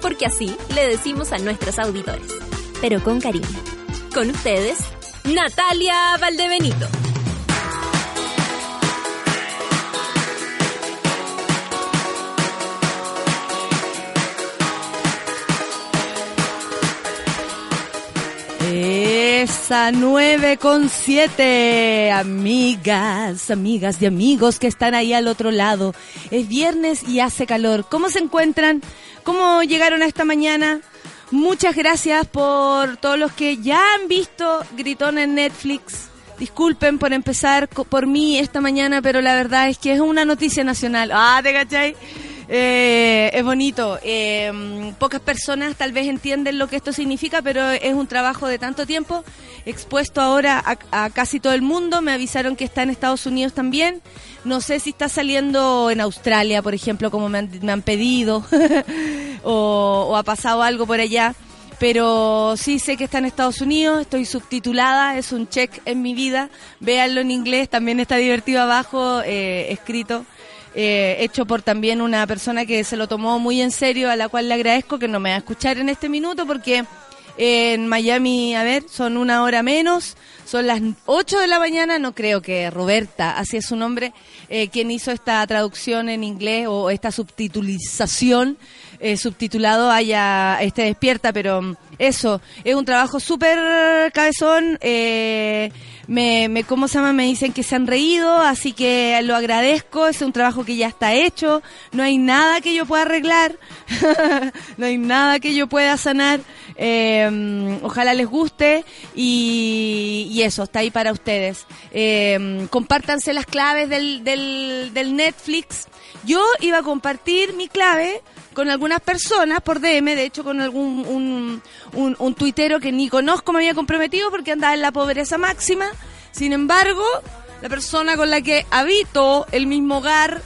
Porque así le decimos a nuestros auditores. Pero con cariño. Con ustedes, Natalia Valdebenito. Esa 9 con 7. Amigas, amigas y amigos que están ahí al otro lado. Es viernes y hace calor. ¿Cómo se encuentran? ¿Cómo llegaron a esta mañana? Muchas gracias por todos los que ya han visto Gritón en Netflix. Disculpen por empezar por mí esta mañana, pero la verdad es que es una noticia nacional. Ah, ¿te cachai? Eh, es bonito. Eh, pocas personas tal vez entienden lo que esto significa, pero es un trabajo de tanto tiempo, expuesto ahora a, casi todo el mundo. Me avisaron que está en Estados Unidos también. No sé si está saliendo en Australia, por ejemplo, como me han, pedido, o, o ha pasado algo por allá pero sí sé que está en Estados Unidos, estoy subtitulada, es un check en mi vida, véanlo en inglés, también está divertido abajo, eh, escrito. Eh, hecho por también una persona que se lo tomó muy en serio, a la cual le agradezco que no me va a escuchar en este minuto porque en Miami, a ver, son una hora menos, son las 8 de la mañana, no creo que Roberta, así es su nombre, eh, quien hizo esta traducción en inglés o esta subtitulización, eh, subtitulado haya, esté despierta, pero mm, eso, es un trabajo súper cabezón, eh, me, me, ¿cómo se llama? Me dicen que se han reído, así que lo agradezco, es un trabajo que ya está hecho, no hay nada que yo pueda arreglar, no hay nada que yo pueda sanar, eh, ojalá les guste y, eso, está ahí para ustedes. Eh, compártanse las claves del, Netflix. Yo iba a compartir mi clave con algunas personas por DM, de hecho con algún un, tuitero que ni conozco me había comprometido porque andaba en la pobreza máxima. Sin embargo, la persona con la que habito el mismo hogar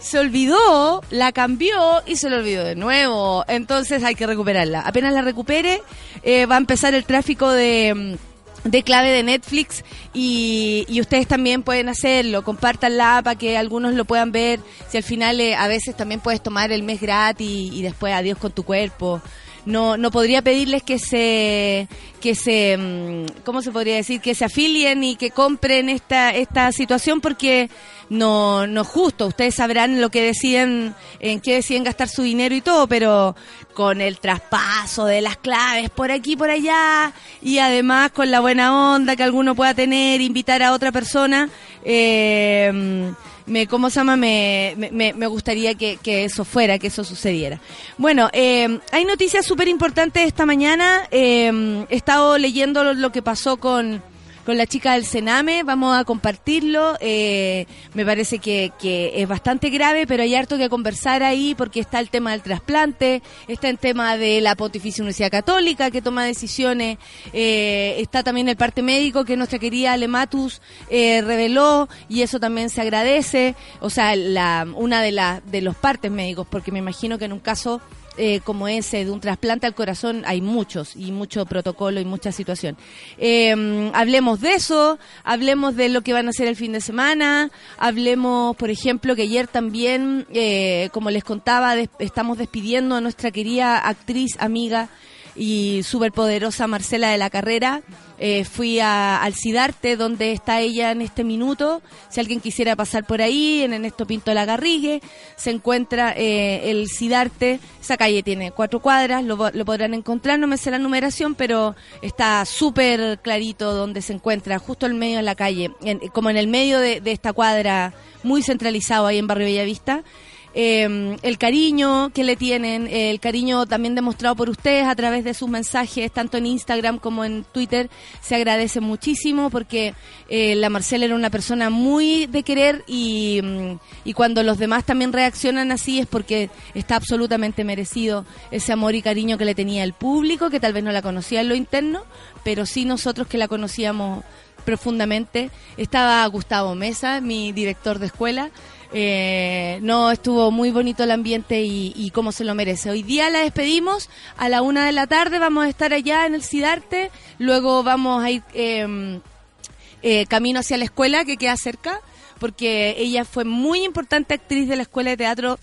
se olvidó, la cambió y se lo olvidó de nuevo. Entonces hay que recuperarla. Apenas la recupere, eh, va a empezar el tráfico de de clave de Netflix y, y, ustedes también pueden hacerlo, compartanla para que algunos lo puedan ver, si al final eh, a veces también puedes tomar el mes gratis y después adiós con tu cuerpo no, no podría pedirles que se, que se, mm, ¿cómo se podría decir? Que se afilien y que compren esta, esta situación porque no, no es justo. Ustedes sabrán lo que deciden, en qué deciden gastar su dinero y todo, pero con el traspaso de las claves por aquí, por allá, y además con la buena onda que alguno pueda tener, invitar a otra persona, eh, me, ¿cómo se llama? Me, me, me gustaría que, que, eso fuera, que eso sucediera. Bueno, eh, hay noticias súper importantes esta mañana. Eh, he estado leyendo lo que pasó con con la chica del Sename, vamos a compartirlo. Eh, me parece que, es bastante grave, pero hay harto que conversar ahí porque está el tema del trasplante, está el tema de la Pontificia Universidad Católica que toma decisiones, eh, está también el parte médico que nuestra querida Lematus eh, reveló y eso también se agradece. O sea, la, una de, la, de los partes médicos, porque me imagino que en un caso eh, como ese de un trasplante al corazón hay muchos y mucho protocolo y mucha situación. Eh, hablemos de eso, hablemos de lo que van a hacer el fin de semana, hablemos, por ejemplo, que ayer también, eh, como les contaba, estamos despidiendo a nuestra querida actriz, amiga, y superpoderosa Marcela de la Carrera. Eh, fui a, al Cidarte, donde está ella en este minuto. Si alguien quisiera pasar por ahí, en Ernesto Pinto de la Garrigue, se encuentra eh, el Cidarte. Esa calle tiene cuatro cuadras, lo, podrán encontrar, no me sé la numeración, pero está súper clarito donde se encuentra, justo en medio de la calle, como en el medio de, de esta cuadra, muy centralizado ahí en Barrio Bellavista. Eh, el cariño que le tienen, el cariño también demostrado por ustedes a través de sus mensajes, tanto en Instagram como en Twitter, se agradece muchísimo porque eh, la Marcela era una persona muy de querer y, mm, y cuando los demás también reaccionan así es porque está absolutamente merecido ese amor y cariño que le tenía el público, que tal vez no la conocía en lo interno, pero sí nosotros que la conocíamos profundamente. Estaba Gustavo Mesa, mi director de escuela. Eh, no estuvo muy bonito el ambiente y, y como se lo merece. Hoy día la despedimos a la una de la tarde. Vamos a estar allá en el Cidarte. Luego vamos a ir eh, eh, camino hacia la escuela que queda cerca, porque ella fue muy importante actriz de la escuela de teatro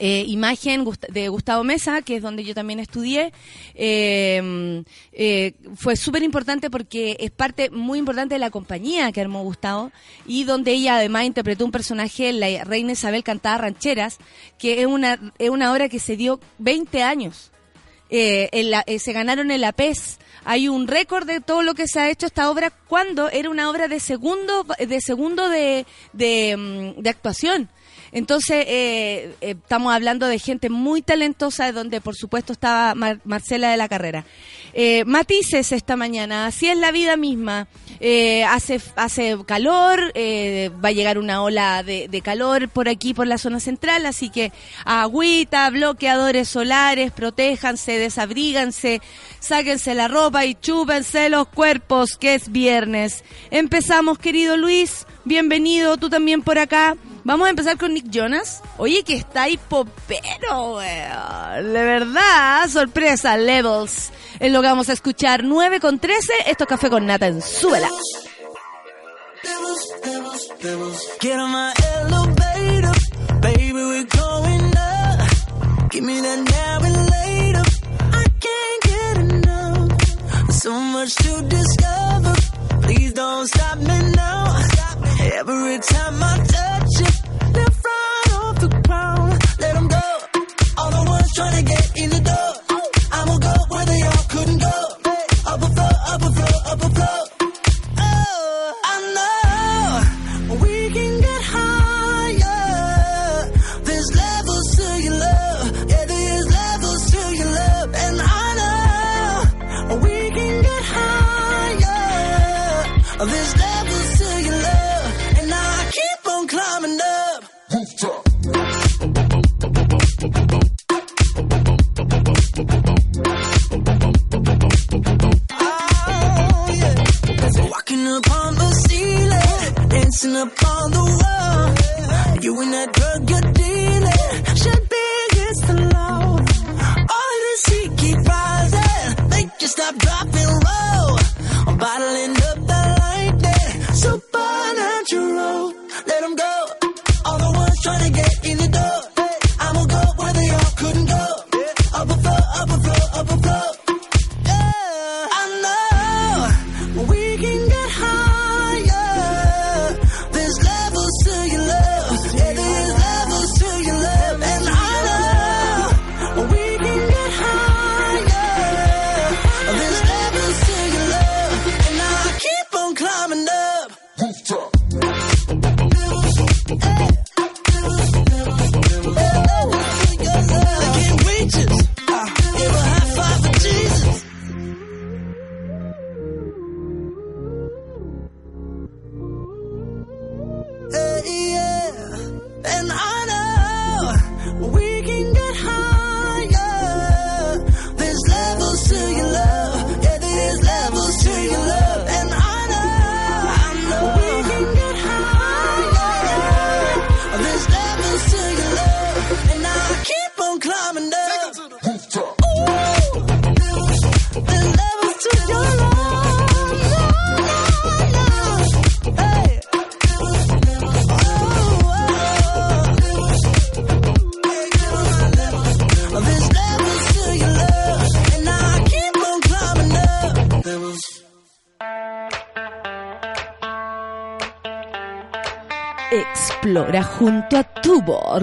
eh, imagen de Gustavo Mesa, que es donde yo también estudié, eh, eh, fue súper importante porque es parte muy importante de la compañía que armó Gustavo y donde ella además interpretó un personaje, la reina Isabel cantada rancheras, que es una, es una obra que se dio 20 años. Eh, en la- eh, se ganaron el APES. Hay un récord de todo lo que se ha hecho esta obra cuando era una obra de segundo de segundo de, de, mm, de actuación. Entonces, eh, eh, estamos hablando de gente muy talentosa, donde por supuesto estaba Mar- Marcela de la Carrera. Eh, matices esta mañana, así es la vida misma. Eh, hace, hace calor, eh, va a llegar una ola de, de calor por aquí, por la zona central, así que agüita, bloqueadores solares, protéjanse, desabríganse, sáquense la ropa y chúpense los cuerpos, que es viernes. Empezamos, querido Luis, bienvenido, tú también por acá. Vamos a empezar con Nick Jonas. Oye, que está ahí popero, weón. De verdad, sorpresa, levels. Es lo que vamos a escuchar. 9 con 13. Esto es Café con Nata en baby, we're going. Give me that now later. I can't get. So much to discover. Please don't stop me now. Every time trying to get in the door. I'ma go where they all couldn't go. Up a floor, up a floor, up a floor.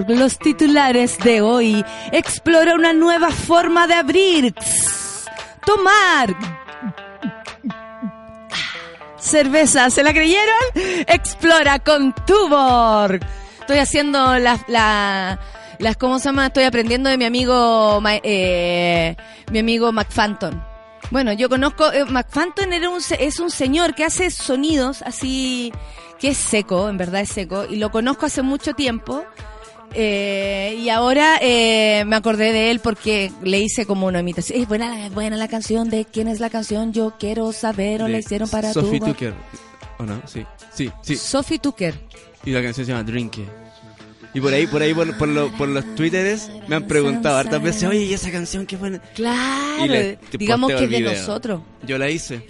Los titulares de hoy. Explora una nueva forma de abrir. Tomar. Cerveza, ¿se la creyeron? Explora con Tuborg. Estoy haciendo la, la, Las, ¿cómo se llama? Estoy aprendiendo de mi amigo, eh, mi amigo McFanton. Bueno, yo conozco, eh, McFanton era un, es un señor que hace sonidos así, que es seco, en verdad es seco, y lo conozco hace mucho tiempo. Eh, y ahora eh, me acordé de él porque le hice como una imitación. Es buena, la- buena la canción de quién es la canción. Yo quiero saber o la hicieron para Sophie tu. Tucker. ¿O no? Sí. Sí, sí. Sophie Tucker. Y la canción se llama Drink It. Y por ahí, por ahí, por, por, lo- por los twitteres, me han preguntado hartas veces, oye, ¿y esa canción qué fue? Claro, le- te digamos que es de nosotros. Yo la hice.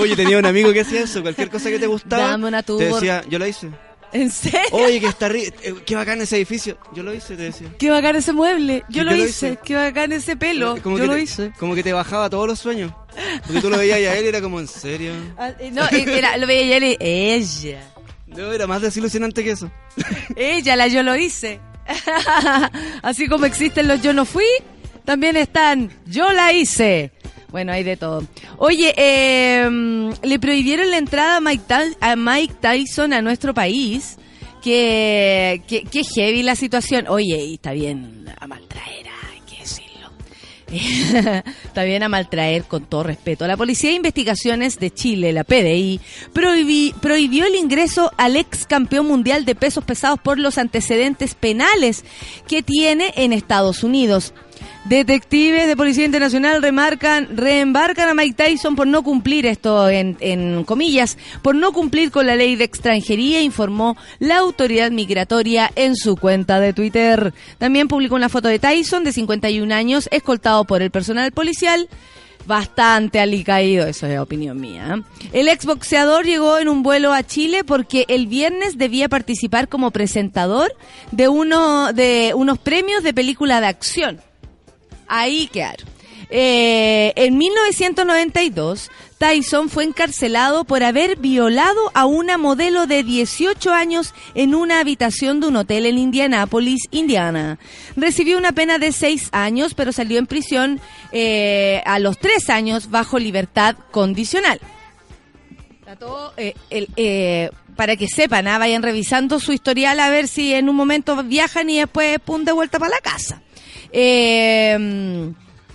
Oye, tenía un amigo que hacía eso, cualquier cosa que te gustaba. Dame una Te tubo. decía, yo la hice. ¿En serio? Oye, que está ri- eh, qué bacán ese edificio. Yo lo hice, te decía. Qué bacán ese mueble. Yo, Yo lo, lo hice. hice. Qué bacán ese pelo. Como Yo lo te- hice. Como que te bajaba todos los sueños. Porque tú lo veías y a él y era como, ¿en serio? Ah, eh, No, eh, era, lo veía y él y- ella. No, era más desilusionante que eso. Ella, la yo lo hice. Así como existen los yo no fui, también están yo la hice. Bueno, hay de todo. Oye, eh, le prohibieron la entrada a Mike, a Mike Tyson a nuestro país. Que, que, heavy la situación. Oye, y está bien a maltraer, hay que decirlo. Está bien a maltraer con todo respeto. La Policía de Investigaciones de Chile, la PDI, prohibí- prohibió el ingreso al ex campeón mundial de pesos pesados por los antecedentes penales que tiene en Estados Unidos. Detectives de Policía Internacional remarcan, reembarcan a Mike Tyson por no cumplir esto en, comillas, por no cumplir con la ley de extranjería, informó la autoridad migratoria en su cuenta de Twitter. También publicó una foto de Tyson de 51 años, escoltado por el personal policial. Bastante alicaído, eso es opinión mía. El exboxeador llegó en un vuelo a Chile porque el viernes debía participar como presentador de uno de unos premios de película de acción. Ahí quedaron. Eh, en 1992, Tyson fue encarcelado por haber violado a una modelo de 18 años en una habitación de un hotel en Indianápolis, Indiana. Recibió una pena de 6 años, pero salió en prisión eh, a los 3 años bajo libertad condicional. Eh, eh, para que sepan, ah, vayan revisando su historial a ver si en un momento viajan y después pum de vuelta para la casa. Eh,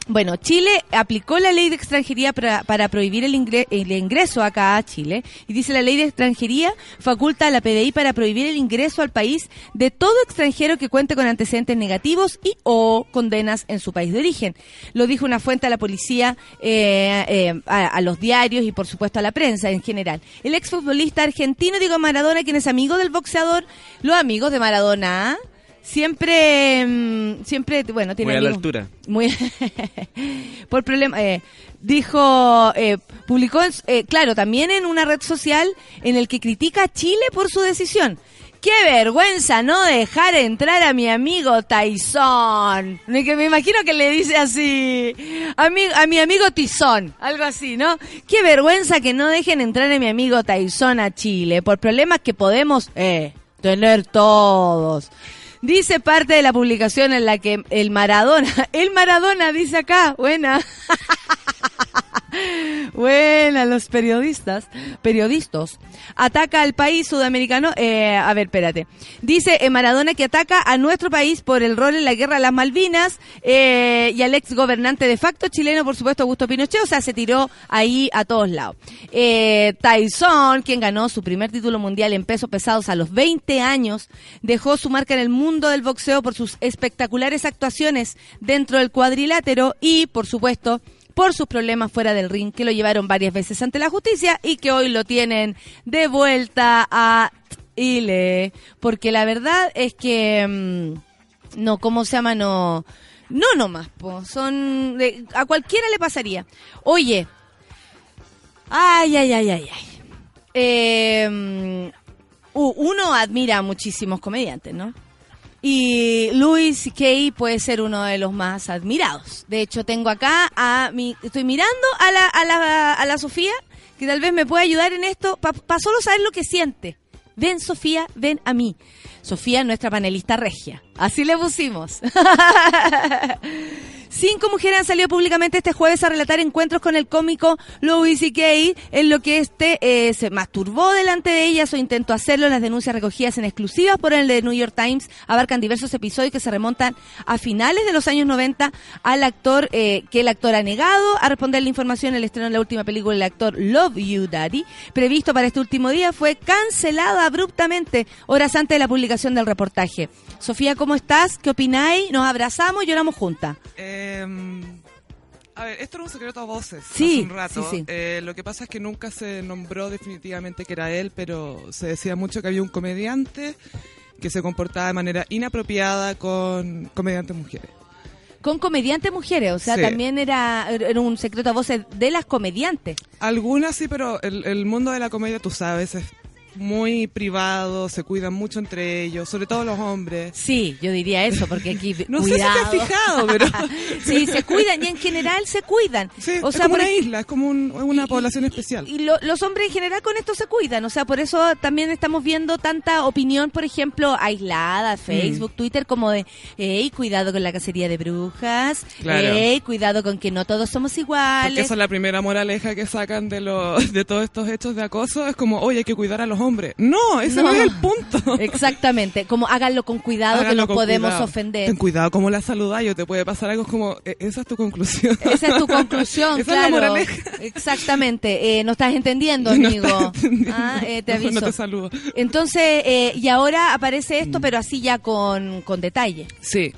bueno, Chile aplicó la ley de extranjería para, prohibir el, el ingreso acá a Chile y dice la ley de extranjería faculta a la PDI para prohibir el ingreso al país de todo extranjero que cuente con antecedentes negativos y o condenas en su país de origen. Lo dijo una fuente a la policía, eh, eh, a, a los diarios y por supuesto a la prensa en general. El exfutbolista argentino Diego Maradona, quien es amigo del boxeador, los amigos de Maradona, ¿ah? Siempre, mm, siempre, bueno, tiene Muy a la altura. muy por problema eh, dijo eh, publicó eh, claro también en una red social en el que critica a Chile por su decisión. Qué vergüenza no dejar entrar a mi amigo Tyson Me- que me imagino que le dice así a mi, a mi amigo Tizón algo así no qué vergüenza que no dejen entrar a mi amigo Tyson a Chile por problemas que podemos eh, tener todos Dice parte de la publicación en la que el Maradona, el Maradona dice acá, buena. Buena, los periodistas, periodistas, ataca al país sudamericano, eh, a ver, espérate, dice eh, Maradona que ataca a nuestro país por el rol en la guerra de las Malvinas eh, y al ex gobernante de facto chileno, por supuesto, Augusto Pinochet, o sea, se tiró ahí a todos lados. Eh, Tyson, quien ganó su primer título mundial en pesos pesados a los 20 años, dejó su marca en el mundo del boxeo por sus espectaculares actuaciones dentro del cuadrilátero y, por supuesto, por sus problemas fuera del ring que lo llevaron varias veces ante la justicia y que hoy lo tienen de vuelta a Chile. Porque la verdad es que, mm, no, ¿cómo se llama? No, no nomás, po. son, de- a cualquiera le pasaría. Oye, ay, ay, ay, ay, ay. Eh, mm, uno admira a muchísimos comediantes, ¿no? Y Louis Kay puede ser uno de los más admirados. De hecho, tengo acá a mi, estoy mirando a la, a la, a la Sofía, que tal vez me puede ayudar en esto, para solo saber lo que siente. Ven, Sofía, ven a mí. Sofía, nuestra panelista regia. Así le pusimos. Cinco mujeres han salido públicamente este jueves a relatar encuentros con el cómico Louis C.K. en lo que este eh, se masturbó delante de ellas o intentó hacerlo. Las denuncias recogidas en exclusivas por el de New York Times abarcan diversos episodios que se remontan a finales de los años 90 al actor eh, que el actor ha negado a responder la información. El estreno de la última película del actor Love You Daddy, previsto para este último día, fue cancelado abruptamente horas antes de la publicación del reportaje. Sofía, ¿cómo estás? ¿Qué opináis? Nos abrazamos y lloramos juntas. Eh, a ver, esto era un secreto a voces Sí, hace un rato. sí, sí. Eh, lo que pasa es que nunca se nombró definitivamente que era él, pero se decía mucho que había un comediante que se comportaba de manera inapropiada con comediantes mujeres. Con comediantes mujeres, o sea, también era, era un secreto a voces de las comediantes. Algunas sí, pero el, el mundo de la comedia, tú sabes, es muy privado, se cuidan mucho entre ellos, sobre todo los hombres. Sí, yo diría eso, porque aquí. No sé si te has cuidado. fijado, pero... sí, se cuidan y en general se cuidan. Sí, o es sea, como una isla, es como un- una Y- población especial. Y lo- los hombres en general con esto se cuidan, o sea, por eso también estamos viendo tanta opinión, por ejemplo, aislada, Facebook, Mm. Twitter, como de, hey, cuidado con la cacería de brujas, Claro. hey, cuidado con que no todos somos Porque iguales. esa es la primera moraleja que sacan de, de todos estos hechos de acoso. Es como, oye, hay que cuidar a los hombres. No, ese no, No. es el punto. Exactamente, como háganlo con cuidado que nos podemos cuidado. ofender. Ten cuidado cómo la saludáis o te puede pasar algo es como, e- esa es tu conclusión. Esa es tu conclusión, Esa es claro. la moraleja. Exactamente. Eh, no estás entendiendo, No amigo. estás entendiendo. Ah, eh, te No, no aviso. te saludo. Entonces, eh, y ahora aparece Mm. esto, pero así ya con, con detalle. Sí.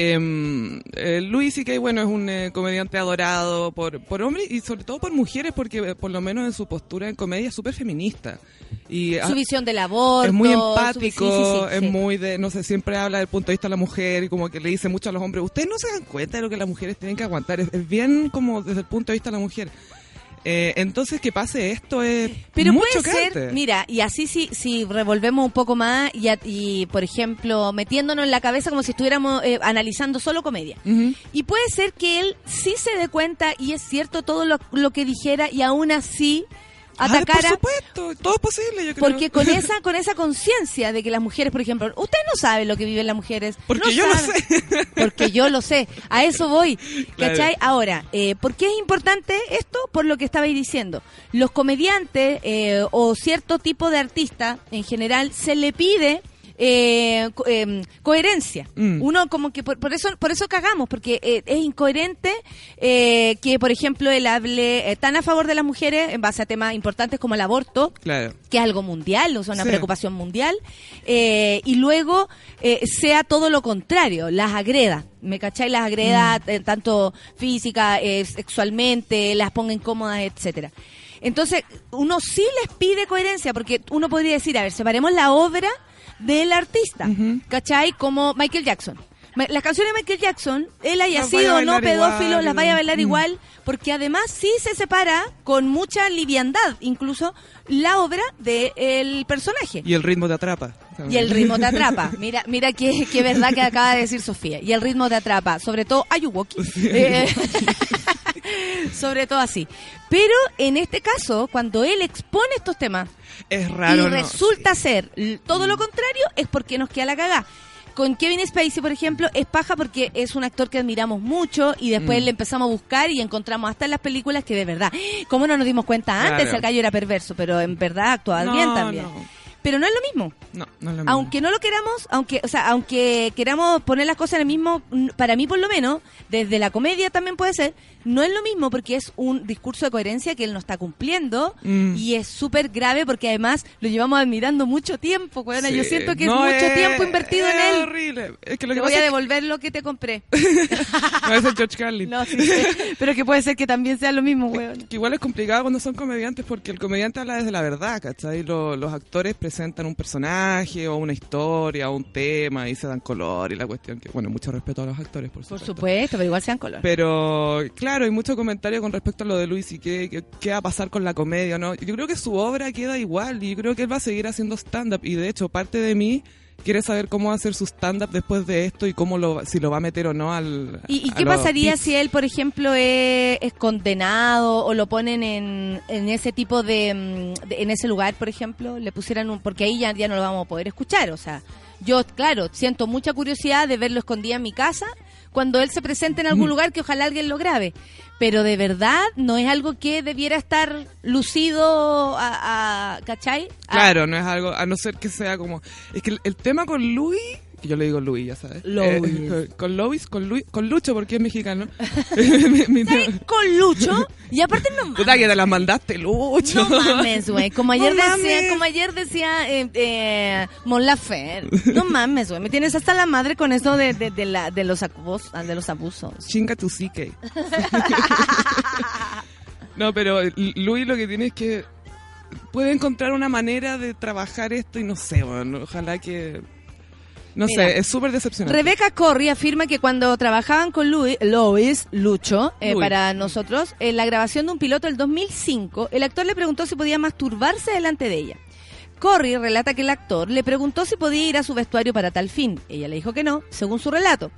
Em, eh, Louis C.K. bueno es un eh, comediante adorado por, por hombres y sobre todo por mujeres porque eh, por lo menos en su postura en comedia es súper feminista y Su ah, visión del aborto. es muy su- empático, sí, sí, sí, es muy de, no sé, siempre habla del punto de vista de la mujer y como que le dice mucho a los hombres, ustedes no se dan cuenta de lo que las mujeres tienen que aguantar, es, es bien como desde el punto de vista de la mujer. Eh, entonces que pase esto es Pero muy puede chocante. ser, mira, y así si, si revolvemos un poco más y, a- y, por ejemplo, metiéndonos en la cabeza como si estuviéramos eh, analizando solo comedia. Y puede ser que él sí se dé cuenta y es cierto todo lo, lo que dijera y aún así Ah, atacara. por supuesto, todo es posible, yo creo. Porque con esa con esa conciencia de que las mujeres, por ejemplo, usted no sabe lo que viven las mujeres. Porque no yo lo sé. Porque yo lo sé. A eso voy. Claro. ¿Cachai? Ahora, eh, ¿por qué es importante esto? Por lo que estabais diciendo. Los comediantes eh, o cierto tipo de artista en general se le pide eh, co- em, coherencia. Mm. Uno como que por, por eso por eso cagamos porque eh, es incoherente eh, que por ejemplo él hable eh, tan a favor de las mujeres en base a temas importantes como el aborto Claro. que es algo mundial, o sea, una Sí. preocupación mundial, y luego sea todo lo contrario, las agreda. ¿Me cachai? Las agreda Mm. tanto física, eh, sexualmente, las ponga incómodas, etcétera. Entonces, uno sí les pide coherencia, porque uno podría decir, a ver, separemos la obra del artista, Ujú. ¿cachai? Como Michael Jackson. Las canciones de Michael Jackson, él haya Las sido o no bailar pedófilo, igual. las vaya a bailar Mm. igual, porque además sí se separa con mucha liviandad, incluso la obra del personaje. Y el ritmo te atrapa. Y el ritmo te atrapa. Mira, mira qué, qué verdad que acaba de decir Sofía. Y el ritmo te atrapa. Sobre todo Ayuwoki. Eh, sobre todo así. Pero en este caso, cuando él expone estos temas Es raro. y ¿no? resulta ser todo lo contrario, es porque nos queda la cagá. Con Kevin Spacey, por ejemplo, es paja porque es un actor que admiramos mucho y después Mm. le empezamos a buscar y encontramos hasta en las películas que de verdad, ¿cómo no nos dimos cuenta antes? Claro. El gallo era perverso, pero en verdad actuaba No, bien también. no. Pero no es lo mismo. No, no es lo mismo. Aunque no lo queramos, aunque, o sea, aunque queramos poner las cosas en el mismo, para mí por lo menos, desde la comedia también puede ser, no es lo mismo porque es un discurso de coherencia que él no está cumpliendo Mm. y es súper grave porque además lo llevamos admirando mucho tiempo, weona. Yo Sí. siento que No, es mucho es- tiempo invertido es en él. horrible. Es que lo Te que voy a devolver lo que te compré. que- no, es George Carlin. No, sí, sí. Pero que puede ser que también sea lo mismo, weón. Que igual es complicado cuando son comediantes porque el comediante habla desde la verdad, ¿cachai? Lo- los actores presentan un personaje o una historia o un tema y se dan color y la cuestión que, bueno, mucho respeto a los actores, por Por supuesto. supuesto, pero igual sean color. Pero, claro, hay mucho comentario con respecto a lo de Luis y qué, qué, qué va a pasar con la comedia, ¿no? Yo creo que su obra queda igual y yo creo que él va a seguir haciendo stand-up y de hecho parte de mí quiere saber cómo va a hacer su stand-up después de esto y cómo lo, si lo va a meter o no al... ¿Y, qué pasaría si él, por ejemplo, es, es condenado o lo ponen en, en ese tipo de, mm, de- en ese lugar, por ejemplo, le pusieran un, porque ahí ya, ya no lo vamos a poder escuchar, o sea, yo, claro, siento mucha curiosidad de verlo escondido en mi casa cuando él se presente en algún lugar que ojalá alguien lo grabe. Pero de verdad no es algo que debiera estar lucido a, a ¿cachai? A- Claro, no es algo, a no ser que sea como... Es que el, el tema con Luis, que yo le digo Luis, ya sabes. Eh, con Luis, con Luis, con Lucho, porque es mexicano. Mi-. Con Lucho. Y aparte no Puta que te la mandaste, Lucho. No mames, güey. Como ayer No decía, mames. como ayer decía eh, eh, Mon Laferte. No mames, güey. Me tienes hasta la madre con eso de, de, de la, de los abusos, de los abusos. Chinga tu psique. no, pero L- Luis lo que tiene es que puede encontrar una manera de trabajar esto y no sé, bueno, ojalá que... No Mira. sé, es súper decepcionante. Rebeca Corry afirma que cuando trabajaban con Louis, Lois, Lucho, eh, para nosotros, en la grabación de un piloto del 2005, el actor le preguntó si podía masturbarse delante de ella. Corry relata que el actor le preguntó si podía ir a su vestuario para tal fin. Ella le dijo que no, según su relato.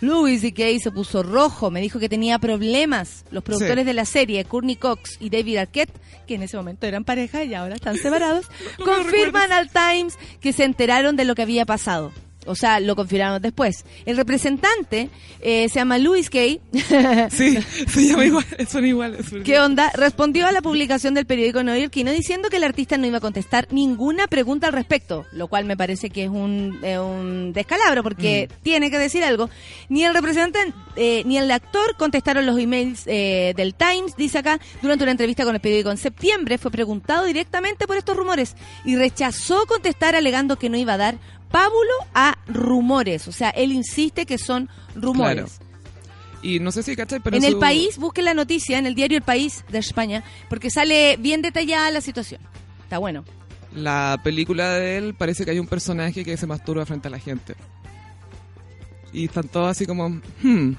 Louis C.K. se puso rojo, me dijo que tenía problemas. Los productores Sí. de la serie, Courtney Cox y David Arquette, que en ese momento eran pareja y ahora están separados, No confirman al Times que se enteraron de lo que había pasado. O sea, lo confirmaron después. El representante eh, se llama Louis Kay. Sí, se llama igual, son iguales. ¿Qué onda? Respondió a la publicación del periódico neoyorquino diciendo que el artista no iba a contestar ninguna pregunta al respecto, lo cual me parece que es un, eh, un descalabro porque tiene que decir algo. Ni el representante eh, ni el actor contestaron los emails eh, del Times, dice acá, durante una entrevista con el periódico en septiembre, fue preguntado directamente por estos rumores y rechazó contestar alegando que no iba a dar pábulo a rumores. O sea, él insiste que son rumores. Y no sé si cachai, pero en el país, busquen la noticia, en el diario El País de España, porque sale bien detallada la situación. Está bueno. La película de él parece que hay un personaje que se masturba frente a la gente. Y están todos así como, hmm,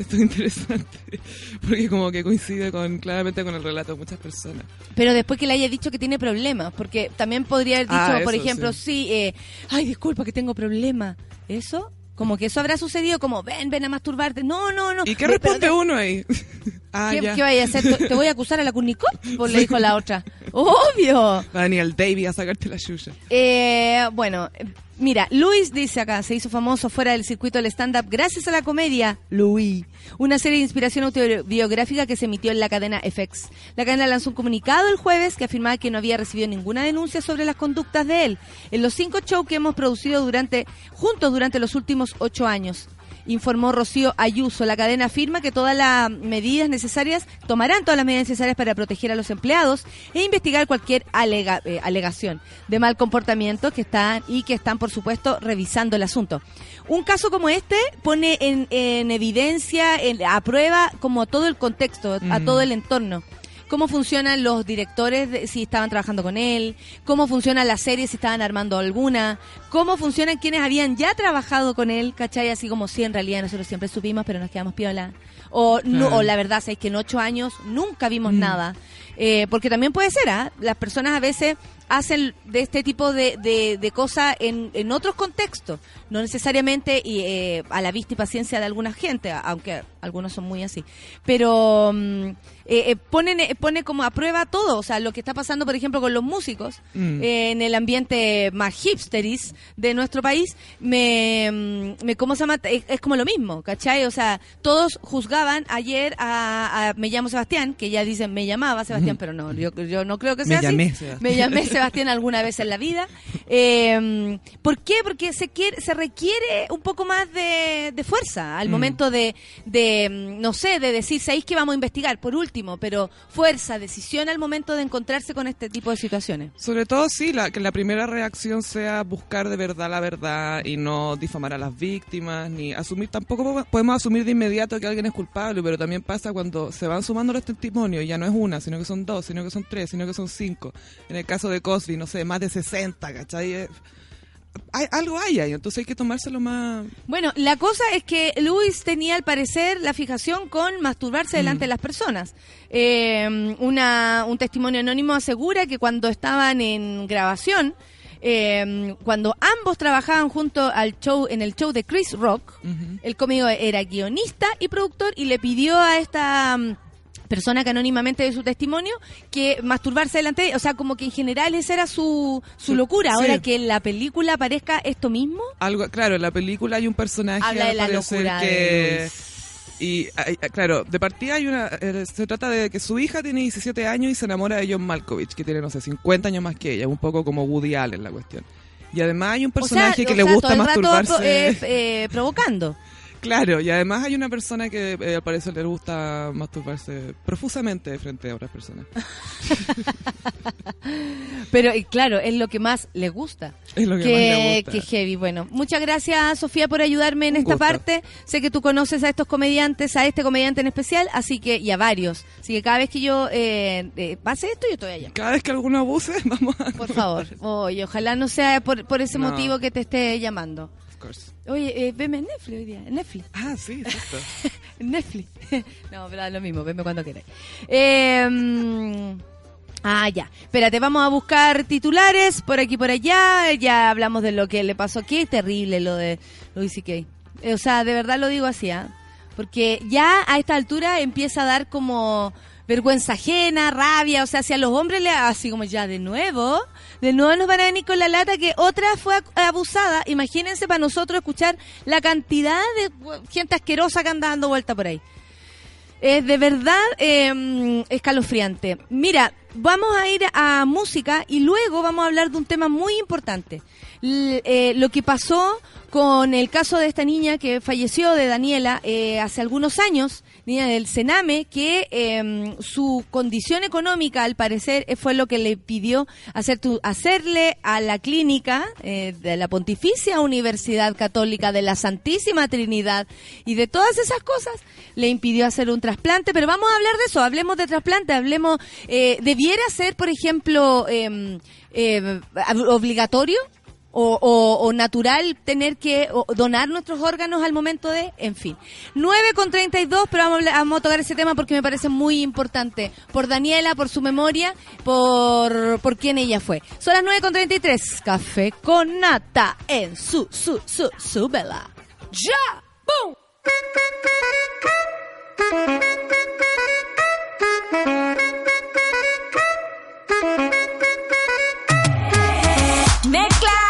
esto es interesante. Porque como que coincide con claramente con el relato de muchas personas. Pero después que le haya dicho que tiene problemas, porque también podría haber dicho, Ah, por ejemplo, sí. sí, eh, ay, disculpa que tengo problemas. ¿Eso? Como que eso habrá sucedido, como, ven, ven a masturbarte. No, no, no. ¿Y qué responde pero- uno ahí? ah, ¿Qué, ya. qué vaya a hacer? ¿Te- ¿Te voy a acusar a la Kurnikov? Pues le dijo la otra. Obvio. Va a venir el Davey a sacarte la chucha. Eh, bueno, mira, Luis dice acá, se hizo famoso fuera del circuito del stand-up gracias a la comedia Louis, una serie de inspiración autobiográfica que se emitió en la cadena FX. La cadena lanzó un comunicado el jueves que afirmaba que no había recibido ninguna denuncia sobre las conductas de él en los cinco shows que hemos producido durante juntos durante los últimos ocho años. Informó Rocío Ayuso. La cadena afirma que todas las medidas necesarias, tomarán todas las medidas necesarias para proteger a los empleados e investigar cualquier alega- eh, alegación de mal comportamiento que están y que están, por supuesto, revisando el asunto. Un caso como este pone en, en evidencia, en- a prueba, como todo el contexto, a Mm. todo el entorno. Cómo funcionan los directores, de- si estaban trabajando con él, cómo funcionan las series, si estaban armando alguna, cómo funcionan quienes habían ya trabajado con él, ¿cachai? Así como si en realidad nosotros siempre supimos, pero nos quedamos piola. O, no, o la verdad es que en ocho años nunca vimos Mm. nada. Eh, porque también puede ser, ¿ah? Las personas a veces hacen de este tipo de, de, de cosas en, en otros contextos, no necesariamente y, eh, a la vista y paciencia de alguna gente, aunque algunos son muy así. Pero mm, eh, eh, ponen, eh, pone como a prueba todo, o sea, lo que está pasando, por ejemplo, con los músicos Mm. eh, en el ambiente más hipsteris de nuestro país, me, mm, me ¿cómo se llama? Es, es como lo mismo, ¿cachai? O sea, todos juzgaban ayer a, a Me llamo Sebastián, que ya dicen me llamaba Sebastián, pero no, yo, yo no creo que Me sea así. llamé Sebastián. Me llamé Sebastián alguna vez en la vida. Eh, ¿Por qué? Porque se quiere, se requiere un poco más de, de fuerza al Mm. momento de, de, mm, no sé, de decir, ¿sabéis que vamos a investigar? Por último, pero fuerza, decisión al momento de encontrarse con este tipo de situaciones. Sobre todo, sí, la, que la primera reacción sea buscar de verdad la verdad y no difamar a las víctimas, ni asumir, tampoco po- podemos asumir de inmediato que alguien es culpable, pero también pasa cuando se van sumando los testimonios, ya no es una, sino que son dos, sino que son tres, sino que son cinco. En el caso de Cosby, no sé, más de 60, ¿cachai? Eh, Hay, algo hay ahí, entonces hay que tomárselo más... Bueno, la cosa es que Luis tenía al parecer la fijación con masturbarse delante de las personas. Eh, una, un testimonio anónimo asegura que cuando estaban en grabación, eh, cuando ambos trabajaban junto al show, en el show de Chris Rock, Ujú. el cómico era guionista y productor y le pidió a esta mm, persona que anónimamente de su testimonio que masturbarse delante de- o sea como que en general esa era su, su locura Sí. ahora que en la película aparezca esto mismo Algo, claro, en la película hay un personaje habla de la locura que de y claro, de partida hay una eh, se trata de que su hija tiene 17 años y se enamora de John Malkovich, que tiene no sé, 50 años más que ella, un poco como Woody Allen la cuestión. Y además hay un o sea, personaje que o le sea, gusta todo el rato masturbarse. eh, eh, provocando Claro, y además hay una persona que eh, al parecer le gusta masturbarse profusamente frente a otras personas. pero claro es lo que más le gusta Es lo que, que, más le gusta. que heavy. Bueno, muchas gracias Sofía por ayudarme en Un esta gusto. parte. Sé que tú conoces a estos comediantes, a este comediante en especial, así que y a varios. Así que cada vez que yo eh, eh, pase esto, yo estoy allá. Cada vez que alguno abuse, vamos a... Por favor. Oye, ojalá no sea por, por ese No. motivo que te esté llamando. Course. Oye, eh, veme en Netflix hoy día. Netflix. Ah, sí, exacto. Netflix. no, pero lo mismo, veme cuando queráis. Eh, ah, ya. Espérate, vamos a buscar titulares por aquí por allá. Ya hablamos de lo que le pasó. Qué terrible lo de Luis C.K. Eh, O sea, de verdad lo digo así, ¿ah? Porque ya a esta altura empieza a dar como vergüenza ajena, rabia, o sea, si a los hombres le así como ya de nuevo, de nuevo nos van a venir con la lata que otra fue abusada. Imagínense para nosotros escuchar la cantidad de gente asquerosa que anda dando vuelta por ahí. Es de verdad eh, escalofriante. Mira, vamos a ir a música y luego vamos a hablar de un tema muy importante. Eh, lo que pasó con el caso de esta niña que falleció, de Daniela, eh, hace algunos años, niña del Sename, que eh, su condición económica, al parecer, eh, fue lo que le pidió hacer tu- hacerle a la clínica eh, de la Pontificia Universidad Católica de la Santísima Trinidad. Y de todas esas cosas, le impidió hacer un trasplante, pero vamos a hablar de eso, hablemos de trasplante, hablemos, eh, debiera ser, por ejemplo, eh, eh, obligatorio o, o- natural tener que donar nuestros órganos al momento de, en fin. 9 con 32, pero vamos a, tocar ese tema porque me parece muy importante. Por Daniela, por su memoria, por, por quién ella fue. Son las 9 con 33. Café con nata en su, su, su, su vela. ¡Ya! ¡Bum! Mezclao,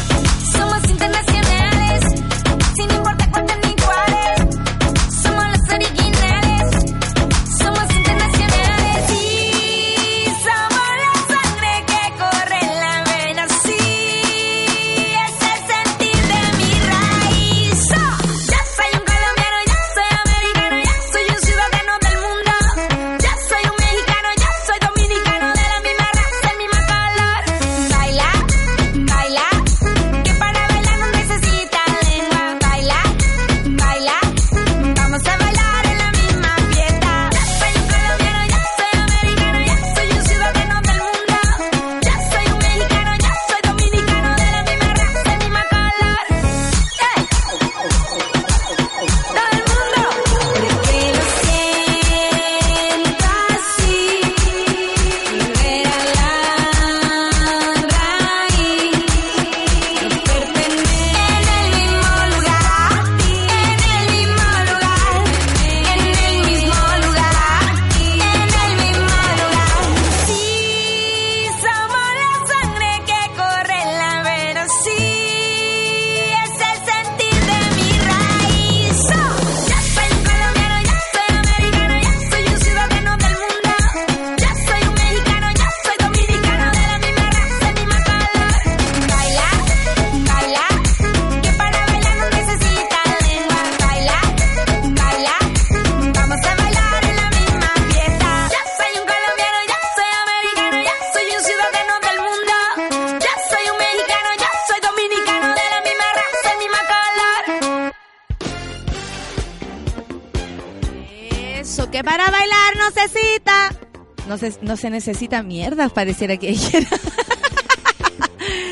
No se necesita mierda, pareciera que dijera.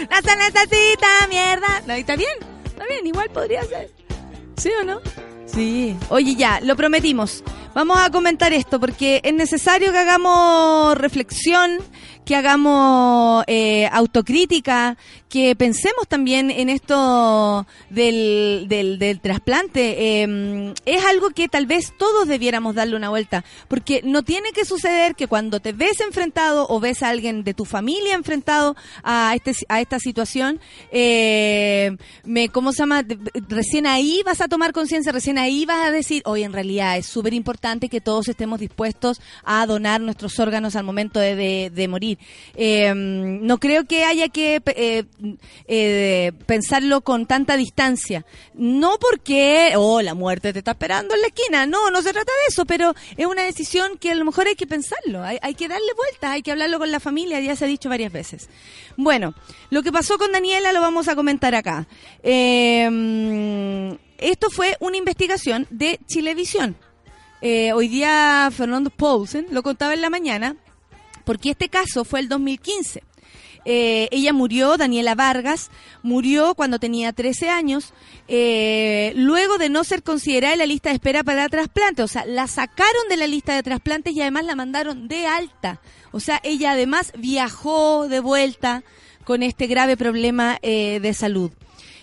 no se necesita mierda. No, está bien, está bien, igual podría ser. ¿Sí o no? Sí. Oye, ya, lo prometimos. Vamos a comentar esto porque es necesario que hagamos reflexión, que hagamos eh, autocrítica, que pensemos también en esto del, del, del trasplante. Eh, es algo que tal vez todos debiéramos darle una vuelta, porque no tiene que suceder que cuando te ves enfrentado o ves a alguien de tu familia enfrentado a, este, a esta situación, eh, me, ¿cómo se llama? Recién ahí vas a tomar conciencia, recién ahí vas a decir, oye, en realidad es súper importante que todos estemos dispuestos a donar nuestros órganos al momento de- de morir. Eh, no creo que haya que eh, eh, pensarlo con tanta distancia. No porque, oh, la muerte te está esperando en la esquina. No, no se trata de eso, pero es una decisión que a lo mejor hay que pensarlo. Hay, hay que darle vueltas, hay que hablarlo con la familia, ya se ha dicho varias veces. Bueno, lo que pasó con Daniela lo vamos a comentar acá. Eh, esto fue una investigación de Chilevisión. Eh, hoy día Fernando Paulsen lo contaba en la mañana, porque este caso fue el 2015. Eh, ella murió, Daniela Vargas, murió cuando tenía 13 años, eh, luego de no ser considerada en la lista de espera para trasplante. O sea, la sacaron de la lista de trasplantes y además la mandaron de alta. O sea, ella además viajó de vuelta con este grave problema eh, de salud.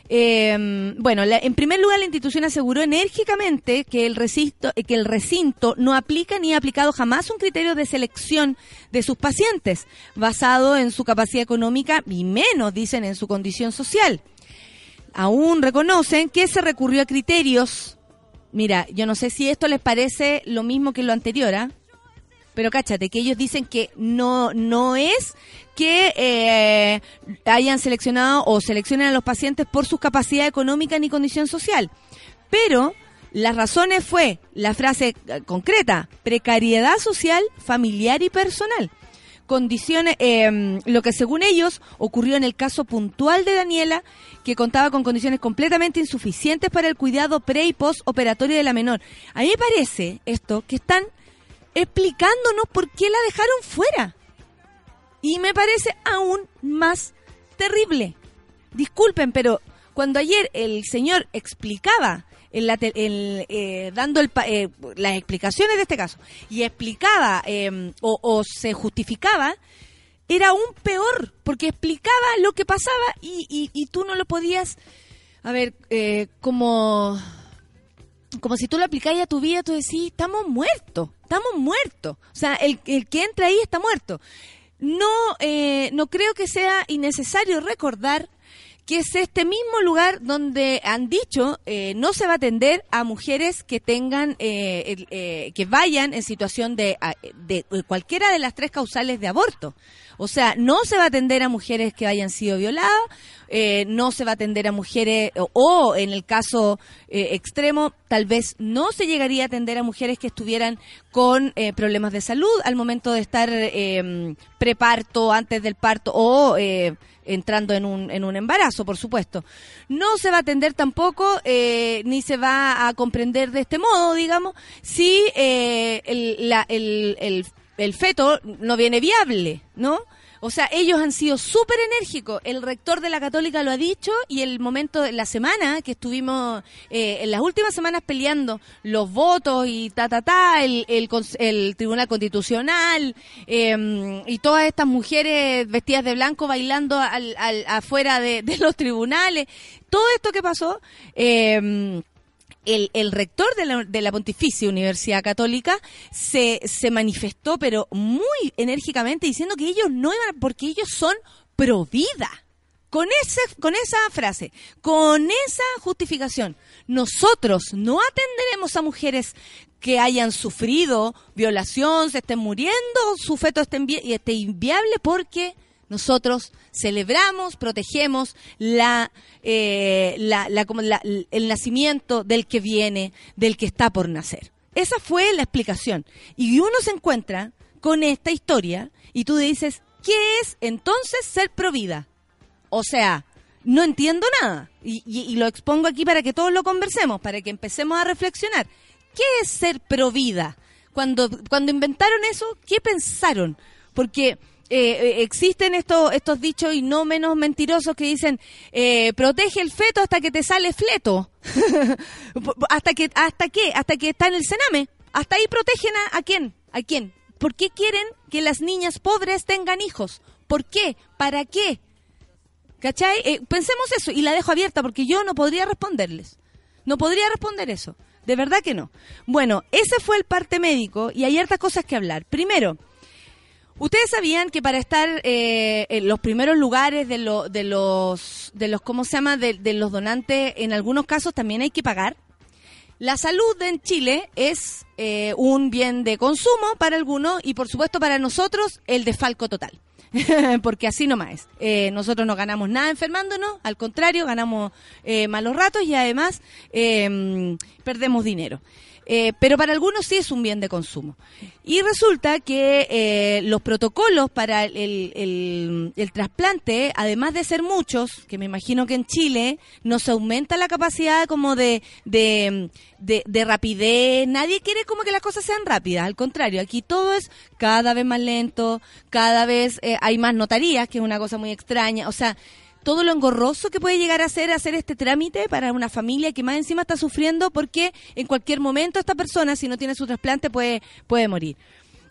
Eh, bueno, la- en primer lugar, la institución aseguró enérgicamente que el, recinto, eh, que el recinto no aplica ni ha aplicado jamás un criterio de selección de sus pacientes, basado en su capacidad económica y menos, dicen, en su condición social. Aún reconocen que se recurrió a criterios. Mira, yo no sé si esto les parece lo mismo que lo anterior, ¿ah? Pero cáchate, que ellos dicen que no, no es que eh, hayan seleccionado o seleccionen a los pacientes por su capacidad económica ni condición social. Pero las razones fue la frase eh, concreta, precariedad social, familiar y personal. Condiciones, eh, lo que según ellos ocurrió en el caso puntual de Daniela, que contaba con condiciones completamente insuficientes para el cuidado pre y post operatorio de la menor. A mí me parece esto que están explicándonos por qué la dejaron fuera. Y me parece aún más terrible. Disculpen, pero cuando ayer el señor explicaba, en la eh, dando el eh, las explicaciones de este caso, y explicaba eh, o, se justificaba, era aún peor, porque explicaba lo que pasaba y, y- y tú no lo podías, a ver, eh, como como si tú lo aplicáis a tu vida, tú decís, estamos muertos, estamos muertos. O sea, el, el que entra ahí está muerto. No, eh, no creo que sea innecesario recordar que es este mismo lugar donde han dicho eh, no se va a atender a mujeres que tengan, eh, eh, que vayan en situación de, de cualquiera de las tres causales de aborto. O sea, no se va a atender a mujeres que hayan sido violadas, eh, no se va a atender a mujeres, o, o en el caso eh, extremo, tal vez no se llegaría a atender a mujeres que estuvieran con eh, problemas de salud al momento de estar preparto, antes del parto o entrando en un, en un embarazo, por supuesto. No se va a atender tampoco, eh, ni se va a comprender de este modo, digamos, si eh, el, la- el, el el feto no viene viable, ¿no? O sea, ellos han sido súper enérgicos. El rector de la Católica lo ha dicho y el momento de la semana que estuvimos, eh, en las últimas semanas peleando los votos y ta, ta, ta, el, el, el Tribunal Constitucional eh, y todas estas mujeres vestidas de blanco bailando al, al- afuera de, de los tribunales. Todo esto que pasó, eh, el, el rector de la, de la Pontificia Universidad Católica se, se manifestó, pero muy enérgicamente, diciendo que ellos no iban, porque ellos son pro vida. Con, ese, con esa frase, con esa justificación, nosotros no atenderemos a mujeres que hayan sufrido violación, se estén muriendo, su feto esté, esté inviable porque nosotros celebramos, protegemos eh, la, la- como la- el nacimiento del que viene, del que está por nacer. Esa fue la explicación. Y uno se encuentra con esta historia y tú dices, ¿qué es entonces ser provida? O sea, no entiendo nada. Y lo expongo aquí para que todos lo conversemos, para que empecemos a reflexionar. ¿Qué es ser provida? Cuando, cuando inventaron eso, ¿qué pensaron? Porque eh, eh, existen estos, estos dichos y no menos mentirosos que dicen eh, protege el feto hasta que te sale fleto. hasta que, hasta qué, hasta que está en el cename. Hasta ahí protegen a, quién, a quién. ¿Por qué quieren que las niñas pobres tengan hijos? ¿Por qué? ¿Para qué? ¿Cachai? Eh, pensemos eso y la dejo abierta porque yo no podría responderles. No podría responder eso. De verdad que no. Bueno, ese fue el parte médico y hay hartas cosas que hablar. Primero, ustedes sabían que para estar eh, en los primeros lugares de, lo- de los, de los, ¿cómo se llama? De, los donantes, en algunos casos también hay que pagar. La salud en Chile es eh, un bien de consumo para algunos y por supuesto para nosotros el desfalco total. Porque así nomás es. Eh, nosotros no ganamos nada enfermándonos, al contrario, ganamos eh, malos ratos y además eh, perdemos dinero. Eh, pero para algunos sí es un bien de consumo. Y resulta que eh, los protocolos para el, el- el- el trasplante, además de ser muchos, que me imagino que en Chile no se aumenta la capacidad como de, de, de- de rapidez, nadie quiere como que las cosas sean rápidas, al contrario, aquí todo es cada vez más lento, cada vez eh, hay más notarías, que es una cosa muy extraña, o sea, todo lo engorroso que puede llegar a ser hacer este trámite para una familia que más encima está sufriendo porque en cualquier momento esta persona, si no tiene su trasplante, puede, puede morir.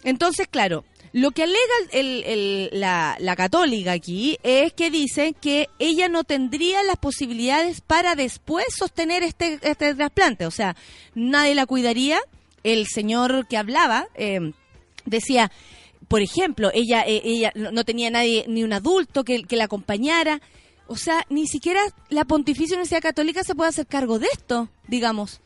Entonces, claro, lo que alega el- la, la católica aquí es que dice que ella no tendría las posibilidades para después sostener este, este trasplante. O sea, nadie la cuidaría. El señor que hablaba eh, decía, por ejemplo, ella, eh, ella no no tenía nadie, ni un adulto que, que la acompañara. O sea, ni siquiera la Pontificia Universidad Católica se puede hacer cargo de esto, digamos.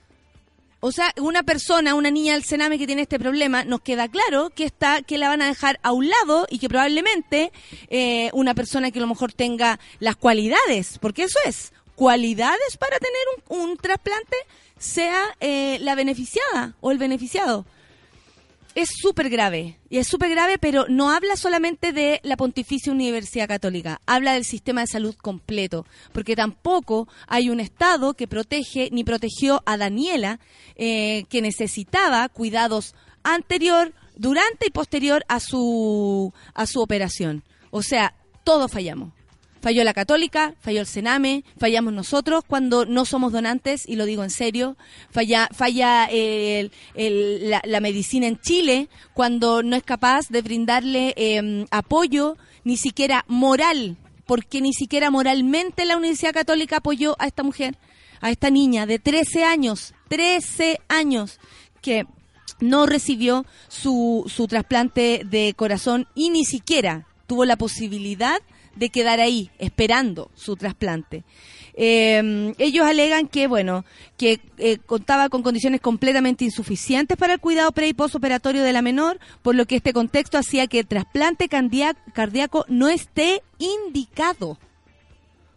O sea, una persona, una niña del Sename que tiene este problema, nos queda claro que está, que la van a dejar a un lado y que probablemente eh, una persona que a lo mejor tenga las cualidades, porque eso es, cualidades para tener un, un trasplante, sea eh, la beneficiada o el beneficiado es súper grave. Y es súper grave, pero no habla solamente de la Pontificia Universidad Católica. Habla del sistema de salud completo. Porque tampoco hay un Estado que protege ni protegió a Daniela, eh, que necesitaba cuidados anterior, durante y posterior a su, a su operación. O sea, todos fallamos. Falló la católica, falló el Sename, fallamos nosotros cuando no somos donantes, y lo digo en serio. Falla, falla el- el- la, la medicina en Chile cuando no es capaz de brindarle eh, apoyo, ni siquiera moral, porque ni siquiera moralmente la Universidad Católica apoyó a esta mujer, a esta niña de 13 años, 13 años, que no recibió su, su trasplante de corazón y ni siquiera tuvo la posibilidad de quedar ahí esperando su trasplante. Eh, ellos alegan que, bueno, que eh, contaba con condiciones completamente insuficientes para el cuidado pre y postoperatorio de la menor, por lo que este contexto hacía que el trasplante cardíaco no esté indicado.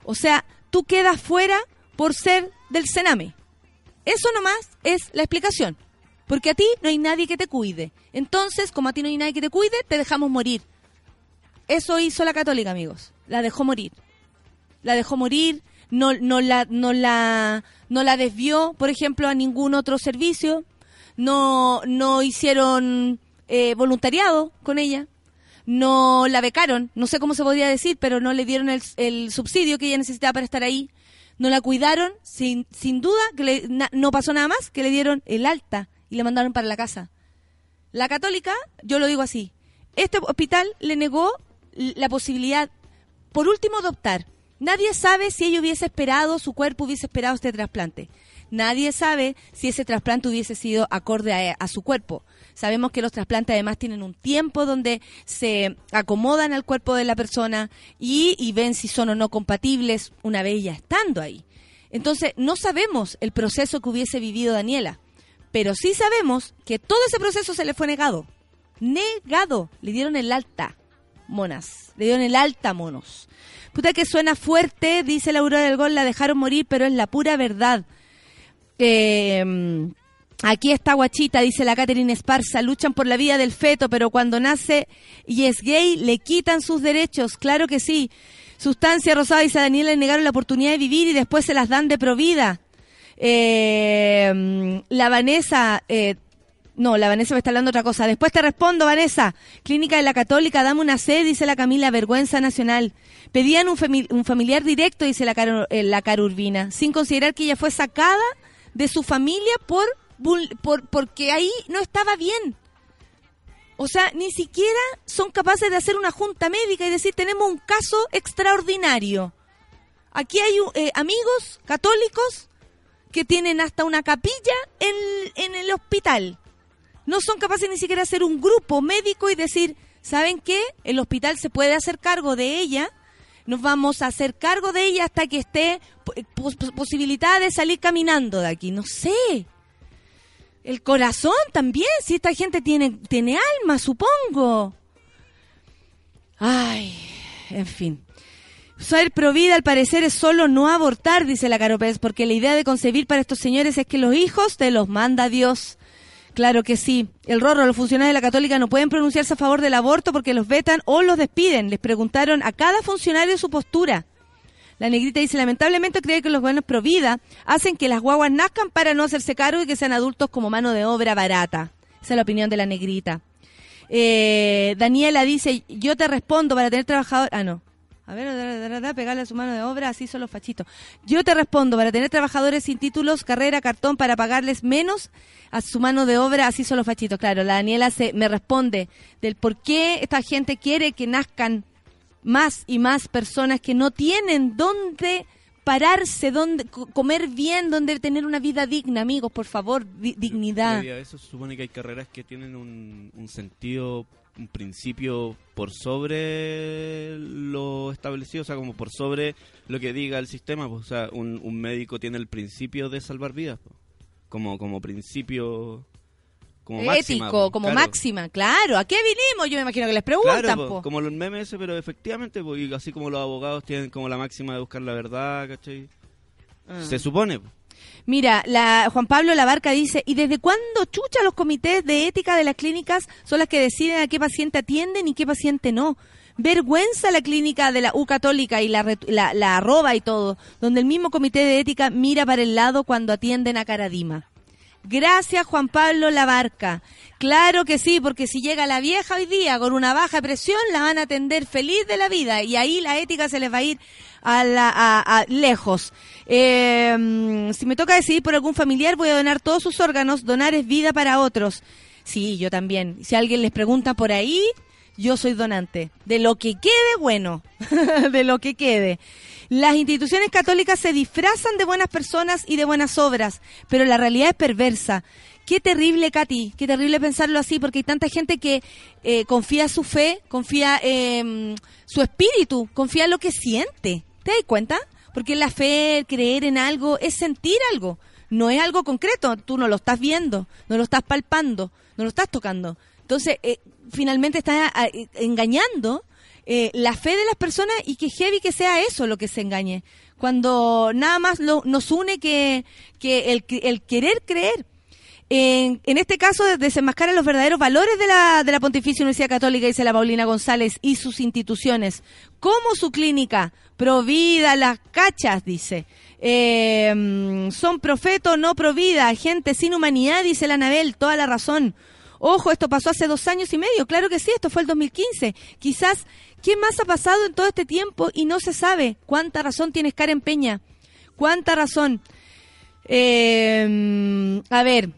O sea, tú quedas fuera por ser del Sename. Eso nomás es la explicación. Porque a ti no hay nadie que te cuide. Entonces, como a ti no hay nadie que te cuide, te dejamos morir. Eso hizo la católica, amigos. La dejó morir. La dejó morir, no, no, la, no, la, no la desvió, por ejemplo, a ningún otro servicio. No, no hicieron eh, voluntariado con ella. No la becaron, no sé cómo se podría decir, pero no le dieron el, el subsidio que ella necesitaba para estar ahí. No la cuidaron, sin, sin duda, que le- na- no pasó nada más, que le dieron el alta y le mandaron para la casa. La católica, yo lo digo así, este hospital le negó la posibilidad, por último, de optar. Nadie sabe si ella hubiese esperado, su cuerpo hubiese esperado este trasplante. Nadie sabe si ese trasplante hubiese sido acorde a, su cuerpo. Sabemos que los trasplantes además tienen un tiempo donde se acomodan al cuerpo de la persona y, y ven si son o no compatibles una vez ya estando ahí. Entonces, no sabemos el proceso que hubiese vivido Daniela, pero sí sabemos que todo ese proceso se le fue negado. Negado. Le dieron el alta, monas. Le dieron el alta, monos. Puta que suena fuerte, dice la Aurora del Gol, la dejaron morir, pero es la pura verdad. Eh, aquí está Guachita, dice la Catherine Esparza, luchan por la vida del feto, pero cuando nace y es gay, le quitan sus derechos, claro que sí. Sustancia Rosada dice a Daniela le negaron la oportunidad de vivir y después se las dan de provida. Eh, la Vanessa, eh, No, la Vanessa me está hablando otra cosa. Después te respondo, Vanessa. Clínica de la Católica, dame una C, dice la Camila, vergüenza nacional. Pedían un, fami- un familiar directo, dice la, Caro, eh, la sin considerar que ella fue sacada de su familia por, por porque ahí no estaba bien. O sea, ni siquiera son capaces de hacer una junta médica y decir, tenemos un caso extraordinario. Aquí hay eh, amigos católicos que tienen hasta una capilla en el hospital. No son capaces ni siquiera de hacer un grupo médico y decir, ¿saben qué? El hospital se puede hacer cargo de ella. Nos vamos a hacer cargo de ella hasta que esté pos- pos- posibilitada de salir caminando de aquí. No sé. El corazón también, si esta gente tiene, tiene alma, supongo. Ay, en fin. Ser provida al parecer es solo no abortar, dice la Caro porque la idea de concebir para estos señores es que los hijos te los manda Dios. Claro que sí. El Rorro, los funcionarios de la Católica no pueden pronunciarse a favor del aborto porque los vetan o los despiden. Les preguntaron a cada funcionario su postura. La negrita dice, lamentablemente cree que los buenos pro vida hacen que las guaguas nazcan para no hacerse cargo y que sean adultos como mano de obra barata. Esa es la opinión de la negrita. Eh, Daniela dice, yo te respondo para tener trabajador... Ah, no. A ver, da, da, da, pegarle a su mano de obra, así son los fachitos. Yo te respondo, para tener trabajadores sin títulos, carrera, cartón, para pagarles menos a su mano de obra, así son los fachitos. Claro, la Daniela se, me responde del por qué esta gente quiere que nazcan más y más personas que no tienen dónde pararse, dónde co- comer bien, dónde tener una vida digna, amigos, por favor, di- dignidad. A eso se supone que hay carreras que tienen un, un sentido, un principio por sobre lo establecido, o sea, como por sobre lo que diga el sistema. pues, o sea, un, un médico tiene el principio de salvar vidas, pues, como, como principio... Como máxima, Ético, pues, como claro. máxima, claro. ¿A qué vinimos? Yo me imagino que les preguntan, Claro, po, po. como los memes, ese, pero efectivamente, po, y así como los abogados tienen como la máxima de buscar la verdad, ¿cachai? Ah. Se supone. Mira, la, Juan Pablo Labarca dice, ¿y desde cuándo chucha los comités de ética de las clínicas son las que deciden a qué paciente atienden y qué paciente no? Vergüenza la clínica de la U Católica y la, la, la arroba y todo, donde el mismo comité de ética mira para el lado cuando atienden a Caradima. Gracias Juan Pablo Labarca. Claro que sí, porque si llega la vieja hoy día con una baja presión, la van a atender feliz de la vida y ahí la ética se les va a ir a, la, a, a- lejos. Eh, si me toca decidir por algún familiar, voy a donar todos sus órganos. Donar es vida para otros. Sí, yo también. Si alguien les pregunta por ahí, yo soy donante. De lo que quede, bueno. de lo que quede. Las instituciones católicas se disfrazan de buenas personas y de buenas obras, pero la realidad es perversa. Qué terrible, Katy, qué terrible pensarlo así, porque hay tanta gente que eh, confía su fe, confía eh, su espíritu, confía lo que siente. ¿Te das cuenta? Porque la fe, creer en algo, es sentir algo. No es algo concreto, tú no lo estás viendo, no lo estás palpando, no lo estás tocando. Entonces, eh, finalmente estás eh, engañando eh, la fe de las personas y que heavy que sea eso lo que se engañe. Cuando nada más lo- nos une que, que el, el querer creer. En, en este caso, desenmascara los verdaderos valores de la, de la Pontificia Universidad Católica, dice la Paulina González, y sus instituciones, como su clínica, Provida, las cachas, dice. Eh, mm, son profeto, no provida, gente sin humanidad, dice la Anabel, toda la razón. Ojo, esto pasó hace dos años y medio, claro que sí, esto fue el 2015. Quizás, ¿qué más ha pasado en todo este tiempo y no se sabe? ¿Cuánta razón tienes Karen Peña? ¿Cuánta razón? Eh, a ver,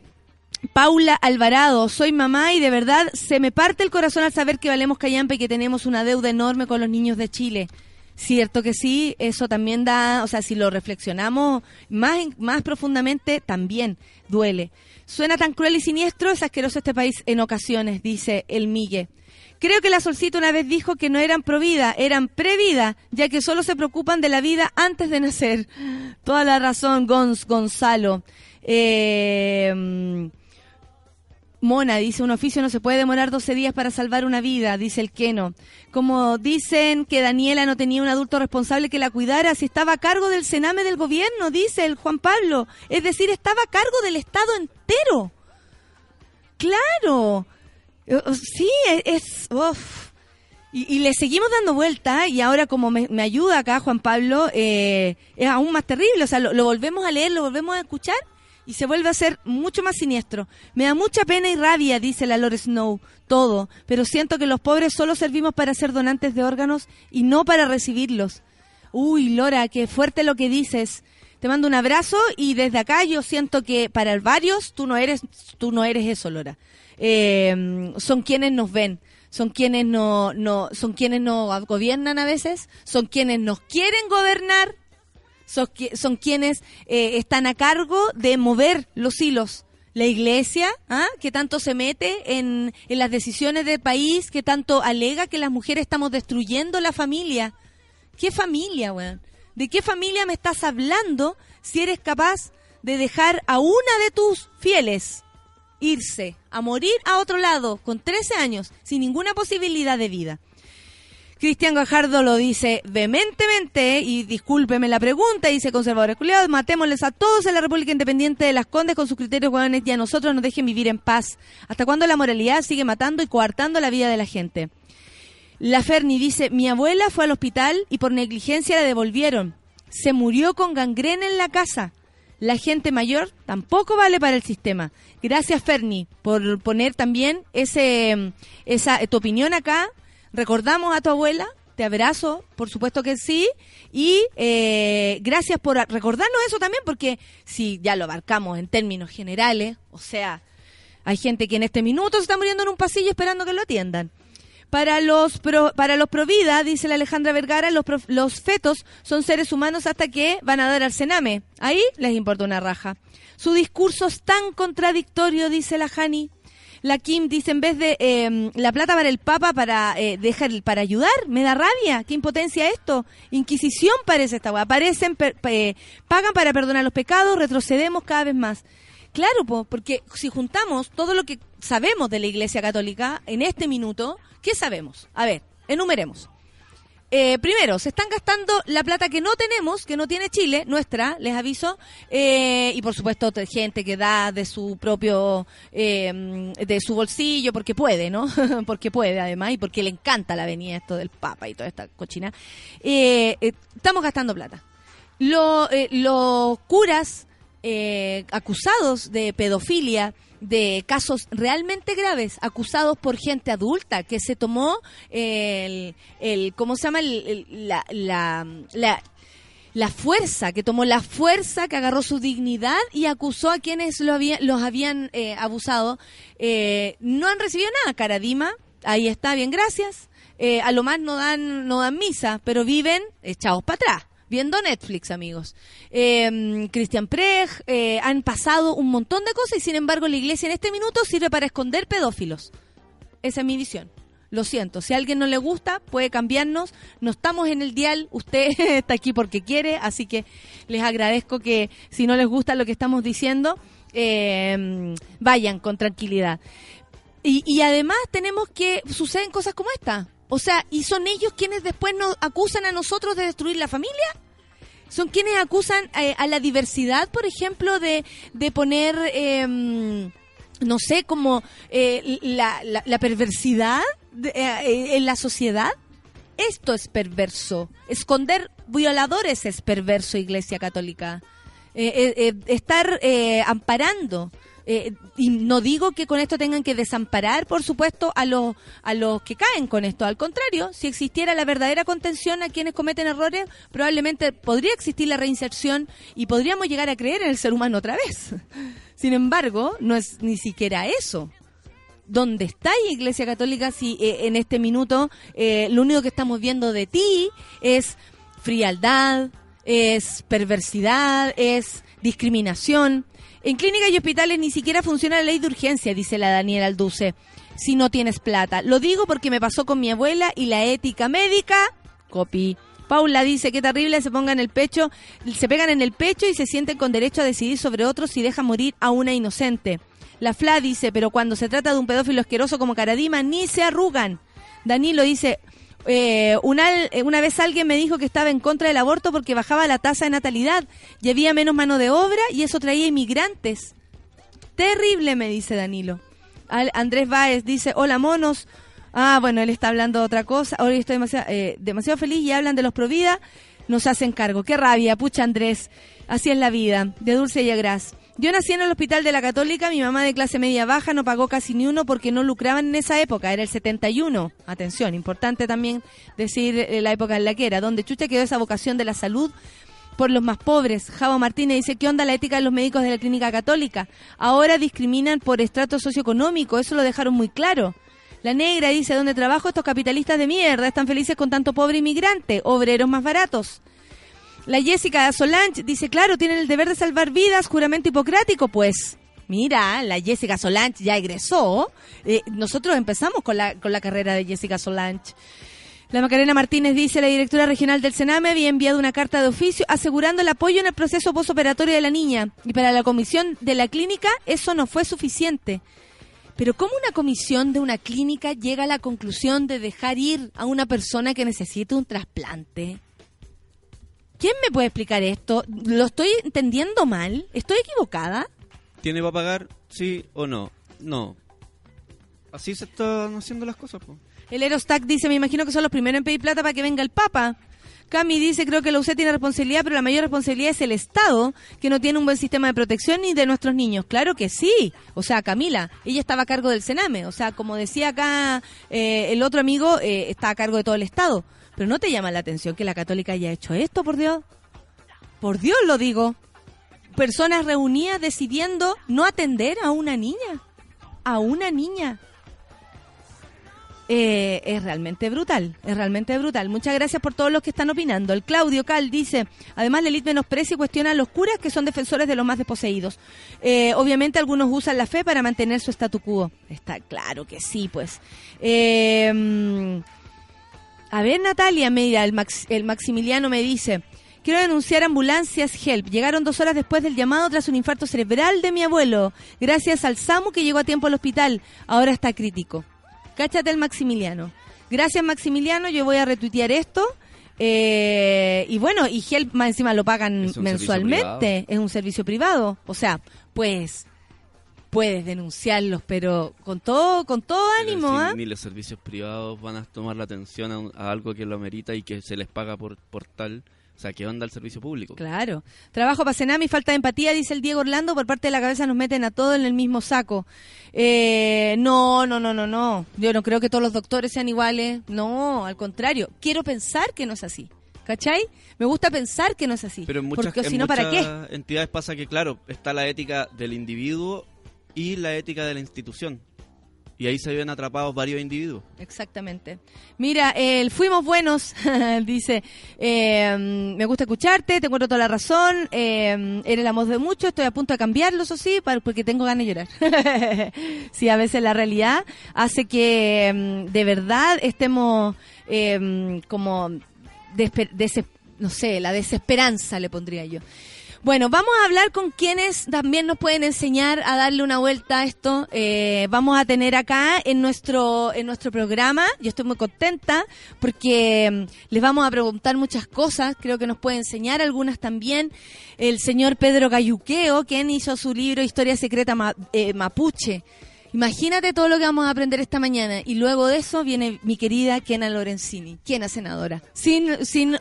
Paula Alvarado, soy mamá y de verdad se me parte el corazón al saber que valemos callampa y que tenemos una deuda enorme con los niños de Chile. Cierto que sí, eso también da, o sea, si lo reflexionamos más, más profundamente, también duele. Suena tan cruel y siniestro, es asqueroso este país en ocasiones, dice el Migue. Creo que la Solcita una vez dijo que no eran pro vida, eran previda, ya que solo se preocupan de la vida antes de nacer. Toda la razón, Gonz, Gonzalo. Eh, Mona dice, un oficio no se puede demorar 12 días para salvar una vida, dice el Keno. Como dicen que Daniela no tenía un adulto responsable que la cuidara, si estaba a cargo del cename del gobierno, dice el Juan Pablo. Es decir, estaba a cargo del Estado entero. Claro. Eh, eh, Sí, es... es- uf. Y, le seguimos dando vuelta y ahora como me, ayuda acá Juan Pablo, eh, es aún más terrible. O sea, lo volvemos a leer, lo volvemos a escuchar y se vuelve a ser mucho más siniestro. Me da mucha pena y rabia, dice la Lore Snow, todo, pero siento que los pobres solo servimos para ser donantes de órganos y no para recibirlos. Uy, Lora, qué fuerte lo que dices. Te mando un abrazo y desde acá yo siento que para varios tú no eres, tú no eres eso, Lora. Eh, son quienes nos ven, son quienes no, no, son quienes nos gobiernan a veces, son quienes nos quieren gobernar, son, qui- son quienes eh, están a cargo de mover los hilos. La iglesia, ¿ah? que tanto se mete en, en las decisiones del país, que tanto alega que las mujeres estamos destruyendo la familia. ¿Qué familia, weón? ¿De qué familia me estás hablando si eres capaz de dejar a una de tus fieles irse a morir a otro lado con 13 años sin ninguna posibilidad de vida? Cristian Gajardo lo dice vehementemente y discúlpeme la pregunta, dice conservadores culiados, matémosles a todos en la República Independiente de las Condes con sus criterios hueones y a nosotros nos dejen vivir en paz. ¿Hasta cuándo la moralidad sigue matando y coartando la vida de la gente? La Ferni dice, mi abuela fue al hospital y por negligencia la devolvieron. Se murió con gangrena en la casa. La gente mayor tampoco vale para el sistema. Gracias Ferni por poner también ese, esa, tu opinión acá. Recordamos a tu abuela, te abrazo, por supuesto que sí. Y eh, gracias por recordarnos eso también, porque si ya lo abarcamos en términos generales, o sea, hay gente que en este minuto se está muriendo en un pasillo esperando que lo atiendan. Para los pro, para los provida, dice la Alejandra Vergara, los, los fetos son seres humanos hasta que van a dar al. Ahí les importa una raja. Su discurso es tan contradictorio, dice la Hani. La Kim dice, en vez de eh, la plata para el Papa para eh, dejar para ayudar, me da rabia. ¿Qué impotencia esto? Inquisición parece esta weá. Parecen, per- eh, pagan para perdonar los pecados, retrocedemos cada vez más. Claro, po, porque si juntamos todo lo que sabemos de la Iglesia Católica en este minuto, ¿qué sabemos? A ver, enumeremos. Eh, primero, se están gastando la plata que no tenemos, que no tiene Chile, nuestra, les aviso, eh, y por supuesto gente que da de su propio, eh, de su bolsillo, porque puede, ¿no? porque puede además, y porque le encanta la venida esto del Papa y toda esta cochina. Eh, eh, estamos gastando plata. Eh, los curas acusados de pedofilia, de casos realmente graves, acusados por gente adulta que se tomó el, el ¿cómo se llama? El- la, la, la, la fuerza, que tomó la fuerza, que agarró su dignidad y acusó a quienes lo había- los habían eh, abusado. Eh, no han recibido nada, Caradima, ahí está, bien, gracias. Eh, a lo más no dan, no dan misa, pero viven echados para atrás. Viendo Netflix, amigos. Eh, Cristian Preg, eh, han pasado un montón de cosas y sin embargo la iglesia en este minuto sirve para esconder pedófilos. Esa es mi visión. Lo siento, si a alguien no le gusta, puede cambiarnos. No estamos en el dial, usted está aquí porque quiere, así que les agradezco que si no les gusta lo que estamos diciendo, eh, vayan con tranquilidad. Y, y además tenemos que suceden cosas como esta. O sea, ¿y son ellos quienes después nos acusan a nosotros de destruir la familia? son quienes acusan eh, a la diversidad, por ejemplo, de, de poner, eh, no sé, como eh, la, la- la perversidad de- eh, en la sociedad. Esto es perverso. Esconder violadores es perverso, Iglesia Católica. Estar amparando. Eh, y no digo que con esto tengan que desamparar, por supuesto, a los, a los que caen con esto. Al contrario, si existiera la verdadera contención a quienes cometen errores, probablemente podría existir la reinserción y podríamos llegar a creer en el ser humano otra vez. Sin embargo, no es ni siquiera eso. ¿Dónde está Iglesia Católica si eh, en este minuto eh, lo único que estamos viendo de ti es frialdad, es perversidad, es discriminación? En clínicas y hospitales ni siquiera funciona la ley de urgencia, dice la Daniela Alduce, si no tienes plata. Lo digo porque me pasó con mi abuela y la ética médica, copy. Paula dice que terrible se pongan el pecho, se pegan en el pecho y se sienten con derecho a decidir sobre otros y dejan morir a una inocente. La Fla dice, pero cuando se trata de un pedófilo asqueroso como Caradima, ni se arrugan. Danilo dice, eh, una, eh, una vez alguien me dijo que estaba en contra del aborto porque bajaba la tasa de natalidad y había menos mano de obra y eso traía inmigrantes. Terrible, me dice Danilo. Al- Andrés Báez dice, hola monos. Ah, bueno, él está hablando de otra cosa. Yo estoy demasiado, eh, demasiado feliz y hablan de los Provida. Nos hacen cargo. Qué rabia, pucha Andrés. Así es la vida, de dulce y a gras. Yo nací en el hospital de la Católica, mi mamá de clase media baja no pagó casi ni uno porque no lucraban en esa época, era el 71. Atención, importante también decir eh, la época en la que era, donde chucha quedó esa vocación de la salud por los más pobres. Javo Martínez dice, ¿qué onda la ética de los médicos de la clínica católica? Ahora discriminan por estrato socioeconómico, eso lo dejaron muy claro. La negra dice, ¿dónde trabajo estos capitalistas de mierda? Están felices con tanto pobre inmigrante, obreros más baratos. La Jessica Solange dice, claro, tienen el deber de salvar vidas, juramento hipocrático, pues. Mira, la Jessica Solange ya egresó. Eh, nosotros empezamos con la, con la carrera de Jessica Solange. La Macarena Martínez dice, la directora regional del Sename había enviado una carta de oficio asegurando el apoyo en el proceso posoperatorio de la niña. Y para la comisión de la clínica eso no fue suficiente. Pero ¿cómo una comisión de una clínica llega a la conclusión de dejar ir a una persona que necesita un trasplante? ¿Quién me puede explicar esto? ¿Lo estoy entendiendo mal? ¿Estoy equivocada? ¿Tiene para pagar? ¿Sí o no? No. Así se están haciendo las cosas, po. El Erostack dice, me imagino que son los primeros en pedir plata para que venga el Papa. Cami dice, creo que la UCE tiene responsabilidad, pero la mayor responsabilidad es el Estado, que no tiene un buen sistema de protección ni de nuestros niños. Claro que sí. O sea, Camila, ella estaba a cargo del Sename. O sea, como decía acá eh, el otro amigo, eh, está a cargo de todo el Estado. Pero ¿no te llama la atención que la católica haya hecho esto, por Dios? Por Dios lo digo. Personas reunidas decidiendo no atender a una niña. A una niña. Eh, es realmente brutal, es realmente brutal. Muchas gracias por todos los que están opinando. El Claudio Cal dice, además la élite menosprecia y cuestiona a los curas que son defensores de los más desposeídos. Eh, obviamente algunos usan la fe para mantener su statu quo. Está claro que sí, pues. Eh, mm, a ver, Natalia, mira, el, Max- el Maximiliano me dice, quiero denunciar ambulancias Help. Llegaron dos horas después del llamado tras un infarto cerebral de mi abuelo. Gracias al SAMU que llegó a tiempo al hospital. Ahora está crítico. Cáchate el Maximiliano. Gracias Maximiliano, yo voy a retuitear esto. Eh, y bueno, y Help más encima lo pagan mensualmente. Es un servicio privado. O sea, pues puedes denunciarlos, pero con todo, con todo ánimo, si ¿ah? Ni los servicios privados van a tomar la atención a, un- a algo que lo amerita y que se les paga por, por tal. O sea, ¿qué onda el servicio público? Claro. Trabajo para Senami, falta de empatía, dice el Diego Orlando. Por parte de la cabeza nos meten a todos en el mismo saco. Eh, no, no, no, no, no. Yo no creo que todos los doctores sean iguales. No, al contrario. Quiero pensar que no es así. ¿Cachai? Me gusta pensar que no es así. Pero en muchas, Porque en si no, ¿para qué? muchas entidades pasa que, claro, está la ética del individuo y la ética de la institución. Y ahí se ven atrapados varios individuos. Exactamente. Mira, el fuimos buenos, dice, eh, me gusta escucharte, te encuentro toda la razón, eh, eres la voz de mucho, estoy a punto de cambiarlo, eso sí, para- porque tengo ganas de llorar. sí, a veces la realidad hace que mm, de verdad estemos eh, como, no sé, la desesperanza le pondría yo. Bueno, vamos a hablar con quienes también nos pueden enseñar a darle una vuelta a esto. Eh, vamos a tener acá en nuestro en nuestro programa. Yo estoy muy contenta porque mm, les vamos a preguntar muchas cosas. Creo que nos puede enseñar algunas también. El señor Pedro Gayuqueo, quien hizo su libro Historia Secreta Ma- eh, Mapuche. Imagínate todo lo que vamos a aprender esta mañana. Y luego de eso viene mi querida Kena Lorenzini, Kena senadora. Sin, sin,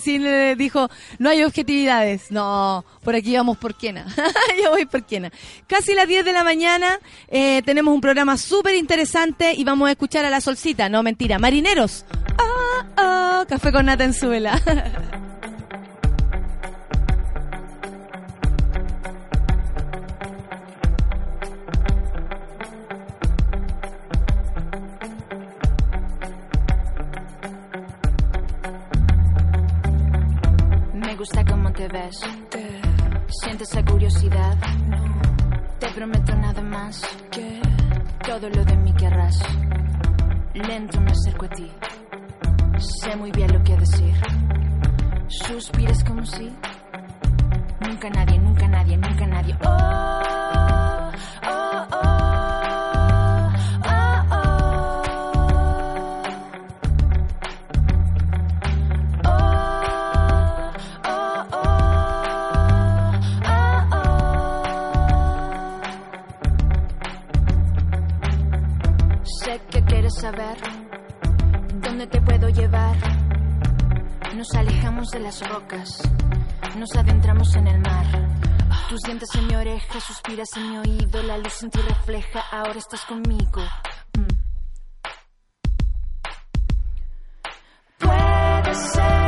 sin eh, dijo, no hay objetividades. No, por aquí vamos por Kena. Yo voy por Kena. Casi las 10 de la mañana eh, tenemos un programa súper interesante y vamos a escuchar a la solcita. No, mentira. Marineros. Ah, ah, café con nata en suela. gusta cómo te ves. Sientes esa curiosidad. Te prometo nada más. Que todo lo de mí querrás. Lento me acerco a ti. Sé muy bien lo que decir. Suspiras como si. Nunca nadie, nunca nadie, nunca nadie. Oh, oh, oh, saber dónde te puedo llevar. Nos alejamos de las rocas, nos adentramos en el mar. Tú sientes en mi oreja, suspiras en mi oído, la luz en ti refleja, ahora estás conmigo. Mm. Puede ser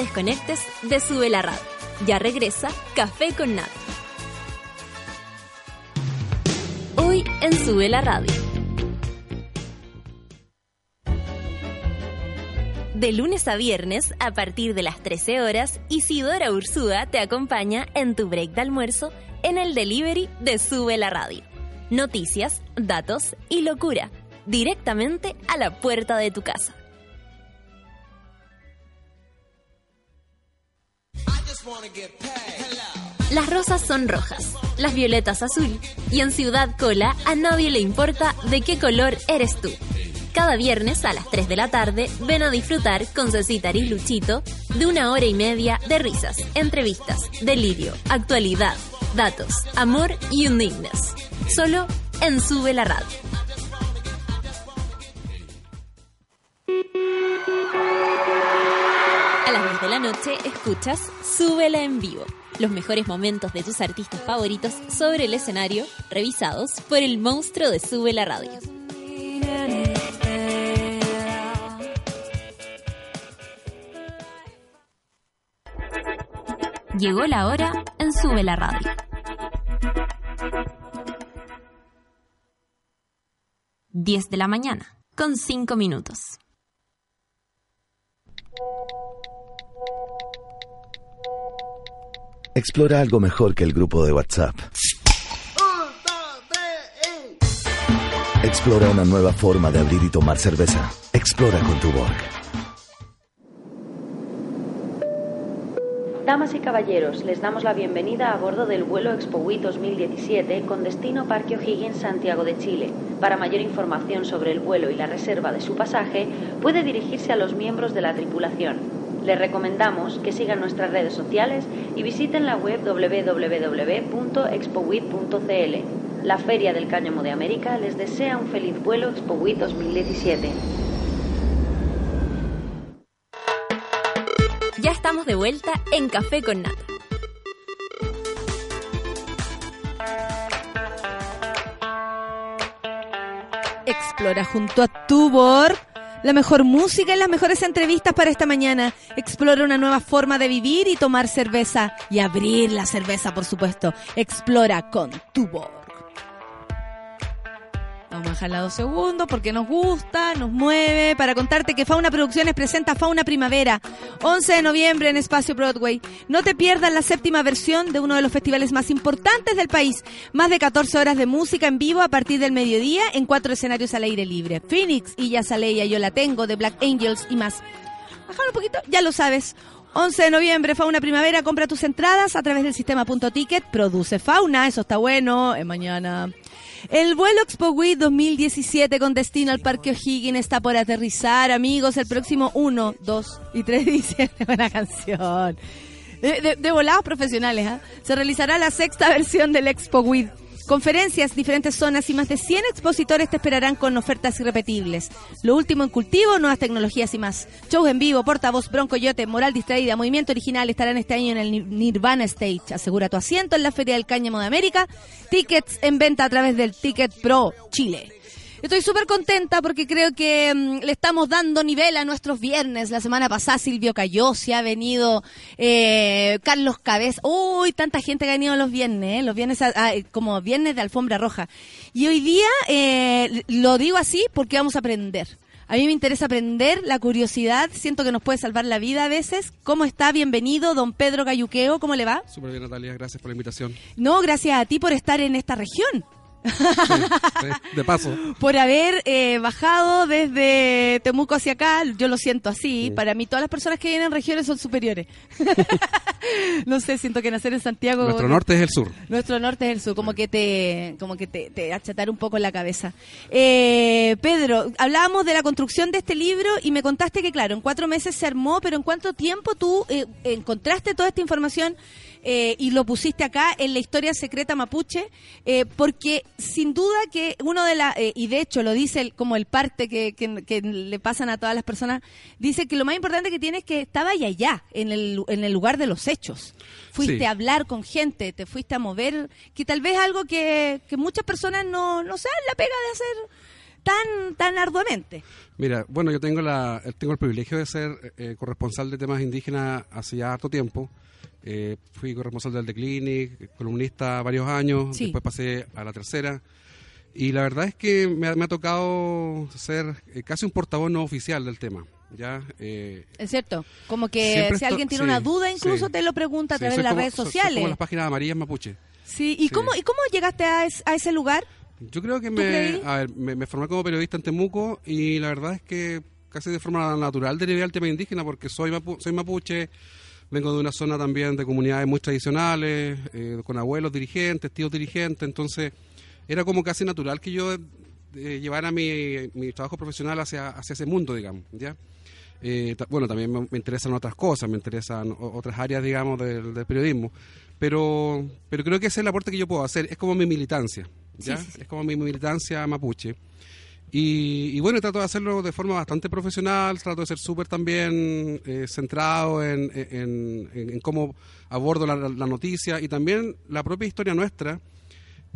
desconectes de Sube la Radio. Ya regresa Café con Nat. Hoy en Sube la Radio. De lunes a viernes, a partir de las 13 horas, Isidora Ursúa te acompaña en tu break de almuerzo en el delivery de Sube la Radio. Noticias, datos y locura, directamente a la puerta de tu casa. Las rosas son rojas, las violetas azul, y en Ciudad Cola a nadie le importa de qué color eres tú. Cada viernes a las 3 de la tarde ven a disfrutar con Cecitar y Luchito de una hora y media de risas, entrevistas, delirio, actualidad, datos, amor y undignes. Solo en Sube la Radio. A las 10 de la noche escuchas Súbela en vivo. Los mejores momentos de tus artistas favoritos sobre el escenario, revisados por el monstruo de Sube la Radio. Llegó la hora en Sube la Radio. 10 de la mañana, con 5 minutos. Explora algo mejor que el grupo de WhatsApp. Explora una nueva forma de abrir y tomar cerveza. Explora con tu Borg. Damas y caballeros, les damos la bienvenida a bordo del vuelo ExpoWi 2017 con destino Parque O'Higgins, Santiago de Chile. Para mayor información sobre el vuelo y la reserva de su pasaje, puede dirigirse a los miembros de la tripulación. Les recomendamos que sigan nuestras redes sociales y visiten la web www.expowit.cl. La Feria del Cáñamo de América les desea un feliz vuelo ExpoWi 2017. Ya estamos de vuelta en Café con Nata. Explora junto a Tubor La mejor música y las mejores entrevistas para esta mañana. Explora una nueva forma de vivir y tomar cerveza. Y abrir la cerveza, por supuesto. Explora con Tuborg. Vamos a bajarla dos segundos porque nos gusta, nos mueve. Para contarte que Fauna Producciones presenta Fauna Primavera, 11 de noviembre en Espacio Broadway. No te pierdas la séptima versión de uno de los festivales más importantes del país. Más de 14 horas de música en vivo a partir del mediodía en cuatro escenarios al aire libre. Phoenix, Illa Saleya, Yo la tengo, de Black Angels y más. Bájalo un poquito, ya lo sabes. 11 de noviembre, Fauna Primavera, compra tus entradas a través del sistema punto ticket, produce Fauna, eso está bueno, es mañana. El vuelo Expo Week 2017 con destino al Parque O'Higgins está por aterrizar, amigos, el próximo 1, 2 y 3 de diciembre. Buena canción. De, de- de volados profesionales, ¿ah? Se realizará la sexta versión del Expo Week. Conferencias, diferentes zonas y más de 100 expositores te esperarán con ofertas irrepetibles. Lo último en cultivo, nuevas tecnologías y más. Shows en vivo, portavoz, bronco, yote, moral distraída, movimiento original estarán este año en el Nir- Nirvana Stage. Asegura tu asiento en la Feria del Cáñamo de América. Tickets en venta a través del Ticket Pro Chile. Estoy súper contenta porque creo que mm, le estamos dando nivel a nuestros viernes. La semana pasada Silvio Cayó, se ha venido eh, Carlos Cabeza. Uy, tanta gente que ha venido los viernes, ¿eh? los viernes a- a- como viernes de alfombra roja. Y hoy día eh, lo digo así porque vamos a aprender. A mí me interesa aprender, la curiosidad, siento que nos puede salvar la vida a veces. ¿Cómo está? Bienvenido, don Pedro Cayuqueo, ¿cómo le va? Súper bien, Natalia, gracias por la invitación. No, gracias a ti por estar en esta región. Sí, de paso. por haber eh, bajado desde Temuco hacia acá, yo lo siento así, para mí todas las personas que vienen en regiones son superiores. no sé, siento que nacer en Santiago... Nuestro norte es el sur. Nuestro norte es el sur, como que te, como que te, te achatar un poco la cabeza. Eh, Pedro, hablábamos de la construcción de este libro y me contaste que, claro, en cuatro meses se armó, pero ¿en cuánto tiempo tú eh, encontraste toda esta información eh, y lo pusiste acá en la historia secreta mapuche? Eh, porque sin duda que uno de las, y de hecho lo dice el- como el parte que, que- que le pasan a todas las personas, dice que lo más importante que tiene es que estaba allá, allá, en el, en el lugar de los hechos. Fuiste Sí. a hablar con gente, te fuiste a mover, que tal vez algo que, que muchas personas no, no se dan la pega de hacer tan, tan arduamente. Mira, bueno, yo tengo la, tengo el privilegio de ser eh, corresponsal de temas indígenas hace ya harto tiempo. Eh, fui corresponsal del The Clinic, columnista varios años, Sí. después pasé a la tercera. Y la verdad es que me ha, me ha tocado ser eh, casi un portavoz no oficial del tema. ¿ya? Eh, Es cierto, como que si esto- alguien tiene sí, una duda incluso sí. te lo pregunta a través de las como- redes sociales. como las páginas amarillas mapuche. Sí, ¿y cómo y cómo llegaste a, es- a ese lugar? Yo creo que ¿Tú me, a ver, me, me formé como periodista en Temuco y la verdad es que casi de forma natural derivé al tema indígena porque soy, mapu- soy mapuche, vengo de una zona también de comunidades muy tradicionales, eh, con abuelos dirigentes, tíos dirigentes, entonces era como casi natural que yo eh, llevara mi, mi trabajo profesional hacia, hacia ese mundo, digamos, ¿ya? Eh, bueno, también me, me interesan otras cosas, me interesan otras áreas, digamos, del, del periodismo, pero, pero creo que ese es el aporte que yo puedo hacer, es como mi militancia, ¿ya? Sí, sí, sí. Es como mi militancia mapuche. Y, y bueno, trato de hacerlo de forma bastante profesional, trato de ser súper también eh, centrado en, en- en- en cómo abordo la, la noticia y también la propia historia nuestra,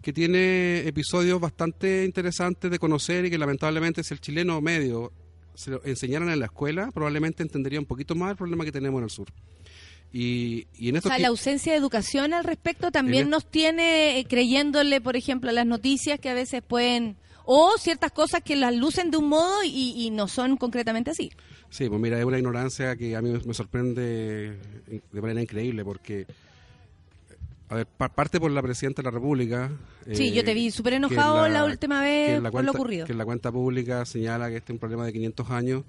que tiene episodios bastante interesantes de conocer y que lamentablemente si el chileno medio se lo enseñaran en la escuela, probablemente entendería un poquito más el problema que tenemos en el sur. Y, y en O sea, la ausencia de educación al respecto también nos tiene eh, creyéndole, por ejemplo, a las noticias que a veces pueden o ciertas cosas que las lucen de un modo y, y no son concretamente así. Sí, pues mira, es una ignorancia que a mí me sorprende de manera increíble porque, a ver, pa- parte por la Presidenta de la República. Sí, eh, yo te vi súper enojado en la última vez la por lo ocurrido. Que en la cuenta pública señala que este es un problema de 500 años.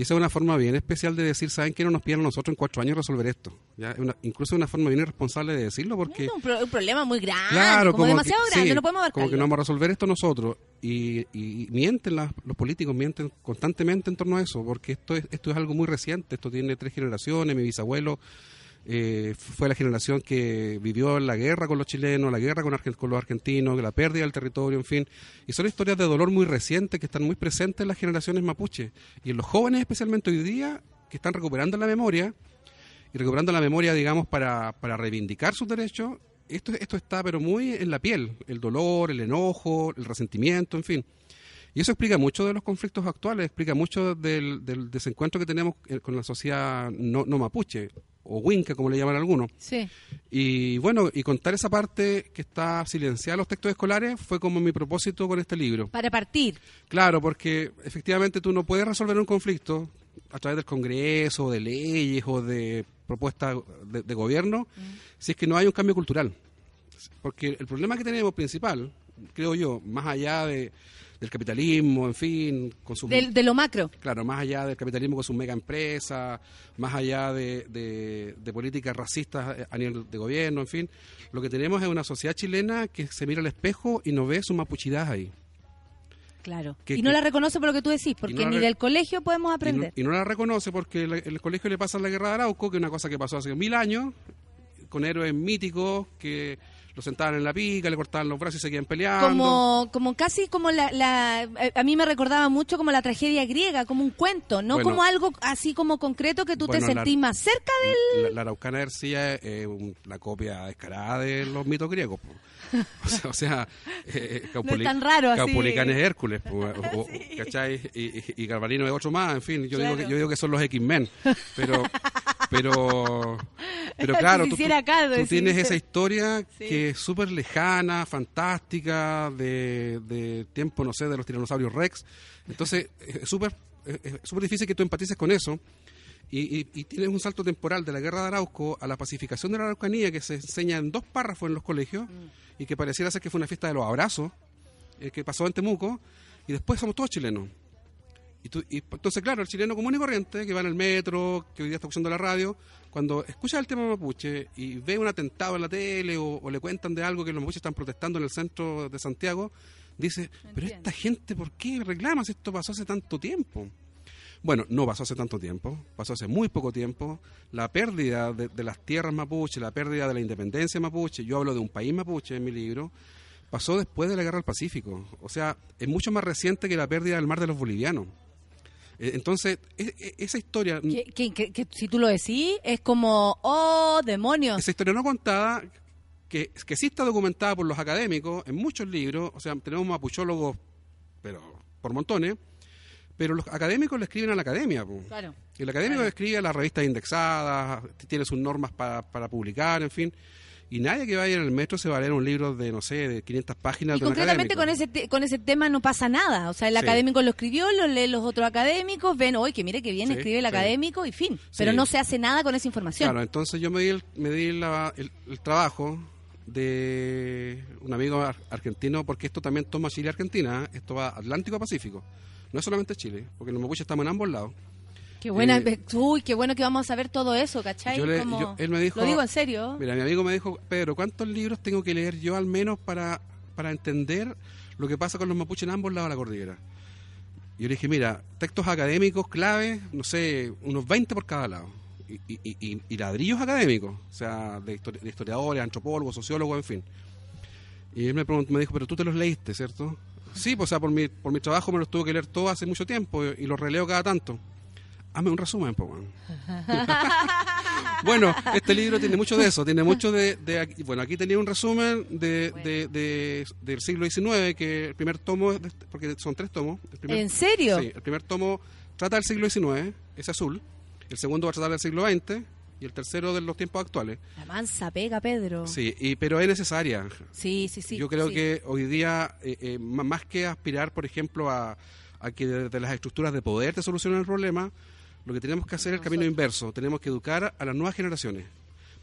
Y esa es una forma bien especial de decir, ¿saben qué? No nos piden a nosotros en cuatro años resolver esto. ¿ya? Es una- incluso una forma bien irresponsable de decirlo porque... Es un, pro- un problema muy grande, Claro, como, demasiado grande, sí, no podemos Como que no vamos a resolver esto nosotros. Y, y mienten las- los políticos, mienten constantemente en torno a eso, porque esto es, esto es algo muy reciente. Esto tiene tres generaciones. Mi bisabuelo eh, fue la generación que vivió la guerra con los chilenos, la guerra con, con los argentinos, la pérdida del territorio, en fin. Y son historias de dolor muy recientes que están muy presentes en las generaciones mapuche. Y en los jóvenes, especialmente hoy día, que están recuperando la memoria y recuperando la memoria, digamos, para, para reivindicar sus derechos, esto, esto está pero muy en la piel, el dolor, el enojo, el resentimiento, en fin. Y eso explica mucho de los conflictos actuales, explica mucho del, del desencuentro que tenemos eh, con la sociedad no, no mapuche, o winca, como le llaman algunos. Sí. Y bueno, y contar esa parte que está silenciada en los textos escolares fue como mi propósito con este libro. Para partir. Claro, porque efectivamente tú no puedes resolver un conflicto a través del Congreso, de leyes o de propuestas de, de gobierno, si es que no hay un cambio cultural. Porque el problema que tenemos principal, creo yo, más allá de, del capitalismo, en fin, con sus... De, de lo macro. Claro, más allá del capitalismo con sus mega empresas, más allá de, de- de políticas racistas eh, a nivel de gobierno, en fin, lo que tenemos es una sociedad chilena que se mira al espejo y no ve su mapuchidad ahí. Claro. Que- y no que- la reconoce por lo que tú decís, porque no ni del colegio podemos Y no, aprender. y no la reconoce porque la- el colegio le pasa la guerra de Arauco, que es una cosa que pasó hace mil años, con héroes míticos que lo sentaban en la pica, le cortaban los brazos y seguían peleando. Como, como casi como la, la- eh, a mí me recordaba mucho como la tragedia griega, como un cuento, no Bueno. como algo así como concreto que tú Bueno, te la- sentís más cerca del... La, la Araucana de Ercilla es un- la copia descarada de los mitos griegos. po. O sea, o sea, eh, tan raro. Caupolicán es Hércules, po, o- o- ¿cachai? Y, y, y Galvarino es otro más, en fin, yo, digo, que, yo digo que son los X-Men, pero... Pero, pero claro, tú, tienes esa historia Sí. que es súper lejana, fantástica, de, de tiempo, no sé, de los tiranosaurios Rex. Entonces, es súper súper difícil que tú empatices con eso. Y, y- y tienes un salto temporal de la guerra de Arauco a la pacificación de la Araucanía que se enseña en dos párrafos en los colegios y que pareciera ser que fue una fiesta de los abrazos eh, que pasó en Temuco y después somos todos chilenos. Y tú- y entonces, claro, el chileno común y corriente que va en el metro, que hoy día está escuchando la radio, cuando escucha el tema mapuche y ve un atentado en la tele o, o le cuentan de algo que los mapuches están protestando en el centro de Santiago, dice, pero esta gente, ¿por qué reclama si esto pasó hace tanto tiempo? Bueno, no pasó hace tanto tiempo, pasó hace muy poco tiempo. La pérdida de, de las tierras mapuche, la pérdida de la independencia mapuche, yo hablo de un país mapuche en mi libro, pasó después de la guerra del Pacífico. O sea, es mucho más reciente que la pérdida del mar de los bolivianos. Eh, Entonces, e- e- esa historia, Que, que- que- que si tú lo decís, es como, oh, demonios. esa historia no contada, que, que sí está documentada por los académicos en muchos libros, o sea, tenemos mapuchólogos, pero por montones, pero los académicos le escriben a la academia. po. Claro. Y el académico escribe a las revistas indexadas, tiene sus normas para, para publicar, en fin. Y nadie que vaya en el metro se va a leer un libro de, no sé, de 500 páginas Y de concretamente con ese, te- con ese tema no pasa nada. O sea, el Sí. académico lo escribió, lo leen los otros académicos, ven, oye, que mire que bien Sí, escribe el sí. académico y fin. Pero no se hace nada con esa información. Claro, entonces yo me di el, me di la- el, el trabajo de un amigo ar- argentino, porque esto también toma Chile y Argentina, ¿eh? esto va Atlántico a Pacífico. No es solamente Chile, porque los mapuches estamos en ambos lados. Qué buena, Eh, uy, qué bueno que vamos a saber todo eso, ¿cachai? Yo le- Como- yo- él me dijo- lo digo en serio. Mira, mi amigo me dijo, Pedro, ¿cuántos libros tengo que leer yo al menos para, para entender lo que pasa con los mapuches en ambos lados de la cordillera? Y yo le dije, mira, textos académicos claves, no sé, unos 20 por cada lado. Y, y- y- y ladrillos académicos, o sea, de, histori- de historiadores, antropólogos, sociólogos, en fin. Y él me, preguntó, me dijo, pero tú te los leíste, ¿cierto? Sí, pues, o sea, por mi, por mi trabajo me los tuve que leer todos hace mucho tiempo y los releo cada tanto. Hazme un resumen, po. Bueno, este libro tiene mucho de eso, tiene mucho de... de aquí- bueno, aquí tenía un resumen de, de- de- del siglo XIX, que el primer tomo, de este- porque son tres tomos. el primer- ¿En serio? Sí, el primer tomo trata del siglo XIX, es azul, el segundo va a tratar del siglo XX y el tercero de los tiempos actuales. La mansa pega, Pedro. Sí, y, pero es necesaria. sí, sí. sí, Yo creo sí. que hoy día, eh, eh, más que aspirar, por ejemplo, a, a que desde las estructuras de poder te solucionen el problema, lo que tenemos que hacer es el camino inverso. Tenemos que educar a las nuevas generaciones.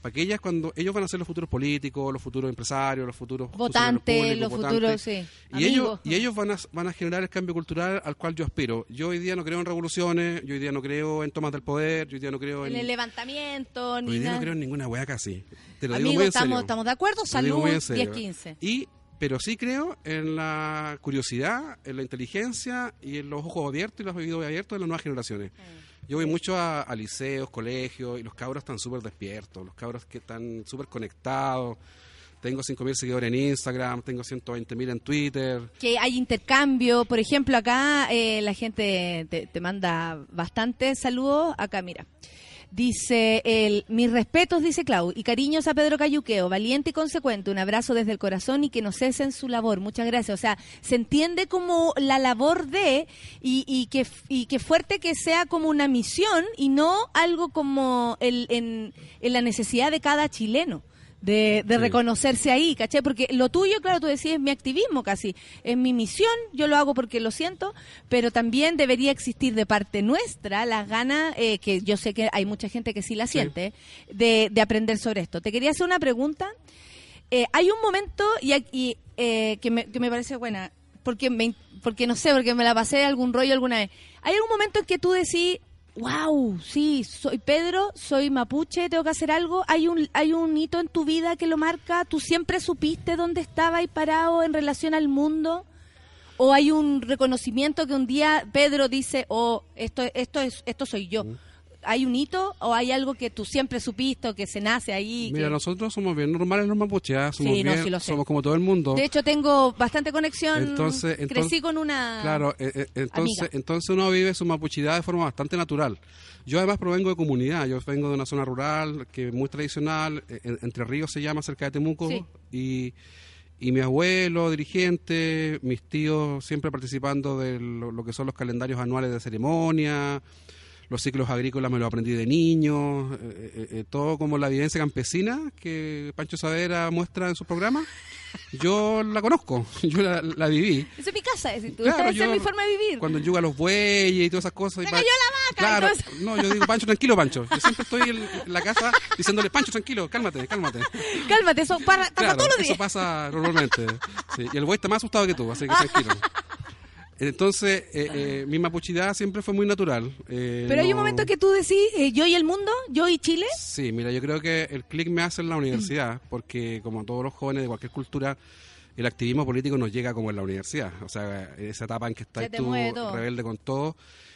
Para que ellas, cuando ellos van a ser los futuros políticos, los futuros empresarios, los futuros Votantes, públicos, los votantes, futuros, sí. y ellos, y ellos van a, van a generar el cambio cultural al cual yo aspiro. Yo hoy día no creo en revoluciones, yo hoy día no creo en tomas del poder, yo hoy día no creo en... En el levantamiento, ni hoy día nada. no creo en ninguna weá casi. Te lo digo Amigos, muy en estamos, serio. estamos de acuerdo. Digo Salud, muy en serio. 10-15. Y, pero sí creo en la curiosidad, en la inteligencia y en los ojos abiertos y los oídos abiertos de las nuevas generaciones. Yo voy mucho a, liceos, colegios y los cabros están súper despiertos, los cabros que están súper conectados. Tengo 5.000 seguidores en Instagram, tengo 120.000 en Twitter. que hay intercambio. Por ejemplo, acá eh, la gente te, te manda bastantes saludos. Acá, mira. Dice el, mis respetos, dice Clau, y cariños a Pedro Cayuqueo, valiente y consecuente, un abrazo desde el corazón y que no cesen su labor. Muchas gracias. O sea, se entiende como la labor de y, y que y que fuerte que sea como una misión y no algo como el, en, en la necesidad de cada chileno. De, de Sí. reconocerse ahí, ¿caché? Porque lo tuyo, claro, tú decías, es mi activismo casi, es mi misión, yo lo hago porque lo siento, pero también debería existir de parte nuestra las ganas, eh, que yo sé que hay mucha gente que sí la siente, de, de aprender sobre esto. Te quería hacer una pregunta. Eh, hay un momento y, eh, que, me, que me parece buena, porque, me, porque no sé, porque me la pasé algún rollo alguna vez. Hay algún momento en que tú decís, wow, sí, soy Pedro, soy mapuche, tengo que hacer algo. Hay un, hay un hito en tu vida que lo marca. ¿Tú siempre supiste dónde estaba y parado en relación al mundo? ¿O hay un reconocimiento que un día Pedro dice, oh, esto, esto, es, esto soy yo? ¿Hay un hito o hay algo que tú siempre supiste o que se nace ahí? Mira, que- nosotros somos bien normales los mapuches, somos, Sí, no, bien- sí lo sé. somos como todo el mundo. De hecho, tengo bastante conexión. Entonces- Crecí con una. Claro, eh, eh, entonces, amiga. entonces uno vive su mapuchidad de forma bastante natural. Yo además provengo de comunidad, yo vengo de una zona rural que es muy tradicional, eh, en- Entre Ríos se llama, cerca de Temuco, Sí. y, y mi abuelo, dirigente, mis tíos siempre participando de lo, lo que son los calendarios anuales de ceremonia, los ciclos agrícolas me lo aprendí de niño, eh, eh, eh, todo como la vivencia campesina que Pancho Savera muestra en su programa. Yo la conozco, yo la, la viví. Esa es mi casa, es tú- Claro, esa yo- es mi forma de vivir. Cuando yuga los bueyes y todas esas cosas. ¡Se y pa- cayó la vaca! Claro, eso. no, yo digo, Pancho, tranquilo, Pancho. Yo siempre estoy en, en la casa diciéndole, Pancho, tranquilo, cálmate, cálmate. Cálmate, eso para, pasa Claro, todos los eso días. pasa normalmente. Sí, y el buey está más asustado que tú, así que tranquilo. Entonces, eh, eh, mi mapuchidad siempre fue muy natural. eh, Pero hay un momento que tú decís, eh, yo y el mundo, yo y Chile. Sí, mira, yo creo que el clic me hace en la universidad, porque como todos los jóvenes de cualquier cultura, el activismo político nos llega como en la universidad. O sea, esa etapa en que estás tú rebelde con todo.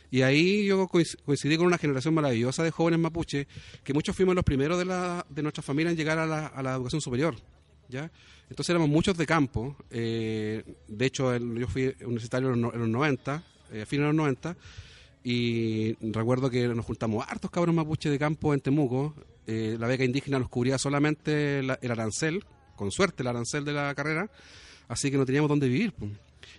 Y ahí yo coinc- coincidí con una generación maravillosa de jóvenes mapuche, que muchos fuimos los primeros de, la, de nuestra familia en llegar a la, a la educación superior. ¿ya? Entonces éramos muchos de campo. eh, de hecho, el- yo fui universitario en los, en los 90, eh, a fines de los 90, y recuerdo que nos juntamos hartos cabros mapuche de campo en Temuco. eh, la beca indígena nos cubría solamente la- el arancel, con suerte el arancel de la carrera, así que no teníamos dónde vivir. pues.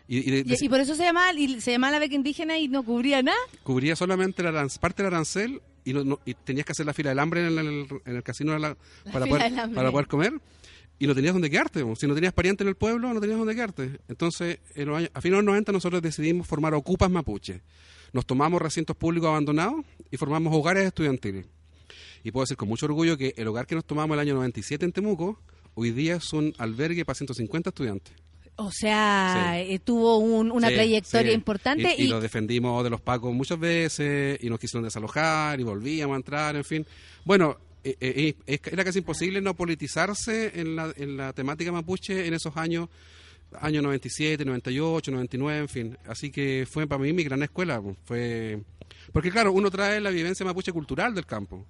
Y, y de- Y, y por eso se llamaba, y se llamaba la beca indígena y no cubría nada. cubría solamente la parte del arancel y, no- no- y tenías que hacer la fila del hambre en el, en el casino de la- poder, para poder comer y no tenías donde quedarte. Si no tenías pariente en el pueblo, no tenías donde quedarte. Entonces, en los años- a finales de los 90 nosotros decidimos formar Ocupas Mapuche. Nos tomamos recintos públicos abandonados y formamos hogares estudiantiles. Y puedo decir con mucho orgullo que el hogar que nos tomamos el año 97 en Temuco, hoy día es un albergue para 150 estudiantes. O sea, Sí. eh, tuvo un- una Sí, trayectoria sí. importante Y, y, y lo defendimos de los pacos muchas veces y nos quisieron desalojar y volvíamos a entrar, en fin. Bueno, eh, eh, eh, era casi imposible no politizarse en la, en la temática mapuche en esos años, años 97, 98, 99, en fin. Así que fue para mí mi gran escuela. pues, Fue Porque claro, uno trae la vivencia mapuche cultural del campo.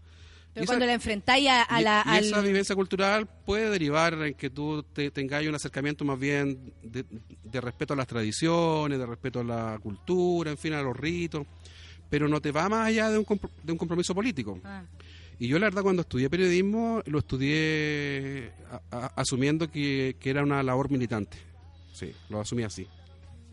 pero Y cuando esa- la enfrentáis a, la... y, esa al- vivencia cultural puede derivar en que tú te, tengas un acercamiento más bien de, de respeto a las tradiciones, de respeto a la cultura, en fin, a los ritos, pero no te va más allá de un, de un compromiso político. Ah. Y yo la verdad cuando estudié periodismo lo estudié a- a- asumiendo que, que era una labor militante. Sí, lo asumí así.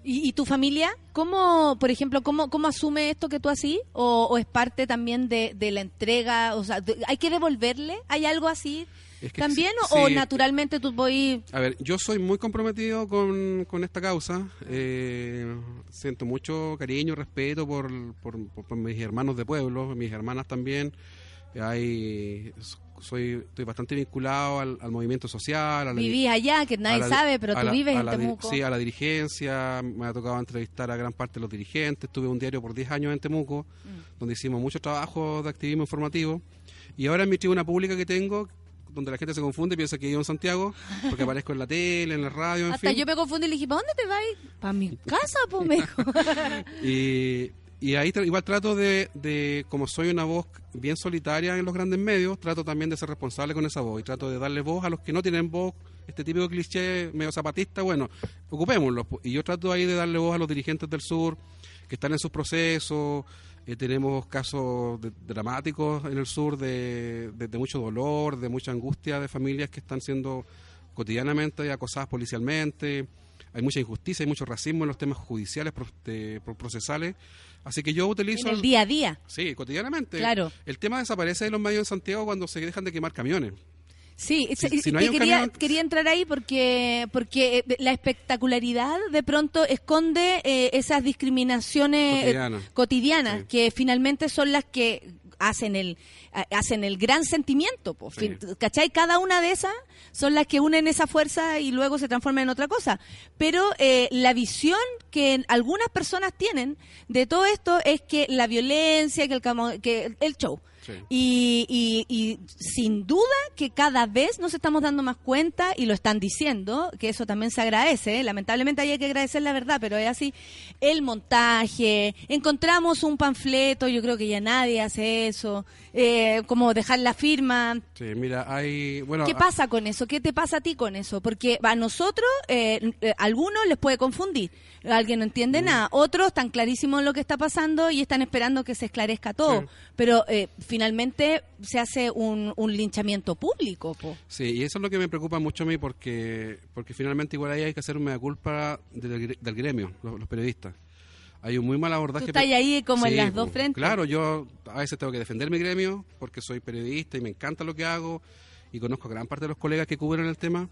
¿Y, y tu familia? ¿Cómo, por ejemplo, cómo, cómo asume esto que tú así? ¿O, o es parte también de, de la entrega? O sea, ¿hay que devolverle? ¿Hay algo así Es que también? sí- ¿O sí. naturalmente tú voy... A ver, yo soy muy comprometido con, con esta causa. eh, siento mucho cariño respeto por, por, por- por mis hermanos de pueblo, mis hermanas también. Hay, soy, estoy bastante vinculado al, al movimiento social. A la, Vivís allá, que nadie la- sabe, pero tú la- vives en Temuco. Sí, a la dirigencia. Me ha tocado entrevistar a gran parte de los dirigentes. Tuve un diario por 10 años en Temuco, Mm. donde hicimos mucho trabajo de activismo informativo. Y ahora en mi tribuna pública que tengo, donde la gente se confunde y piensa que vivo en Santiago, porque aparezco en la tele, en la radio, en Hasta fin. yo me confundí y le dije, ¿para dónde te vas? Para mi casa, pues, me dijo. Y, y ahí igual trato de, de, como soy una voz bien solitaria en los grandes medios, trato también de ser responsable con esa voz y trato de darle voz a los que no tienen voz, este típico cliché medio zapatista, bueno, ocupémoslo. pu- Y yo trato ahí de darle voz a los dirigentes del sur que están en sus procesos, Eh, tenemos casos de- dramáticos en el sur de, de- mucho dolor, de mucha angustia de familias que están siendo cotidianamente acosadas policialmente. Hay mucha injusticia, hay mucho racismo en los temas judiciales, procesales. Así que yo utilizo... En el día a día. Sí, cotidianamente. Claro. El tema desaparece de los medios en Santiago cuando se dejan de quemar camiones. Sí, Si- si no que quería, camión- quería entrar ahí porque porque eh, la espectacularidad de pronto esconde eh, esas discriminaciones eh, Cotidianas. cotidianas Sí. que finalmente son las que hacen el a- hacen el gran sentimiento, po. Sí. Fin- ¿cachai? Cada una de esas son las que unen esa fuerza y luego se transforman en otra cosa. Pero eh, la visión que algunas personas tienen de todo esto es que la violencia, que el, que el show. Sí. Y, y- y sin duda que cada vez nos estamos dando más cuenta y lo están diciendo, que eso también se agradece. ¿eh? Lamentablemente hay que agradecer la verdad, pero es así. El montaje, encontramos un panfleto, yo creo que ya nadie hace eso, eh, como dejar la firma. Sí, mira, hay... Bueno, ¿Qué pasa con eso? ¿Qué te pasa a ti con eso? Porque a nosotros, eh, eh, algunos les puede confundir. Alguien no Mm. entiende nada. Otros están clarísimos en lo que está pasando y están esperando que se esclarezca todo. Pero eh, finalmente se hace un, un linchamiento público. Po. Sí, y eso es lo que me preocupa mucho a mí porque, porque finalmente igual ahí hay que hacer una culpa del, del gremio, los, los periodistas. Hay un muy mal abordaje. Tú estás ahí como en las dos frentes. Claro, yo a veces tengo que defender mi gremio porque soy periodista y me encanta lo que hago y conozco a gran parte de los colegas que cubren el tema,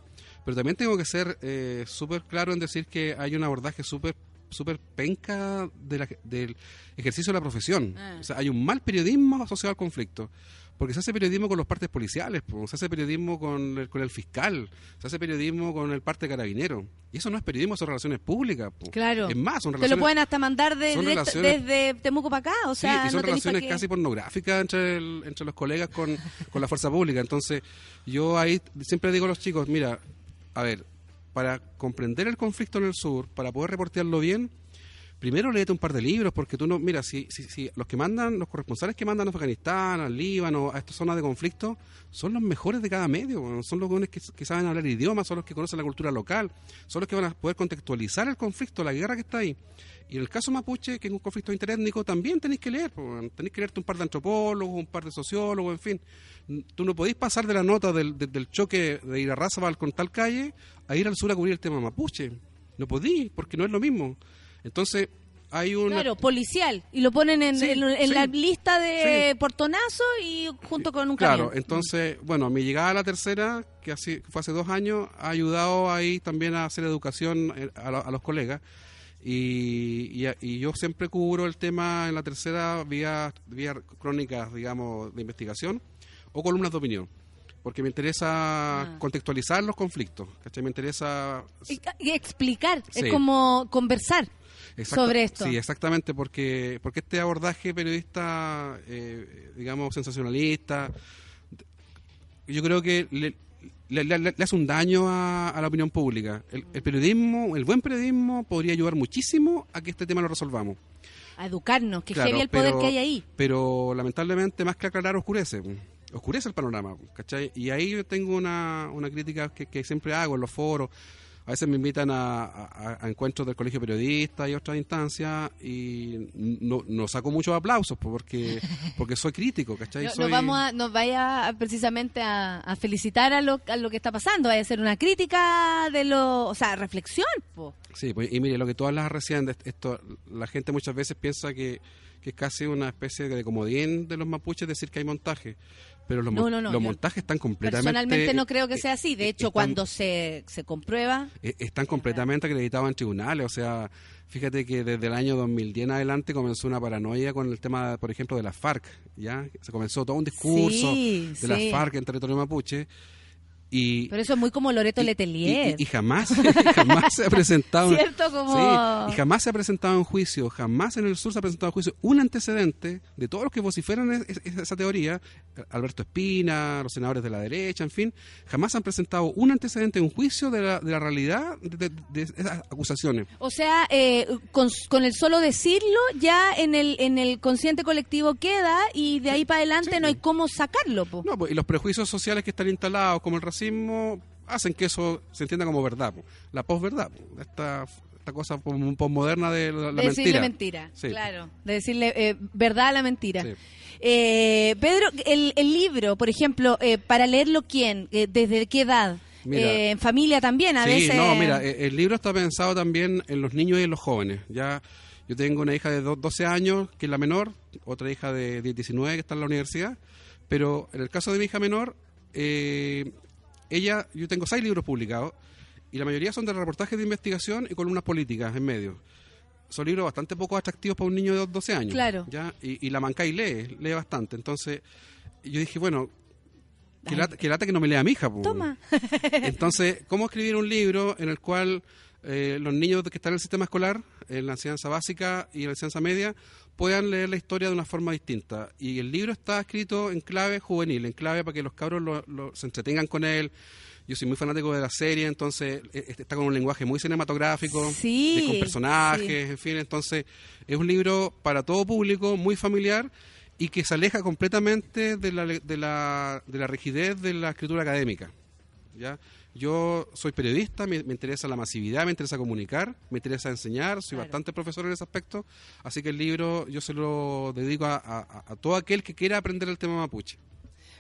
pero también tengo que ser eh, súper claro en decir que hay un abordaje súper súper penca de la- del ejercicio de la profesión. Ah. O sea, hay un mal periodismo asociado al conflicto. Porque se hace periodismo con los partes policiales, po, se hace periodismo con el, con el fiscal, se hace periodismo con el parte carabinero. Y eso no es periodismo, son relaciones públicas. po. Claro. Es más, son Te relaciones... lo pueden hasta mandar de, directo- desde Temuco para acá. O Sí, sea, y son no relaciones casi pornográficas entre, el- entre los colegas con, con la fuerza pública. Entonces, yo ahí siempre digo a los chicos, mira, a ver, para comprender el conflicto en el sur, para poder reportearlo bien, primero léete un par de libros, porque tú no, mira, si, si, si los que mandan, los corresponsales que mandan a Afganistán, al Líbano, a estas zonas de conflicto, son los mejores de cada medio, son los que saben hablar idiomas, son los que conocen la cultura local, son los que van a poder contextualizar el conflicto, la guerra que está ahí. Y en el caso mapuche, que es un conflicto interétnico, también tenéis que leer, tenéis que leerte un par de antropólogos, un par de sociólogos, en fin. Tú no podéis pasar de la nota del, del, del choque de ir a Razabal con tal calle a ir al sur a cubrir el tema mapuche. No podí, porque no es lo mismo. Entonces, hay una... Claro, policial. Y lo ponen en, Sí, en- en sí. la lista de Sí. portonazo y junto con un Claro, camión. entonces, bueno, mi llegada a la tercera, que así, que fue hace dos años, ha ayudado ahí también a hacer educación eh, a, lo- a los colegas. Y, y, y yo siempre cubro el tema en la tercera vía, vía crónicas, digamos, de investigación o columnas de opinión. Porque me interesa Ah. contextualizar los conflictos, ¿cachai? Me interesa... Y, y explicar, Sí. es como conversar sobre esto. Sí, exactamente, porque, porque este abordaje periodista, eh, digamos, sensacionalista, yo creo que le, le- le- le hace un daño a, a la opinión pública. El, el periodismo, el buen periodismo, podría ayudar muchísimo a que este tema lo resolvamos. A educarnos, que Claro, heavy el poder pero- que hay ahí. Pero lamentablemente, más que aclarar, oscurece. Oscurece el panorama, ¿cachai? Y ahí yo tengo una, una crítica que, que siempre hago en los foros. A veces me invitan a, a- a encuentros del colegio periodista y otras instancias y no, no saco muchos aplausos po, porque porque soy crítico, ¿cachai? No, Soy- nos vamos a, nos vaya precisamente a, a felicitar a lo, a lo que está pasando, vaya a hacer una crítica de lo, o sea, reflexión, po. Sí, pues, y mire, lo que tú hablas recién, esto, la gente muchas veces piensa que, que es casi una especie de comodín de los mapuches decir que hay montaje, pero los, No, no, no, los montajes están completamente... Personalmente no creo que eh, sea así. De eh, hecho, están- cuando se, se comprueba, eh, están completamente acreditados en tribunales, o sea, fíjate que desde el año 2010 en adelante comenzó una paranoia con el tema, por ejemplo, de las FARC, ¿ya? Se comenzó todo un discurso Sí, de sí. las FARC en territorio mapuche y... pero eso es muy como Loreto y- Letelier. y- jamás, jamás se ha presentado. ¿Cierto? Como- Sí, y jamás se ha presentado en juicio, jamás en el sur se ha presentado en juicio un antecedente de todos los que vociferan es- es- esa teoría, Alberto Espina, los senadores de la derecha, en fin, jamás han presentado un antecedente en juicio de la, de la realidad de, de- de esas acusaciones. O sea, eh, con, con el solo decirlo, ya en el, en el consciente colectivo queda y de ahí para adelante Sí. no hay cómo sacarlo, po. No, pues, y los prejuicios sociales que están instalados, como el racismo, hacen que eso se entienda como verdad, po. la posverdad, po, esta, esta cosa posmoderna de la, la de decirle mentira. mentira, Sí. claro. De decirle eh, verdad a la mentira. Sí. Eh, Pedro, el, el libro, por ejemplo, eh, para leerlo, ¿quién? ¿Desde qué edad? En familia también, a sí, veces. no, mira, el libro está pensado también en los niños y en los jóvenes. Ya yo tengo una hija de do- 12 años, que es la menor, otra hija de 10, 19 que está en la universidad, pero en el caso de mi hija menor, eh, ella, yo tengo seis libros publicados y la mayoría son de reportajes de investigación y columnas políticas en medio. Son libros bastante poco atractivos para un niño de 12 años. Claro. ¿ya? Y, y la Mancay lee, lee bastante. Entonces, yo dije, bueno, que lata, que lata que no me lea mi hija. po. Toma. Entonces, ¿cómo escribir un libro en el cual eh, los niños que están en el sistema escolar, en la enseñanza básica y en la enseñanza media, puedan leer la historia de una forma distinta? Y el libro está escrito en clave juvenil, en clave para que los cabros lo- lo- se entretengan con él. Yo soy muy fanático de la serie, entonces eh, este está con un lenguaje muy cinematográfico, Sí, con personajes, sí. en fin. Entonces, es un libro para todo público, muy familiar y que se aleja completamente de la, de la, de la rigidez de la escritura académica. ¿ya? Yo soy periodista, me, me interesa la masividad, me interesa comunicar, me interesa enseñar, soy bastante profesor en ese aspecto, así que el libro yo se lo dedico a, a- a todo aquel que quiera aprender el tema mapuche.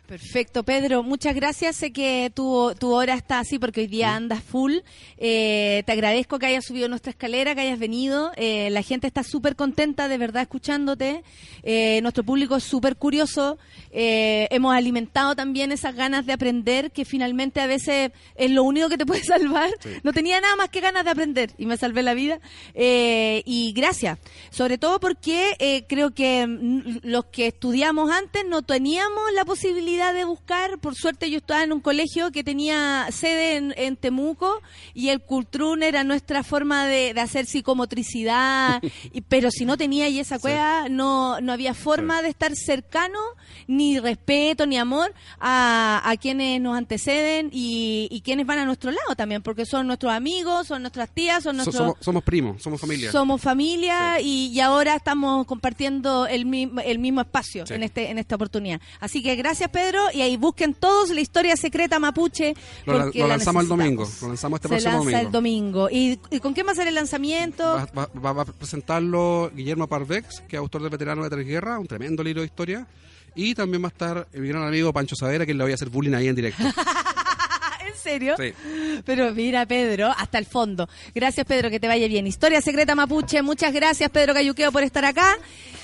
Perfecto, Pedro. Muchas gracias. Sé que tu, tu hora está así porque hoy día andas full. Eh, te agradezco que hayas subido nuestra escalera, que hayas venido. Eh, la gente está súper contenta, de verdad, escuchándote. Eh, nuestro público es súper curioso. Eh, hemos alimentado también esas ganas de aprender, que finalmente a veces es lo único que te puede salvar. No tenía nada más que ganas de aprender y me salvé la vida. Eh, y gracias. Sobre todo porque eh, creo que mm, los que estudiamos antes no teníamos la posibilidad de buscar. Por suerte yo estaba en un colegio que tenía sede en, en Temuco y el Cultrun era nuestra forma de, de hacer psicomotricidad. y- pero si no tenía y esa cueva, no, no había forma de estar cercano, ni respeto, ni amor a, a quienes nos anteceden y, y quienes van a nuestro lado también, porque son nuestros amigos, son nuestras tías, son So- nuestros... somos, somos primos, somos familia. Somos familia y, y ahora estamos compartiendo el mismo, el mismo espacio en este en esta oportunidad. Así que gracias Pedro y ahí busquen todos la historia secreta mapuche. Lo, porque lo la lanzamos el domingo, lo lanzamos este Se próximo lanza el domingo. domingo. ¿Y, y con qué va a ser el lanzamiento? Va, va- va- va a presentarlo Guillermo Parvex, que es autor de Veterano de Tres Guerras, un tremendo libro de historia. Y también va a estar mi gran amigo Pancho Savera, que le voy a hacer bullying ahí en directo. ¿En serio? Sí. Pero mira, Pedro, hasta el fondo. Gracias, Pedro, que te vaya bien. Historia Secreta Mapuche, muchas gracias, Pedro Cayuqueo, por estar acá.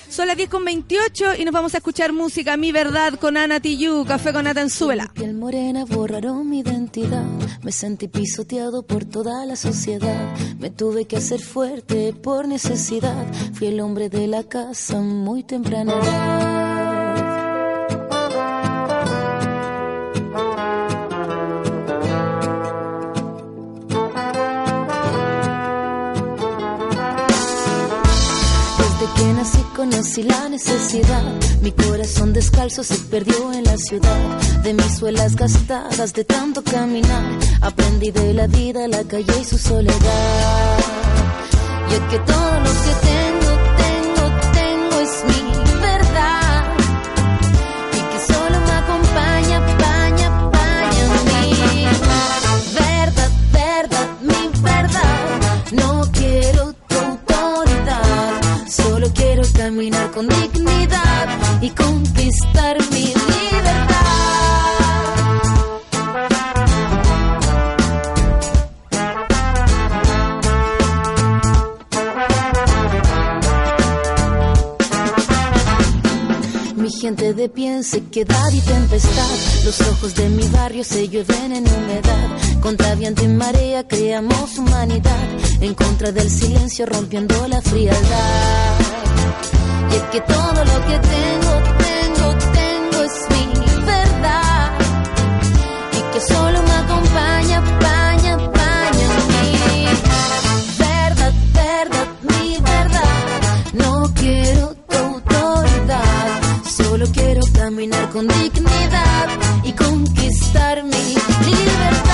Son las 10 con 28 y nos vamos a escuchar música Mi Verdad con Ana Tiyu, Café con Nata en Súbela. piel morena borraron mi identidad. Me sentí pisoteado por toda la sociedad. Me tuve que hacer fuerte por necesidad. Fui el hombre de la casa muy temprana que nací conocí la necesidad. Mi corazón descalzo se perdió en la ciudad. De mis suelas gastadas de tanto caminar. Aprendí de la vida, la calle y su soledad. Y es que todo lo que tengo, quiero caminar con dignidad y conquistar mi libertad. Mi gente de pie en sequedad y tempestad. Los ojos de mi barrio se llueven en humedad. Contra viento y marea creamos humanidad. En contra del silencio rompiendo la frialdad. Y es que todo lo que tengo, tengo, tengo es mi verdad. Y que solo caminar con dignidad y conquistar mi libertad.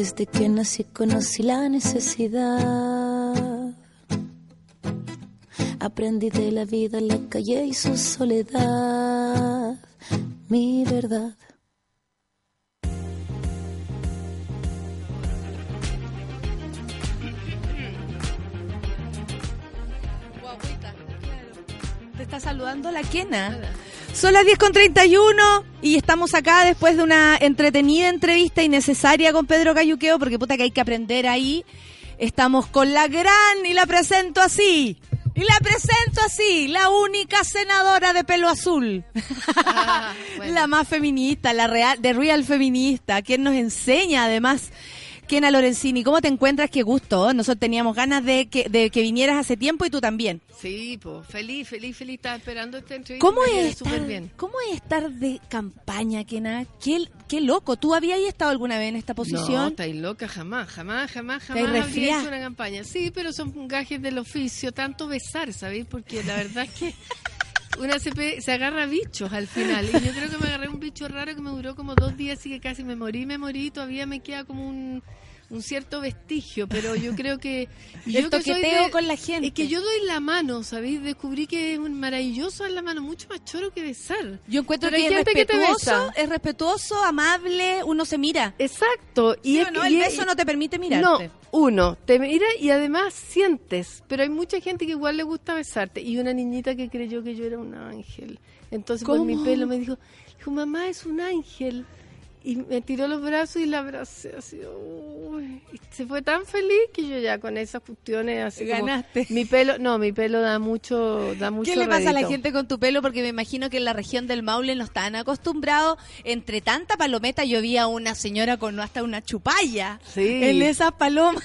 Desde que nací conocí la necesidad. Aprendí de la vida, la calle y su soledad. Mi verdad. Te está saludando la Kena. Son las 10 con 31 y estamos acá después de una entretenida entrevista innecesaria con Pedro Cayuqueo, porque puta que hay que aprender ahí. Estamos con la gran y la presento así. Y la presento así, la única senadora de pelo azul. La más feminista, la real, de real feminista, quien nos enseña además. Kena Lorenzini, ¿cómo te encuentras? Qué gusto. Nosotros teníamos ganas de que, de que vinieras hace tiempo y tú también. Sí, pues feliz, feliz, feliz. Estaba esperando esta entrevista. ¿Cómo es, estar, bien. ¿Cómo es estar de campaña, Kena? Qué, qué loco. ¿Tú habías estado alguna vez en esta No, posición? estáis loca, jamás, jamás, jamás, jamás resfriada. hecho una campaña. Sí, pero son gajes del oficio, tanto besar, ¿sabéis? Porque la verdad es que una pe- se agarra bichos al final. Y yo creo que me agarré un bicho raro que me duró como dos días y que casi me morí, me morí todavía me queda como un, un cierto vestigio, pero yo creo que... El yo que soy toqueteo de- con la gente. Es que yo doy la mano, ¿sabéis? Descubrí que es un maravilloso dar la mano, mucho más choro que besar. Yo encuentro Pero que es que respetuoso, es respetuoso, amable, uno se mira. Exacto. Y ¿Sí es no? que- El y- beso no te permite mirarte. No, uno, te mira y además sientes, pero hay mucha gente que igual le gusta besarte. Y una niñita que creyó que yo era un ángel. Entonces por mi pelo me dijo, dijo, mamá es un ángel. Y me tiró los brazos y la abracé así. uy. Y se fue tan feliz que yo ya con esas cuestiones así como- Ganaste. mi pelo, no, mi pelo da mucho, da mucho ¿Qué le pasa a la gente con tu pelo? Porque me imagino que en la región del Maule no están acostumbrados. Entre tanta palometa yo vi a una señora con hasta una chupalla. Sí. En esas palomas.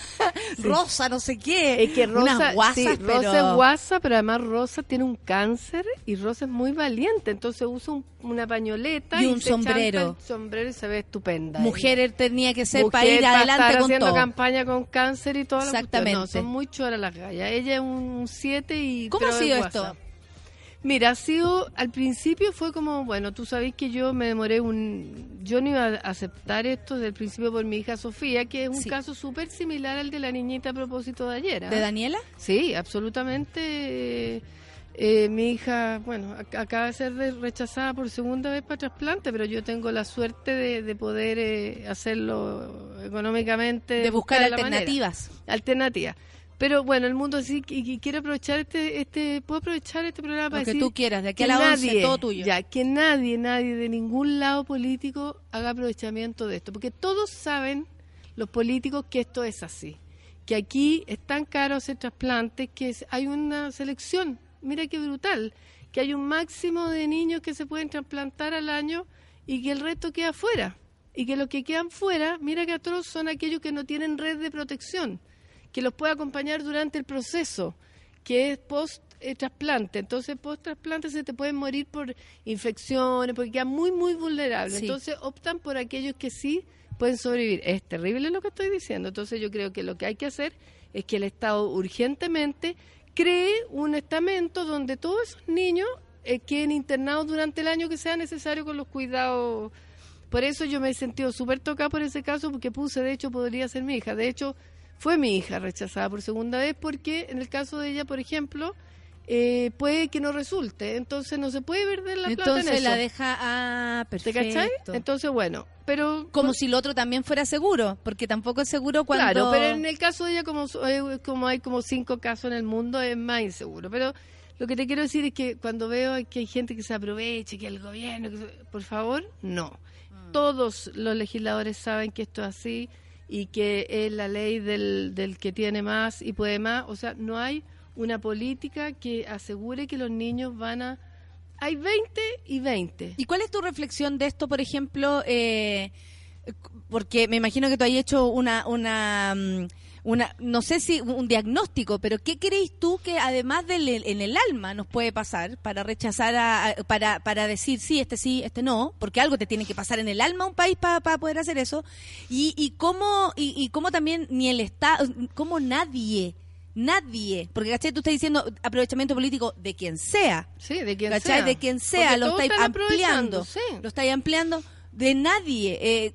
Rosa, no sé qué. Es que Rosa, Unas guasas, sí, pero... Rosa es guasa, pero además Rosa tiene un cáncer y Rosa es muy valiente, entonces usa un- una pañoleta Y un se chanta sombrero. sombrero y se ve estupenda. Mujer tenía que ser Mujer para ir para adelante estar con haciendo todo. campaña con cáncer y todo. Exactamente. No, son muy choras las gallas. Ella es un 7 y... ¿Cómo ha sido esto? Mira, ha sido, al principio fue como, bueno, tú sabés que yo me demoré un, yo no iba a aceptar esto desde el principio por mi hija Sofía, que es un Sí. caso súper similar al de la niñita a propósito de ayer. ¿ah? ¿De Daniela? Sí, absolutamente. Eh, mi hija, bueno, ac- acaba de ser rechazada por segunda vez para trasplante, pero yo tengo la suerte de, de poder eh, hacerlo económicamente. De buscar alternativas. Alternativas. Pero bueno, el mundo sí, y, y quiero aprovechar este, este, puedo aprovechar este programa para Lo que decir tú quieras, de aquí a la 11, nadie, todo tuyo. Ya, que nadie, nadie de ningún lado político haga aprovechamiento de esto, porque todos saben, los políticos, que esto es así, que aquí es tan caro hacer trasplantes que hay una selección, mira qué brutal, que hay un máximo de niños que se pueden trasplantar al año y que el resto queda fuera. Y que los que quedan fuera, mira que atroz, son aquellos que no tienen red de protección, que los puede acompañar durante el proceso, que es post eh, trasplante. Entonces, post trasplante se te pueden morir por infecciones, porque quedan muy, muy vulnerables. Sí. Entonces, optan por aquellos que sí pueden sobrevivir. Es terrible lo que estoy diciendo. Entonces, yo creo que lo que hay que hacer es que el Estado urgentemente cree un estamento donde todos esos niños eh, queden internados durante el año que sea necesario con los cuidados. Por eso yo me he sentido súper tocada por ese caso, porque puse, de hecho, podría ser mi hija. De hecho, fue mi hija rechazada por segunda vez, porque en el caso de ella, por ejemplo, eh, puede que no resulte. Entonces no se puede perder la plata en Entonces la eso. deja... Ah, ¿Te perfecto. cachai? Entonces, bueno, pero... Como si lo otro también fuera seguro, porque tampoco es seguro cuando... Claro, pero en el caso de ella, como, eh, como hay como cinco casos en el mundo, es más inseguro. Pero lo que te quiero decir es que cuando veo que hay gente que se aproveche, que el gobierno, que se- por favor, no. Todos los legisladores saben que esto es así y que es la ley del, del que tiene más y puede más. O sea, no hay una política que asegure que los niños van a hay 20 y 20. ¿Y cuál es tu reflexión de esto, por ejemplo? eh, porque me imagino que tú has hecho una, una, mm, una, no sé si un diagnóstico, pero ¿qué crees tú que además del en el alma nos puede pasar para rechazar, a, para, para decir sí, este sí, este no? Porque algo te tiene que pasar en el alma un país para poder hacer eso. Y, y cómo, y, y cómo también ni el Estado, cómo nadie, nadie, porque ¿cachai? Tú estás diciendo aprovechamiento político de quien sea. Sí, de quien ¿Cachai? sea. De quien sea, Porque lo estáis ampliando. sí. Lo estáis ampliando de nadie. Eh,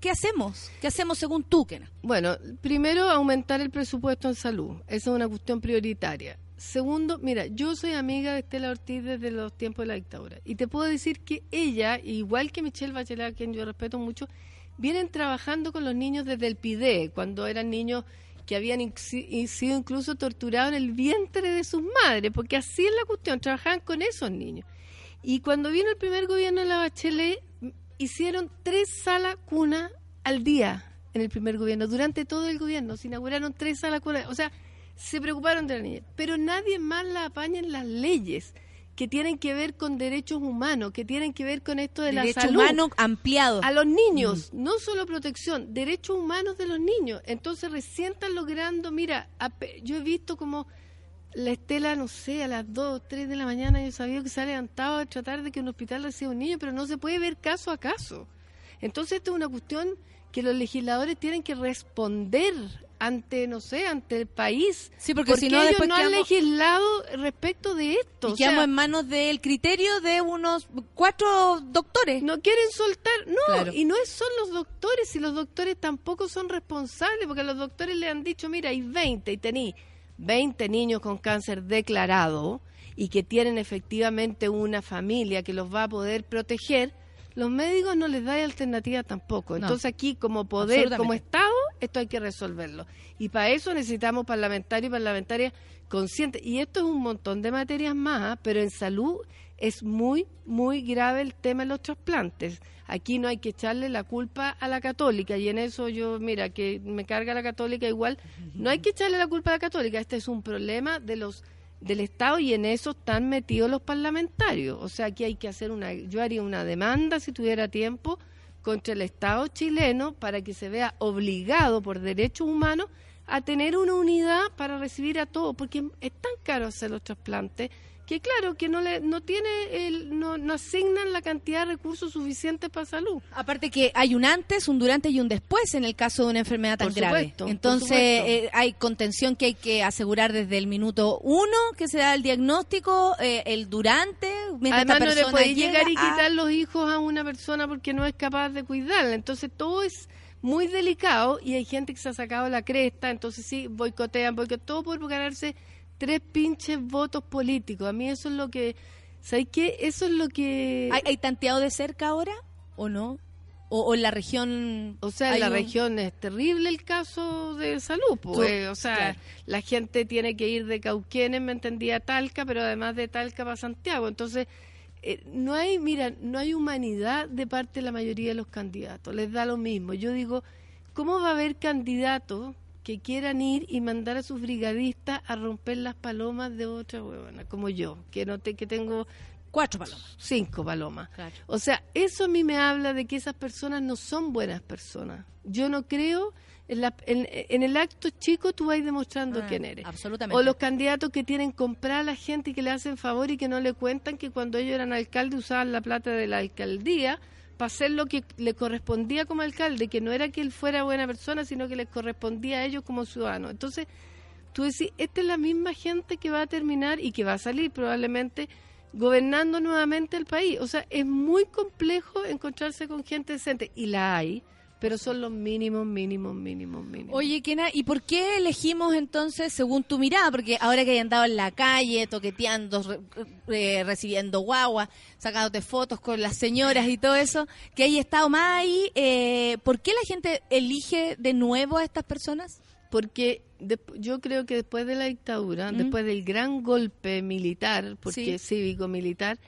¿Qué hacemos? ¿Qué hacemos según tú, Kena? Bueno, primero aumentar el presupuesto en salud. Esa es una cuestión prioritaria. Segundo, mira, yo soy amiga de Estela Ortiz desde los tiempos de la dictadura. Y te puedo decir que ella, igual que Michelle Bachelet, a quien yo respeto mucho, vienen trabajando con los niños desde el PIDE, cuando eran niños que habían sido incluso torturados en el vientre de sus madres, porque así es la cuestión, trabajaban con esos niños. Y cuando vino el primer gobierno de la Bachelet, m- hicieron tres salas cuna al día en el primer gobierno, durante todo el gobierno, se inauguraron tres salas cuna, o sea, se preocuparon de la niña, pero nadie más la apaña en las leyes que tienen que ver con derechos humanos, que tienen que ver con esto de Derecho la salud. humano ampliado. A los niños, no solo protección, derechos humanos de los niños. Entonces recién están logrando, mira, yo he visto como la Estela, no sé, a las 2, 3 de la mañana yo sabía que se ha levantado a tratar de que un hospital reciba un niño, pero no se puede ver caso a caso. Entonces esto es una cuestión que los legisladores tienen que responder ante, no sé, ante el país. Sí, porque si no, ellos no han quedamos- legislado respecto de esto. Y o sea, en manos del criterio de unos cuatro doctores. no quieren soltar, no, Claro. y no son los doctores, y los doctores tampoco son responsables, porque los doctores le han dicho, mira, hay 20 y tení 20 niños con cáncer declarado y que tienen efectivamente una familia que los va a poder proteger, los médicos no les da alternativa tampoco. No. Entonces aquí como poder, como Estado, esto hay que resolverlo. Y para eso necesitamos parlamentarios y parlamentarias conscientes. Y esto es un montón de materias más, ¿ah? pero en salud es muy, muy grave el tema de los trasplantes. Aquí no hay que echarle la culpa a la católica y en eso yo, mira, que me carga la católica igual, no hay que echarle la culpa a la católica, este es un problema de los del Estado y en eso están metidos los parlamentarios. O sea, aquí hay que hacer una, yo haría una demanda si tuviera tiempo contra el Estado chileno para que se vea obligado por derechos humanos a tener una unidad para recibir a todos, porque es tan caro hacer los trasplantes que claro que no le no tiene el no, no asignan la cantidad de recursos suficientes para salud. Aparte que hay un antes, un durante y un después en el caso de una enfermedad tan Por grave. supuesto, Entonces eh, hay contención que hay que asegurar desde el minuto uno que se da el diagnóstico, eh, el durante, mientras Además esta no le persona puede llega llegar y a- quitar los hijos a una persona porque no es capaz de cuidarla. Entonces todo es muy delicado y hay gente que se ha sacado la cresta, entonces sí, boicotean, boicotean, todo por ganarse tres pinches votos políticos. A mí eso es lo que... ¿Sabes qué? Eso es lo que... ¿Hay, hay tanteado de cerca ahora o no? O, o en la región... O sea, en la un- región es terrible el caso de salud, pues. Eh, o sea, claro. la gente tiene que ir de Cauquenes, me entendía, a Talca, pero además de Talca para Santiago. Entonces, eh, no hay, mira, no hay humanidad de parte de la mayoría de los candidatos. Les da lo mismo. Yo digo, ¿cómo va a haber candidatos que quieran ir y mandar a sus brigadistas a romper las palomas de otra huevona, como yo, que no te, que tengo Cuatro palomas. cinco palomas. Claro. O sea, eso a mí me habla de que esas personas no son buenas personas. Yo no creo, en, la- en- en el acto chico tú vas demostrando Ah, quién eres. absolutamente. O los candidatos que tienen comprar a la gente y que le hacen favor y que no le cuentan que cuando ellos eran alcalde usaban la plata de la alcaldía para hacer lo que le correspondía como alcalde, que no era que él fuera buena persona, sino que les correspondía a ellos como ciudadanos. Entonces, tú decís, esta es la misma gente que va a terminar y que va a salir probablemente gobernando nuevamente el país. O sea, es muy complejo encontrarse con gente decente y la hay, pero son los mínimos, mínimos, mínimos, mínimos. Oye, Kena, ¿y por qué elegimos entonces, según tu mirada? Porque ahora que hay andado en la calle, toqueteando, re- eh, recibiendo guagua, sacándote fotos con las señoras y todo eso, que hay estado más ahí, eh, ¿por qué la gente elige de nuevo a estas personas? Porque de- yo creo que después de la dictadura, ¿Mm? después del gran golpe militar, porque Sí. cívico-militar,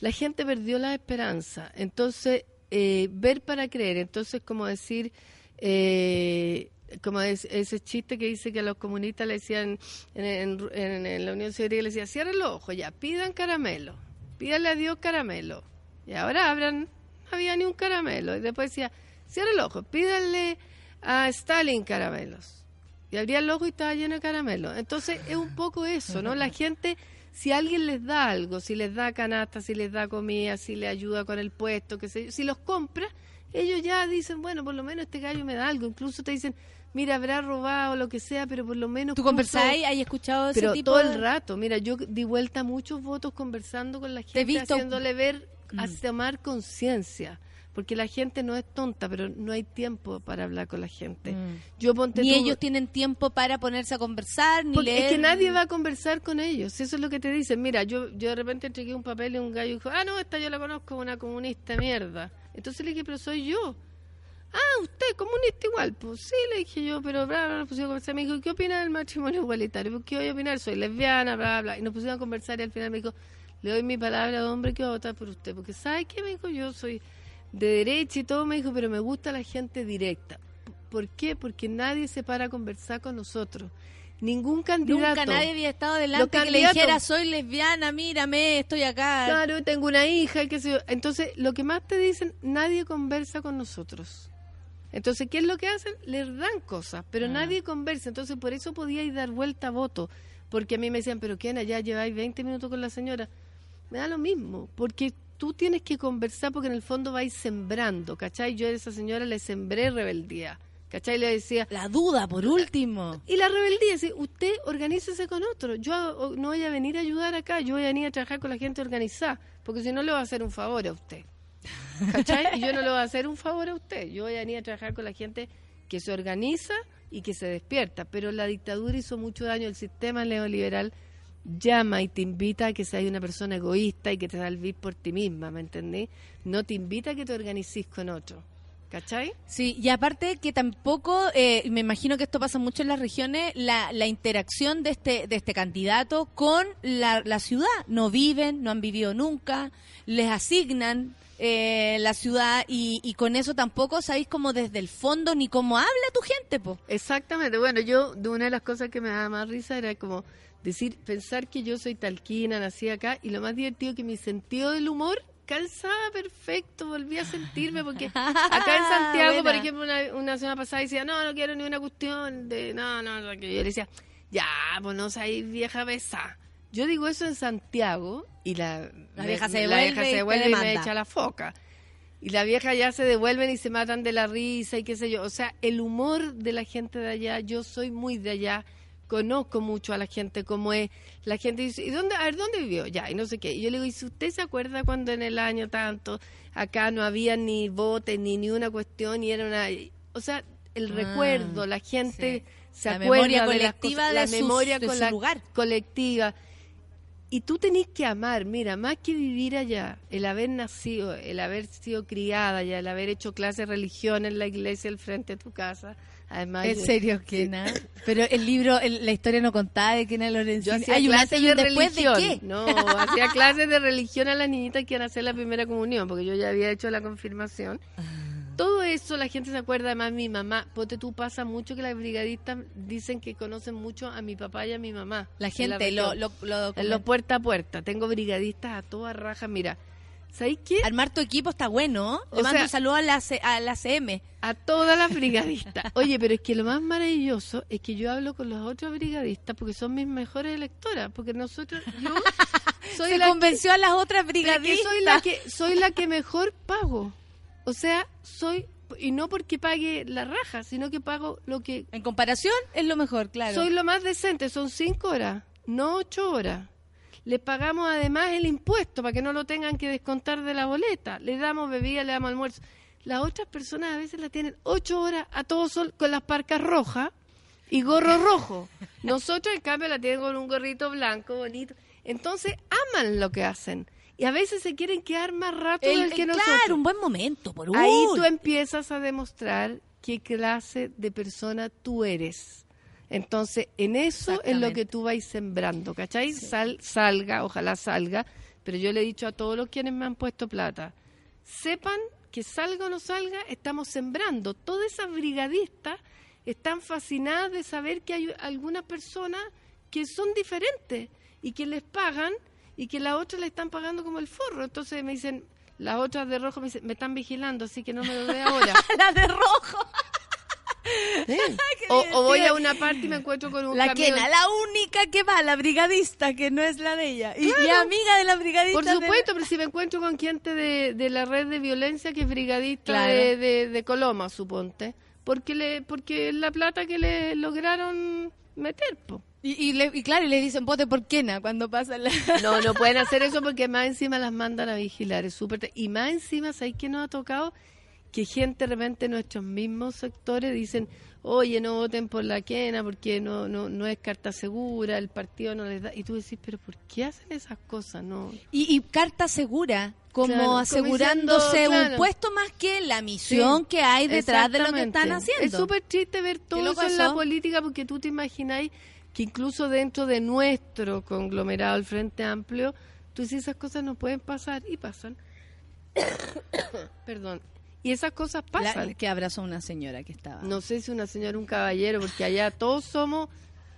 la gente perdió la esperanza. Entonces, eh, ver para creer. Entonces, como decir, eh, como es, ese chiste que dice que a los comunistas le decían, en, en- en- en la Unión Soviética le decía, cierren los ojos, ya, pidan caramelo. pídale a Dios caramelo. Y ahora abran, no había ni un caramelo. Y después decía, cierra el ojo, pídale a Stalin caramelos. Y abría el ojo y estaba lleno de caramelos. Entonces es un poco eso, ¿no? La gente, si alguien les da algo, si les da canasta, si les da comida, si le ayuda con el puesto, que sé yo, si los compra, ellos ya dicen, bueno, por lo menos este gallo me da algo. Incluso te dicen, mira, habrá robado lo que sea, pero por lo menos... ¿Tú conversáis? ¿Hay escuchado ese pero tipo todo de- el rato. Mira, yo di vuelta muchos votos conversando con la gente, haciéndole ver, Mm. a tomar conciencia. Porque la gente no es tonta, pero no hay tiempo para hablar con la gente. Mm. Yo ponte Ni tú- ellos tienen tiempo para ponerse a conversar, ni porque leer. es que nadie va a conversar con ellos. Eso es lo que te dicen. Mira, yo, yo de repente entregué un papel y un gallo dijo, ah, no, esta yo la conozco, una comunista mierda. Entonces le dije, pero soy yo. Ah, usted, comunista igual. Pues sí, le dije yo, pero bla, bla, nos pusimos a conversar. Me dijo, ¿qué opina del matrimonio igualitario? Pues, ¿Qué voy a opinar? Soy lesbiana, bla, bla. Y nos pusimos a conversar y al final me dijo, le doy mi palabra de hombre que voy a votar por usted. Porque, ¿sabe qué? Me dijo, yo soy de derecha y todo. Me dijo, pero me gusta la gente directa. ¿Por qué? Porque nadie se para a conversar con nosotros. Ningún candidato. Nunca nadie había estado delante que le dijera, soy lesbiana, mírame, estoy acá. Claro, tengo una hija, qué sé yo. Entonces, lo que más te dicen, nadie conversa con nosotros. Entonces, ¿qué es lo que hacen? Les dan cosas, pero Ah. nadie conversa. Entonces, por eso podíais dar vuelta a voto. Porque a mí me decían, pero ¿quién allá lleváis 20 minutos con la señora? Me da lo mismo, porque tú tienes que conversar porque en el fondo vais sembrando, ¿cachai? Yo a esa señora le sembré rebeldía, ¿cachai? Le decía... La duda, por último. Y la rebeldía, si usted organícese con otro. Yo no voy a venir a ayudar acá, yo voy a venir a trabajar con la gente organizada, porque si no le voy a hacer un favor a usted. ¿Cachai? Y yo no le voy a hacer un favor a usted, yo voy a venir a trabajar con la gente que se organiza y que se despierta. Pero la dictadura hizo mucho daño, el sistema neoliberal llama y te invita a que seas una persona egoísta y que te salvís por ti misma, ¿me entendés? No te invita a que te organicís con otro. ¿Cachai? Sí, y aparte que tampoco, eh, me imagino que esto pasa mucho en las regiones, la, la interacción de este, de este candidato con la, la ciudad. No viven, no han vivido nunca, les asignan eh, la ciudad y, y con eso tampoco sabéis como desde el fondo ni cómo habla tu gente, po. Exactamente. Bueno, yo, de una de las cosas que me daba más risa era como decir, pensar que yo soy talquina, nací acá, y lo más divertido que mi sentido del humor calzaba perfecto, volví a sentirme, porque acá en Santiago, por ejemplo, una, una semana pasada decía, no, no quiero ni una cuestión de, no, no, no, que yo le decía, ya, pues no seáis vieja besa. Yo digo eso en Santiago y la, La vieja se la devuelve vieja y se te devuelve y me echa la foca. Y la vieja ya se devuelven y se matan de la risa y qué sé yo. O sea, el humor de la gente de allá, yo soy muy de allá, conozco mucho a la gente como es. La gente dice, ¿y dónde, a ver, dónde vivió? Ya, y no sé qué. Y yo le digo, ¿y si usted se acuerda cuando en el año tanto acá no había ni bote ni ni una cuestión y era una... O sea, el Ah, recuerdo, la gente se La acuerda memoria de las colectiva cosas, de la sus- memoria de con su la lugar. colectiva. Y tú tenés que amar, mira, más que vivir allá, el haber nacido, el haber sido criada allá, el haber hecho clases de religión en la iglesia al frente de tu casa. Además, En yo- serio, Kena. Pero el libro, el- la historia no contaba de Kena Yo Lorenzini. hacía Hay clases de después religión. de qué. No, hacía clases de religión a las niñitas que iban a hacer la primera comunión, porque yo ya había hecho la confirmación. Ah. Todo eso la gente se acuerda, además mi mamá, ponte tú pasa mucho que las brigadistas dicen que conocen mucho a mi papá y a mi mamá. La en gente lo, lo, lo los puerta a puerta. Tengo brigadistas a toda raja. Mira, ¿sabéis qué? Armar tu equipo está bueno. Le O mando sea- un saludo a la, a la CM. A todas las brigadistas. Oye, pero es que lo más maravilloso es que yo hablo con las otras brigadistas porque son mis mejores electoras. Porque nosotros, yo soy Se la convenció a las otras brigadistas. soy la que soy la que mejor pago. O sea, soy y no porque pague la raja, sino que pago lo que En comparación, es lo mejor, claro. soy lo más decente, son cinco horas, no ocho horas. Le pagamos además el impuesto para que no lo tengan que descontar de la boleta. Le damos bebida, le damos almuerzo. Las otras personas a veces la tienen ocho horas a todo sol con las parcas rojas y gorro rojo. Nosotros, en cambio, la tienen con un gorrito blanco, bonito. Entonces, aman lo que hacen. Y a veces se quieren quedar más rato El- del que el- nosotros. claro, un buen momento. Por Ahí tú empiezas a demostrar qué clase de persona tú eres. Entonces, en eso es lo que tú vais sembrando, ¿cachai? Sal, salga, ojalá salga, pero yo le he dicho a todos los quienes me han puesto plata, sepan que salga o no salga, estamos sembrando. Todas esas brigadistas están fascinadas de saber que hay algunas personas que son diferentes y que les pagan y que las otras le están pagando como el forro. Entonces me dicen, las otras de rojo me dicen, me están vigilando, así que no me lo dé ahora. la de rojo. O, o voy a una parte y me encuentro con un La camión. quena, la única que va, la brigadista, que no es la de ella. Y, y Claro. amiga de la brigadista. Por supuesto, pero si me encuentro con gente de, de la red de violencia que es brigadista Claro. de, de, de Coloma, suponte, porque le porque es la plata que le lograron meter, po. Y, y le- y claro, y le dicen vote por quena cuando pasa la... No, no pueden hacer eso porque más encima las mandan a vigilar, es súper... te- Y más encima, ¿sabes qué nos ha tocado? Que gente de repente en nuestros mismos sectores dicen, oye, no voten por la quena porque no, no, no es carta segura, el partido no les da... Y tú decís, pero ¿por qué hacen esas cosas? No, Y, y carta segura, como Claro, asegurándose diciendo, un puesto más que la misión Sí, que hay detrás de lo que están haciendo. Es súper triste ver todo eso en la política porque tú te imagináis que incluso dentro de nuestro conglomerado, el Frente Amplio, tú dices esas cosas no pueden pasar y pasan. Perdón. Y esas cosas La- pasan. que abrazó una señora que estaba. No sé si una señora o un caballero, porque allá todos somos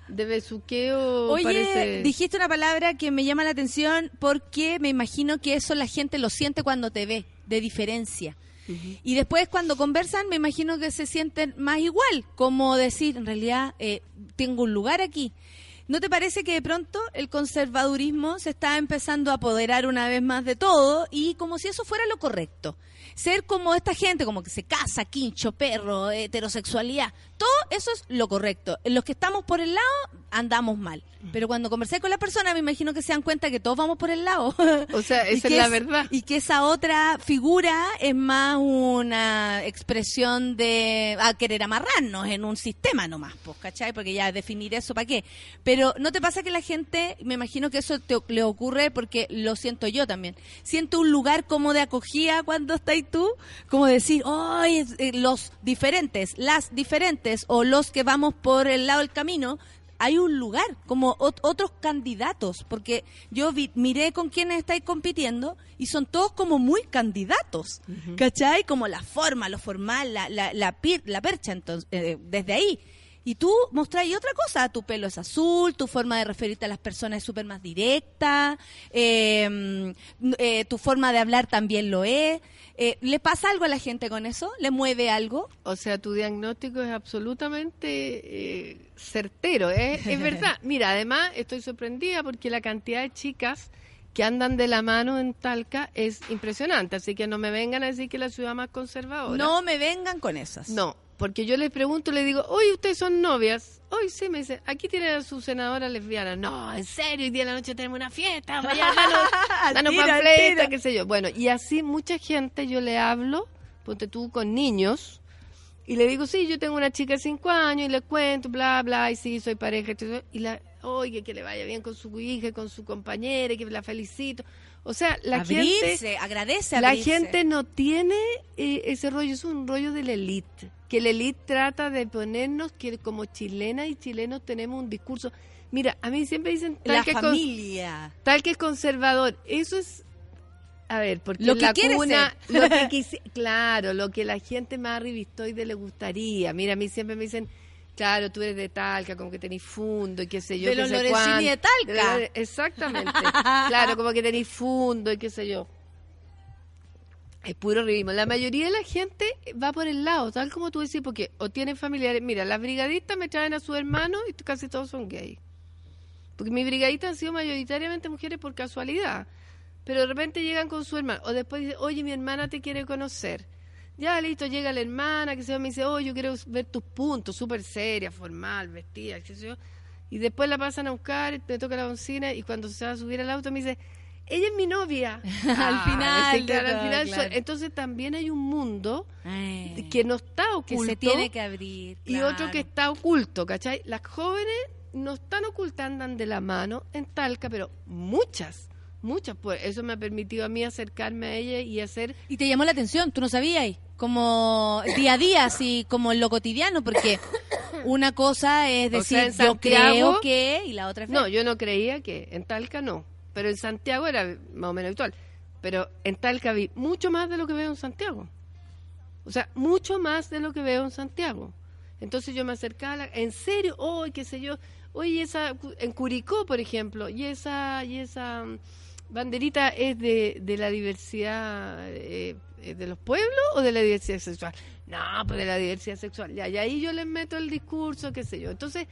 de besuqueo, Oye, parece... dijiste una palabra que me llama la atención porque me imagino que eso la gente lo siente cuando te ve, de diferencia. Y después cuando conversan me imagino que se sienten más igual, como decir, en realidad eh, tengo un lugar aquí. ¿No te parece que de pronto el conservadurismo se está empezando a apoderar una vez más de todo y como si eso fuera lo correcto? Ser como esta gente, como que se casa, quincho, perro, heterosexualidad, todo eso es lo correcto. Los que estamos por el lado andamos mal. Pero cuando conversé con la persona me imagino que se dan cuenta que todos vamos por el lado. O sea, esa es la verdad. Y que esa otra figura es más una expresión de a querer amarrarnos en un sistema nomás, pues, ¿cachai? Porque ya definir eso, ¿para qué? Pero ¿no te pasa que la gente, me imagino que eso te, le ocurre porque lo siento yo también, siento un lugar como de acogida cuando estáis tú, como decir, ¡ay! eh, los diferentes, las diferentes o los que vamos por el lado del camino, hay un lugar, como ot- otros candidatos, porque yo vi- miré con quienes estáis compitiendo y son todos como muy candidatos, ¿cachai? Como la forma, lo formal, la, la, la, percha, entonces, eh, desde ahí. Y tú mostráis otra cosa, tu pelo es azul, tu forma de referirte a las personas es súper más directa, eh, mm, eh, tu forma de hablar también lo es. Eh, ¿Le pasa algo a la gente con eso? ¿Le mueve algo? O sea, tu diagnóstico es absolutamente eh, certero, ¿eh? es verdad. Mira, además estoy sorprendida porque la cantidad de chicas que andan de la mano en Talca es impresionante, así que no me vengan a decir que es la ciudad más conservadora. No me vengan con esas. No, porque yo les pregunto, le digo, oye, ¿ustedes son novias? Hoy sí, me dice, aquí tienen a su senadora lesbiana. No, en serio, hoy día de la noche tenemos una fiesta, vaya, danos, danos Tira, panfletas, tira. qué sé yo. Bueno, y así mucha gente yo le hablo, ponte tú con niños, y le digo, sí, yo tengo una chica de cinco años, y le cuento, bla, bla, y sí, soy pareja, y la, oye, que le vaya bien con su hija, con su compañera, y que la felicito. O sea, la abrirse, gente... agradece La abrirse. gente no tiene eh, ese rollo, es un rollo de la elite. Que la elite trata de ponernos que como chilenas y chilenos tenemos un discurso. Mira, a mí siempre dicen tal la que, con- familia. tal que es conservador. Eso es. A ver, porque Lo que la cuna, ser. lo que quisi- claro, lo que la gente más arribistoide le gustaría. Mira, a mí siempre me dicen, claro, tú eres de Talca, como que tenés fundo y qué sé yo. De los Lorenzini de Talca. De Exactamente. claro, como que tenés fundo y qué sé yo. Es puro rivismo. La mayoría de la gente va por el lado, tal como tú decís, porque o tienen familiares. Mira, las brigadistas me traen a su hermano y casi todos son gays. Porque mis brigadistas han sido mayoritariamente mujeres por casualidad. Pero de repente llegan con su hermano. O después dicen, oye, mi hermana te quiere conocer. Ya, listo, llega la hermana, que se yo, me dice, oye, yo quiero ver tus puntos, súper seria, formal, vestida, qué sé yo. Y después la pasan a buscar, me toca la bocina y cuando se va a subir al auto me dice, ella es mi novia. Al final claro, al claro. Entonces también hay un mundo Ay, que no está que oculto se tiene que abrir. y claro. otro que está oculto, ¿cachai? Las jóvenes no están ocultas, andan de la mano en Talca, pero muchas, muchas. Pues eso me ha permitido a mí acercarme a ella y hacer... Y te llamó la atención, tú no sabías, como día a día, así como en lo cotidiano, porque una cosa es O decir, sea, en yo Santiago- creo que, y la otra es No, yo no creía que en Talca no, pero en Santiago era más o menos habitual. Pero en Talca vi mucho más de lo que veo en Santiago. O sea, mucho más de lo que veo en Santiago. Entonces yo me acercaba, a la- en serio, hoy qué sé yo, oye, esa, en Curicó, por ejemplo, y esa, y esa, banderita es de, de la diversidad eh, eh, de los pueblos o de la diversidad sexual. No, pues de la diversidad sexual. Ya, y ahí yo les meto el discurso, qué sé yo. Entonces,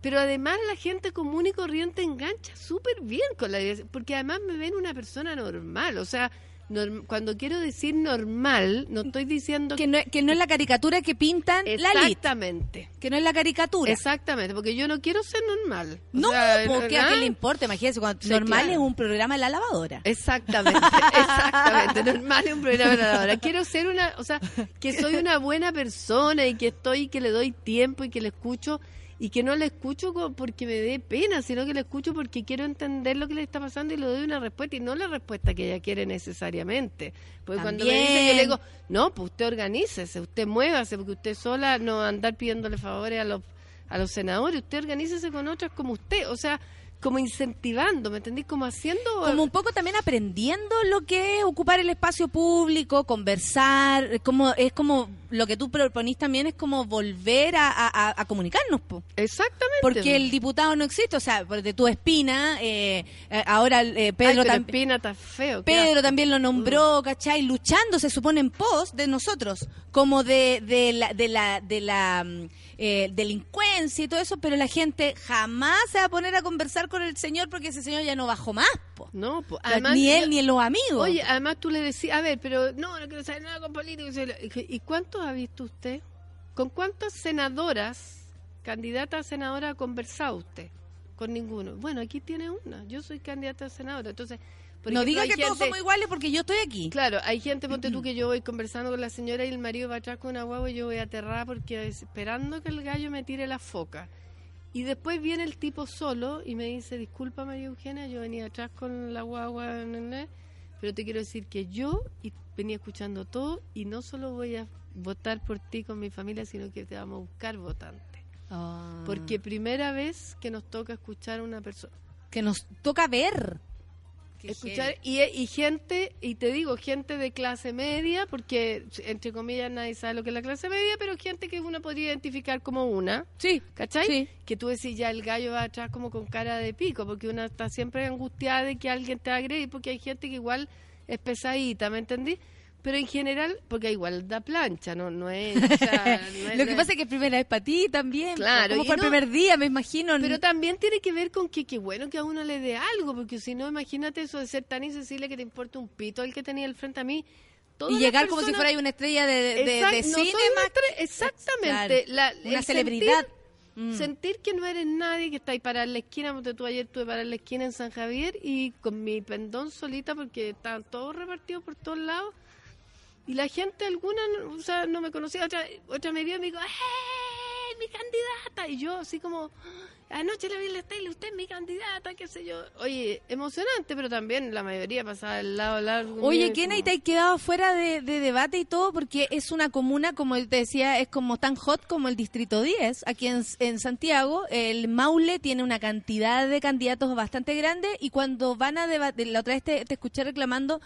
pero además la gente común y corriente engancha súper bien con la diversidad, porque además me ven una persona normal, o sea, norm- cuando quiero decir normal, no estoy diciendo Que no, que no es la caricatura que pintan la lit. Exactamente. Que no es la caricatura. Exactamente, porque yo no quiero ser normal. O No, sea, porque a qué le importa, imagínese, cuando Sí, normal claro. es un programa de la lavadora. Exactamente, exactamente. Normal es un programa de la hora. Quiero ser una, o sea, que soy una buena persona y que estoy, que le doy tiempo y que le escucho y que no le escucho porque me dé pena, sino que le escucho porque quiero entender lo que le está pasando y le doy una respuesta y no la respuesta que ella quiere necesariamente. Porque cuando me dice, yo le digo, no, pues usted organícese, usted muévase, porque usted sola no va a andar pidiéndole favores a los, a los senadores, usted organícese con otras como usted, o sea, como incentivando, ¿me entendí? Como haciendo... Como un poco también aprendiendo lo que es ocupar el espacio público, conversar, como es como lo que tú proponís también es como volver a, a- a- a comunicarnos, po. Exactamente. porque el diputado no existe, o sea, de tu espina, eh, eh, ahora eh, Pedro también. Espina feo. Pedro también lo nombró, ¿cachai? Luchando, se supone, en pos de nosotros, como de, de la, de la, de la mm, eh, delincuencia y todo eso, pero la gente jamás se va a poner a conversar con el señor porque ese señor ya no bajó más, po. No, ni él ni los amigos. Oye, además tú le decías, a ver, pero no, no quiero saber nada con políticos. ¿Y cuántos ha visto usted? ¿Con cuántas senadoras, candidatas a senadora ha conversado usted? Con ninguno. Bueno, aquí tiene una. Yo soy candidata a senadora. Entonces, por no ejemplo, diga hay que todos gente- somos iguales porque yo estoy aquí. Claro, hay gente, ponte tú, que yo voy conversando con la señora y el marido va atrás con una guagua y yo voy aterrada porque esperando que el gallo me tire la foca. Y después viene el tipo solo y me dice, disculpa María Eugenia, yo venía atrás con la guagua, pero te quiero decir que yo venía escuchando todo y no solo voy a votar por ti con mi familia, sino que te vamos a buscar votante. Ah. Porque primera vez que nos toca escuchar a una persona. Que nos toca ver. Qué escuchar y, y gente y te digo gente de clase media porque entre comillas nadie sabe lo que es la clase media pero gente que uno podría identificar como una sí ¿cachai? sí. que tú decís ya el gallo va atrás como con cara de pico porque una está siempre angustiada de que alguien te agrede porque hay gente que igual es pesadita ¿me entendí? Pero en general porque igual da plancha no no es, o sea, no es- Lo que pasa es que es primera vez para ti también. Claro, Como y fue el no- primer día, me imagino. Pero también tiene que ver con que qué bueno que a uno le dé algo, porque si no, imagínate eso de ser tan insensible que te importa un pito el que tenía al frente a mí. Todas y llegar como si fuera una estrella de, de, Exact- no cine. estrella- exactamente. Claro, La- una el celebridad. Sentir, Mm. sentir que no eres nadie, que está ahí para la esquina, porque tú ayer estuve para la esquina en San Javier y con mi pendón solita porque estaban todos repartidos por todos lados. Y la gente, alguna, no- o sea, no me conocía, otra, otra me vio y me dijo, ¡eh, mi candidata! Y yo así como, anoche le vi en la tele, usted es mi candidata, qué sé yo. Oye, emocionante, pero también la mayoría pasaba al lado largo. Oye, ¿quién ahí como- te has quedado fuera de, de debate y todo? Porque es una comuna, como te decía, es como tan hot como el Distrito 10. Aquí en, en Santiago, el Maule tiene una cantidad de candidatos bastante grande y cuando van a debatir, la otra vez te, te escuché reclamando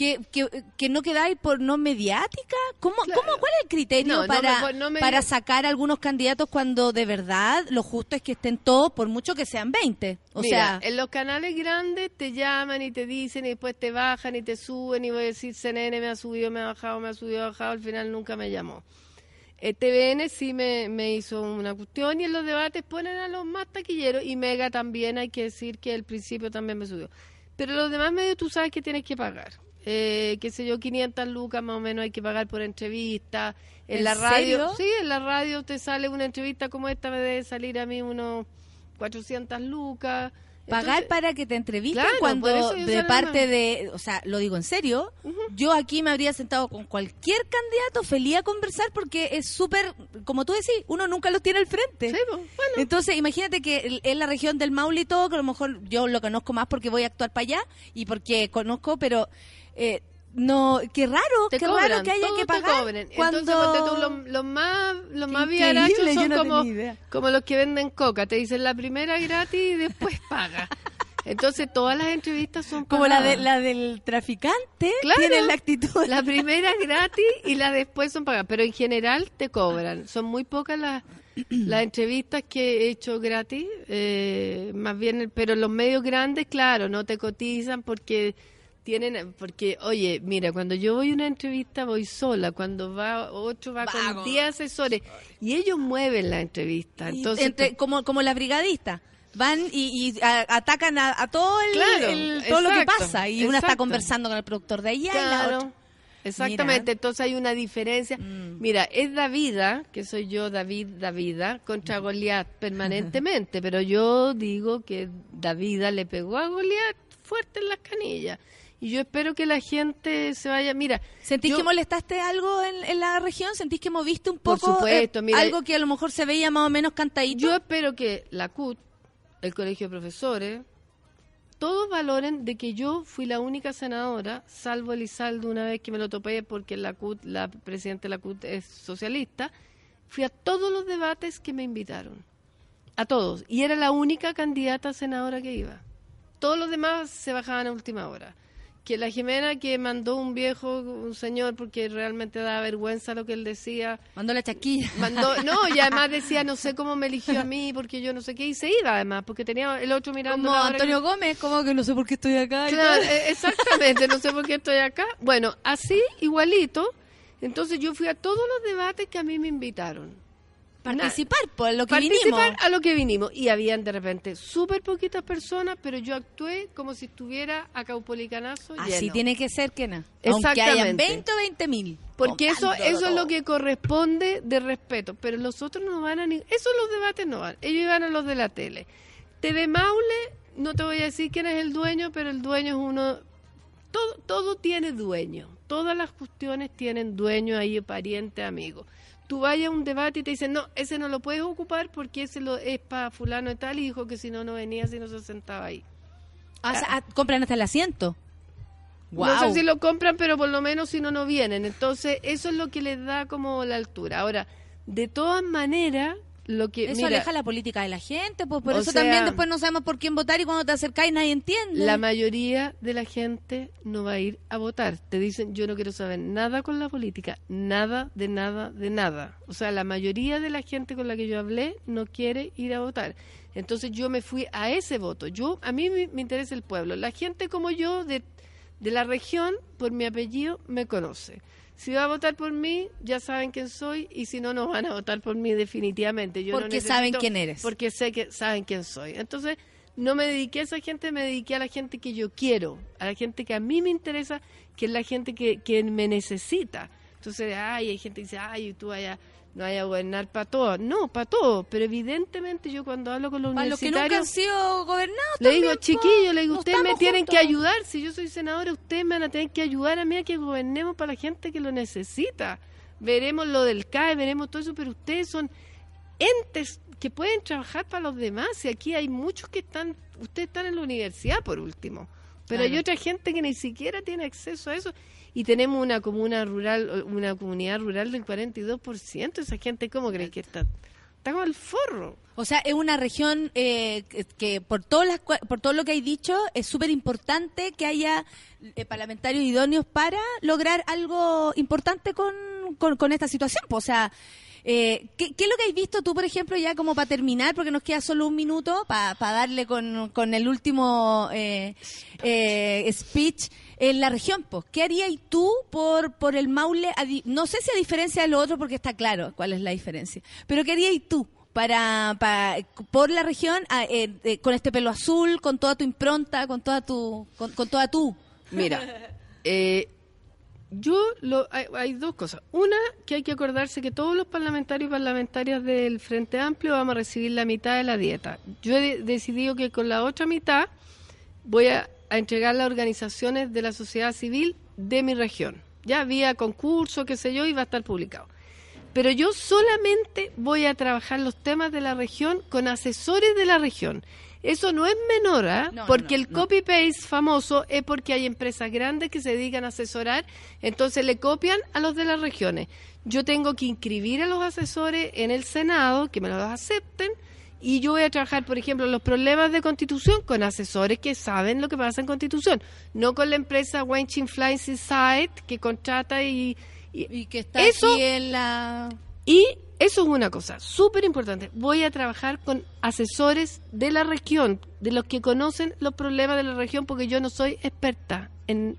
que, que, que no quedáis por no mediática. ¿Cómo, ¿cómo, ¿Cuál es el criterio No, no para, me- no me- para sacar algunos candidatos cuando de verdad lo justo es que estén todos, por mucho que sean 20? O Mira, sea, en los canales grandes te llaman y te dicen y después te bajan y te suben y voy a decir CNN me ha subido, me ha bajado, me ha subido, bajado, al final nunca me llamó. Eh, TVN sí me, me hizo una cuestión y en los debates ponen a los más taquilleros y Mega también hay que decir que al principio también me subió. Pero los demás medios tú sabes que tienes que pagar. Eh, qué sé yo, 500 lucas más o menos hay que pagar por entrevista. En, ¿En la radio, serio? sí, en la radio te sale una entrevista como esta, me debe salir a mí unos 400 lucas. pagar Entonces- para que te entrevisten Claro, cuando de parte de, o sea, lo digo en serio, yo aquí me habría sentado con cualquier candidato feliz a conversar porque es súper, como tú decís, uno nunca los tiene al frente. Entonces, imagínate que en la región del Maule y todo, que a lo mejor yo lo conozco más porque voy a actuar para allá y porque conozco, pero eh, no, qué raro, te qué cobran, raro que haya que pagar cuando Entonces, los, los más, los más viarachos son no como, como los que venden coca. Te dicen la primera gratis y después paga. Entonces, todas las entrevistas son como la de la del traficante, Claro. tienen la actitud. La primera es gratis y la después son pagadas. Pero en general te cobran. Son muy pocas las, las entrevistas que he hecho gratis, eh, más bien, pero los medios grandes, claro, no te cotizan porque tienen, porque, oye, mira, cuando yo voy a una entrevista voy sola, cuando va otro va, con con 10 asesores y ellos mueven la entrevista. Entonces, entre- como, como las brigadistas. Van y, y a- atacan a, a todo el, Claro, el- todo lo que pasa. Y una está conversando con el productor de allá y la Claro, otra. Exactamente, Mira. entonces hay una diferencia. Mm. Mira, es Davida, que soy yo, David, Davida, contra Goliat permanentemente, pero yo digo que Davida le pegó a Goliat fuerte en las canillas. Y yo espero que la gente se vaya. Mira, ¿Sentís yo- que molestaste algo en, en la región? ¿Sentís que moviste un Por poco supuesto, eh, mira- algo que a lo mejor se veía más o menos cantadito? Yo espero que la CUT, el Colegio de Profesores, todos valoren de que yo fui la única senadora, salvo Elizaldo una vez que me lo topé porque la CUT, la presidenta de la CUT es socialista, fui a todos los debates que me invitaron. A todos. Y era la única candidata a senadora que iba. Todos los demás se bajaban a última hora. Que la Jimena que mandó un viejo, un señor, porque realmente daba vergüenza lo que él decía, Mandó la chaquilla. Mandó, no, y además decía, no sé cómo me eligió a mí, porque yo no sé qué, y se iba además, porque tenía el otro mirando. Como Antonio Gómez, como que no sé por qué estoy acá. Claro, eh, exactamente, no sé por qué estoy acá. Bueno, así, igualito. Entonces yo fui a todos los debates que a mí me invitaron. Participar, por lo que Participar vinimos. a lo que vinimos. Y habían de repente súper poquitas personas, pero yo actué como si estuviera a Caupolicanazo Así lleno. tiene que ser, Kena. Aunque hayan Exactamente. 20 o 20 mil. Porque eso, eso es lo que corresponde de respeto. Pero los otros no van a ni... Esos los debates no van. Ellos iban a los de la tele. TV Maule, no te voy a decir quién es el dueño, pero el dueño es uno... Todo, todo tiene dueño. Todas las cuestiones tienen dueño ahí, pariente, amigo. Tú vayas a un debate y te dicen, no, ese no lo puedes ocupar porque ese lo, es para fulano y tal, y dijo que si no, no venía, si no se sentaba ahí. Ah, o sea, ah, compran hasta el asiento. No Guau. sé si lo compran, pero por lo menos si no, no vienen. Entonces, eso es lo que les da como la altura. Ahora, de todas maneras, lo que... Eso mira, aleja la política de la gente, pues por eso sea- también después no sabemos por quién votar y cuando te acercáis nadie entiende. La mayoría de la gente no va a ir a votar. Te dicen, yo no quiero saber nada con la política, nada, de nada, de nada. O sea, la mayoría de la gente con la que yo hablé no quiere ir a votar. Entonces yo me fui a ese voto. Yo A mí me, me interesa el pueblo. La gente como yo de, de la región, por mi apellido, me conoce. Si va a votar por mí, ya saben quién soy, y si no, no van a votar por mí definitivamente. Yo no Porque saben quién eres. Porque sé que saben quién soy. Entonces, no me dediqué a esa gente, me dediqué a la gente que yo quiero, a la gente que a mí me interesa, que es la gente que, que me necesita. Entonces, ay, hay gente que dice, ay, tú vaya, no vaya a gobernar para todo. No, para todo. Pero evidentemente yo cuando hablo con los Para los que nunca han universitarios... sido gobernados Le digo, también, po. chiquillo, le digo, ustedes me tienen que ayudar. Si yo soy senadora, ustedes me van a tener que ayudar a mí a que gobernemos para la gente que lo necesita. Veremos lo del CAE, veremos todo eso, pero ustedes son entes que pueden trabajar para los demás. Y aquí hay muchos que están, ustedes están en la universidad por último, pero hay otra gente que ni siquiera tiene acceso a eso. Y tenemos una comuna rural, una comunidad rural del 42%. Esa gente, ¿cómo crees que está? Está como el forro. O sea, es una región eh, que, por, todas las, por todo lo que hay dicho, es súper importante que haya eh, parlamentarios idóneos para lograr algo importante con, con, esta situación. po. O sea, eh, ¿qué, es lo que has visto tú, por ejemplo, ya como para terminar, porque nos queda solo un minuto para darle con, con el último eh, eh, speech en la región? Pues, ¿Qué harías tú por, por el Maule? No sé si a diferencia de lo otro, porque está claro cuál es la diferencia, pero ¿qué harías tú? Para, para por la región eh, eh, con este pelo azul con toda tu impronta con toda tu con, toda tu Mira, eh, yo lo, hay, hay dos cosas. Una, que hay que acordarse que todos los parlamentarios y parlamentarias del Frente Amplio vamos a recibir la mitad de la dieta. Yo he de- decidido que con la otra mitad voy a, a entregar las organizaciones de la sociedad civil de mi región. Ya había concurso, qué sé yo, y va a estar publicado. Pero yo solamente voy a trabajar los temas de la región con asesores de la región. Eso no es menor, ¿ah? No, no, porque no, el copy-paste famoso es porque hay empresas grandes que se dedican a asesorar, entonces le copian a los de las regiones. Yo tengo que inscribir a los asesores en el Senado, que me los acepten, y yo voy a trabajar, por ejemplo, los problemas de constitución con asesores que saben lo que pasa en constitución, no con la empresa Wenching Flying Society que contrata y, y que está Eso- aquí en la y Eso es una cosa súper importante. Voy a trabajar con asesores de la región, de los que conocen los problemas de la región, porque yo no soy experta en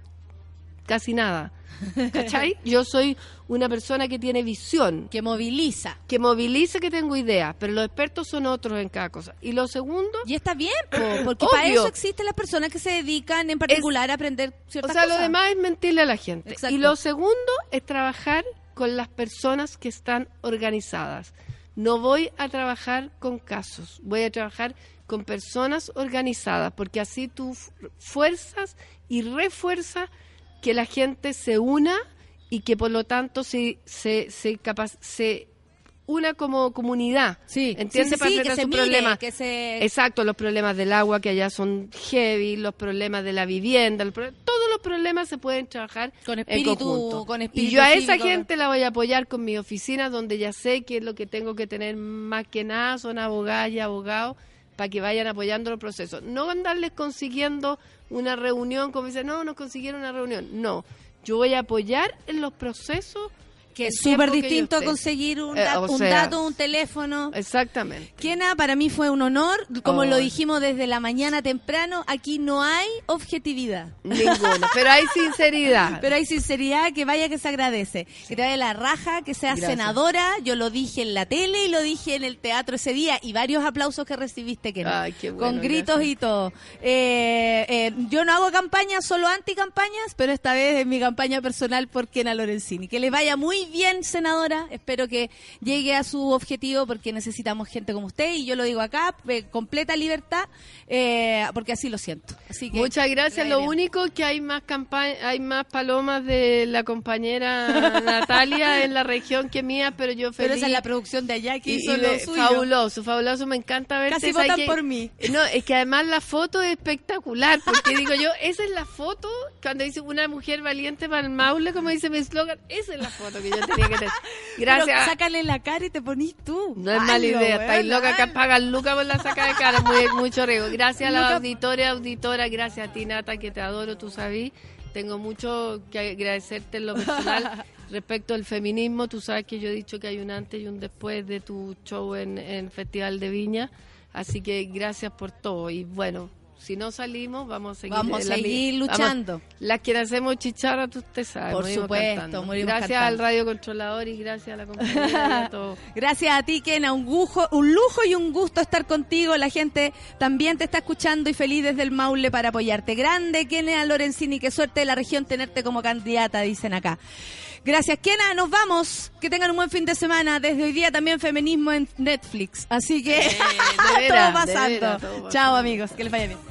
casi nada. ¿Cachai? Yo soy una persona que tiene visión. Que moviliza. Que moviliza, que tengo ideas, pero los expertos son otros en cada cosa. Y lo segundo... Y está bien, po, porque para Obvio. eso existen las personas que se dedican en particular a aprender O ciertas sea, cosas. lo demás es mentirle a la gente. Exacto. Y lo segundo es trabajar con las personas que están organizadas. No voy a trabajar con casos, voy a trabajar con personas organizadas, porque así tú fu- fuerzas y refuerzas que la gente se una y que por lo tanto se, se, se, capaz, se una como comunidad. Sí, ¿Entiendes? sí, Para sí, que se mire, que se- Exacto, los problemas del agua que allá son heavy, los problemas de la vivienda, los todos los problemas se pueden trabajar Con en espíritu- conjunto. con y espíritu yo a esa cívico. gente la voy a apoyar con mi oficina, donde ya sé que es lo que tengo que tener más que nada, son abogadas y abogados, para que vayan apoyando los procesos. No andarles consiguiendo una reunión, como dicen, no, nos consiguieron una reunión. No, yo voy a apoyar en los procesos Que es súper que distinto a conseguir un, Eh, da- o un sea, dato, un teléfono. Exactamente. Kiena, para mí fue un honor. Como Oh. lo dijimos desde la mañana temprano, aquí no hay objetividad. Ninguno, pero hay sinceridad. Pero hay sinceridad, que vaya que se agradece. Que te vaya la raja, que seas Gracias. senadora. Yo lo dije en la tele y lo dije en el teatro ese día. Y varios aplausos que recibiste, qué bueno, Con gritos gracias. y todo. Eh, eh, yo no hago campañas, solo anticampañas, pero esta vez es mi campaña personal por Kiena Lorenzini. Que le vaya muy bien, senadora. Espero que llegue a su objetivo porque necesitamos gente como usted. Y yo lo digo acá, eh, completa libertad, eh, porque así lo siento. Así que Muchas gracias. Lo bien. único que hay más hay más palomas de la compañera Natalia en la región que mía, pero yo feliz. Pero esa es la producción de allá que Y- hizo y lo suyo. Fabuloso, fabuloso, me encanta ver Casi votan por mí. No, es que además la foto es espectacular, porque digo yo, esa es la foto cuando dice una mujer valiente para el Maule, como dice mi eslogan, esa es la foto que yo tenía que tener. Gracias. Pero sácale la cara y te ponís tú. No es mala idea, estáis weona, loca que pagan Luca por la saca de cara, muy, mucho riego. Gracias a la Luca- auditoria, auditora, gracias a ti Nata, que te adoro, tú sabes. Tengo mucho que agradecerte en lo personal respecto al feminismo. Tú sabes que yo he dicho que hay un antes y un después de tu show en, en Festival de Viña. Así que gracias por todo. Y bueno, si no salimos, vamos a seguir, Vamos a la vamos- luchando. las que hacemos chicharra, tú te sabes. Por supuesto, Gracias cantando. al radio controlador y gracias a la compañía a. Gracias a ti, Kena. Un, lujo, un lujo y un gusto estar contigo. La gente también te está escuchando y feliz desde el Maule para apoyarte. Grande, Kena Lorenzini. Qué suerte de la región tenerte como candidata, dicen acá. Gracias, Kena. Nos vamos. Que tengan un buen fin de semana. Desde hoy día también feminismo en Netflix. Así que de todo pasando. todo pasando. Chao, amigos. Que les vaya bien.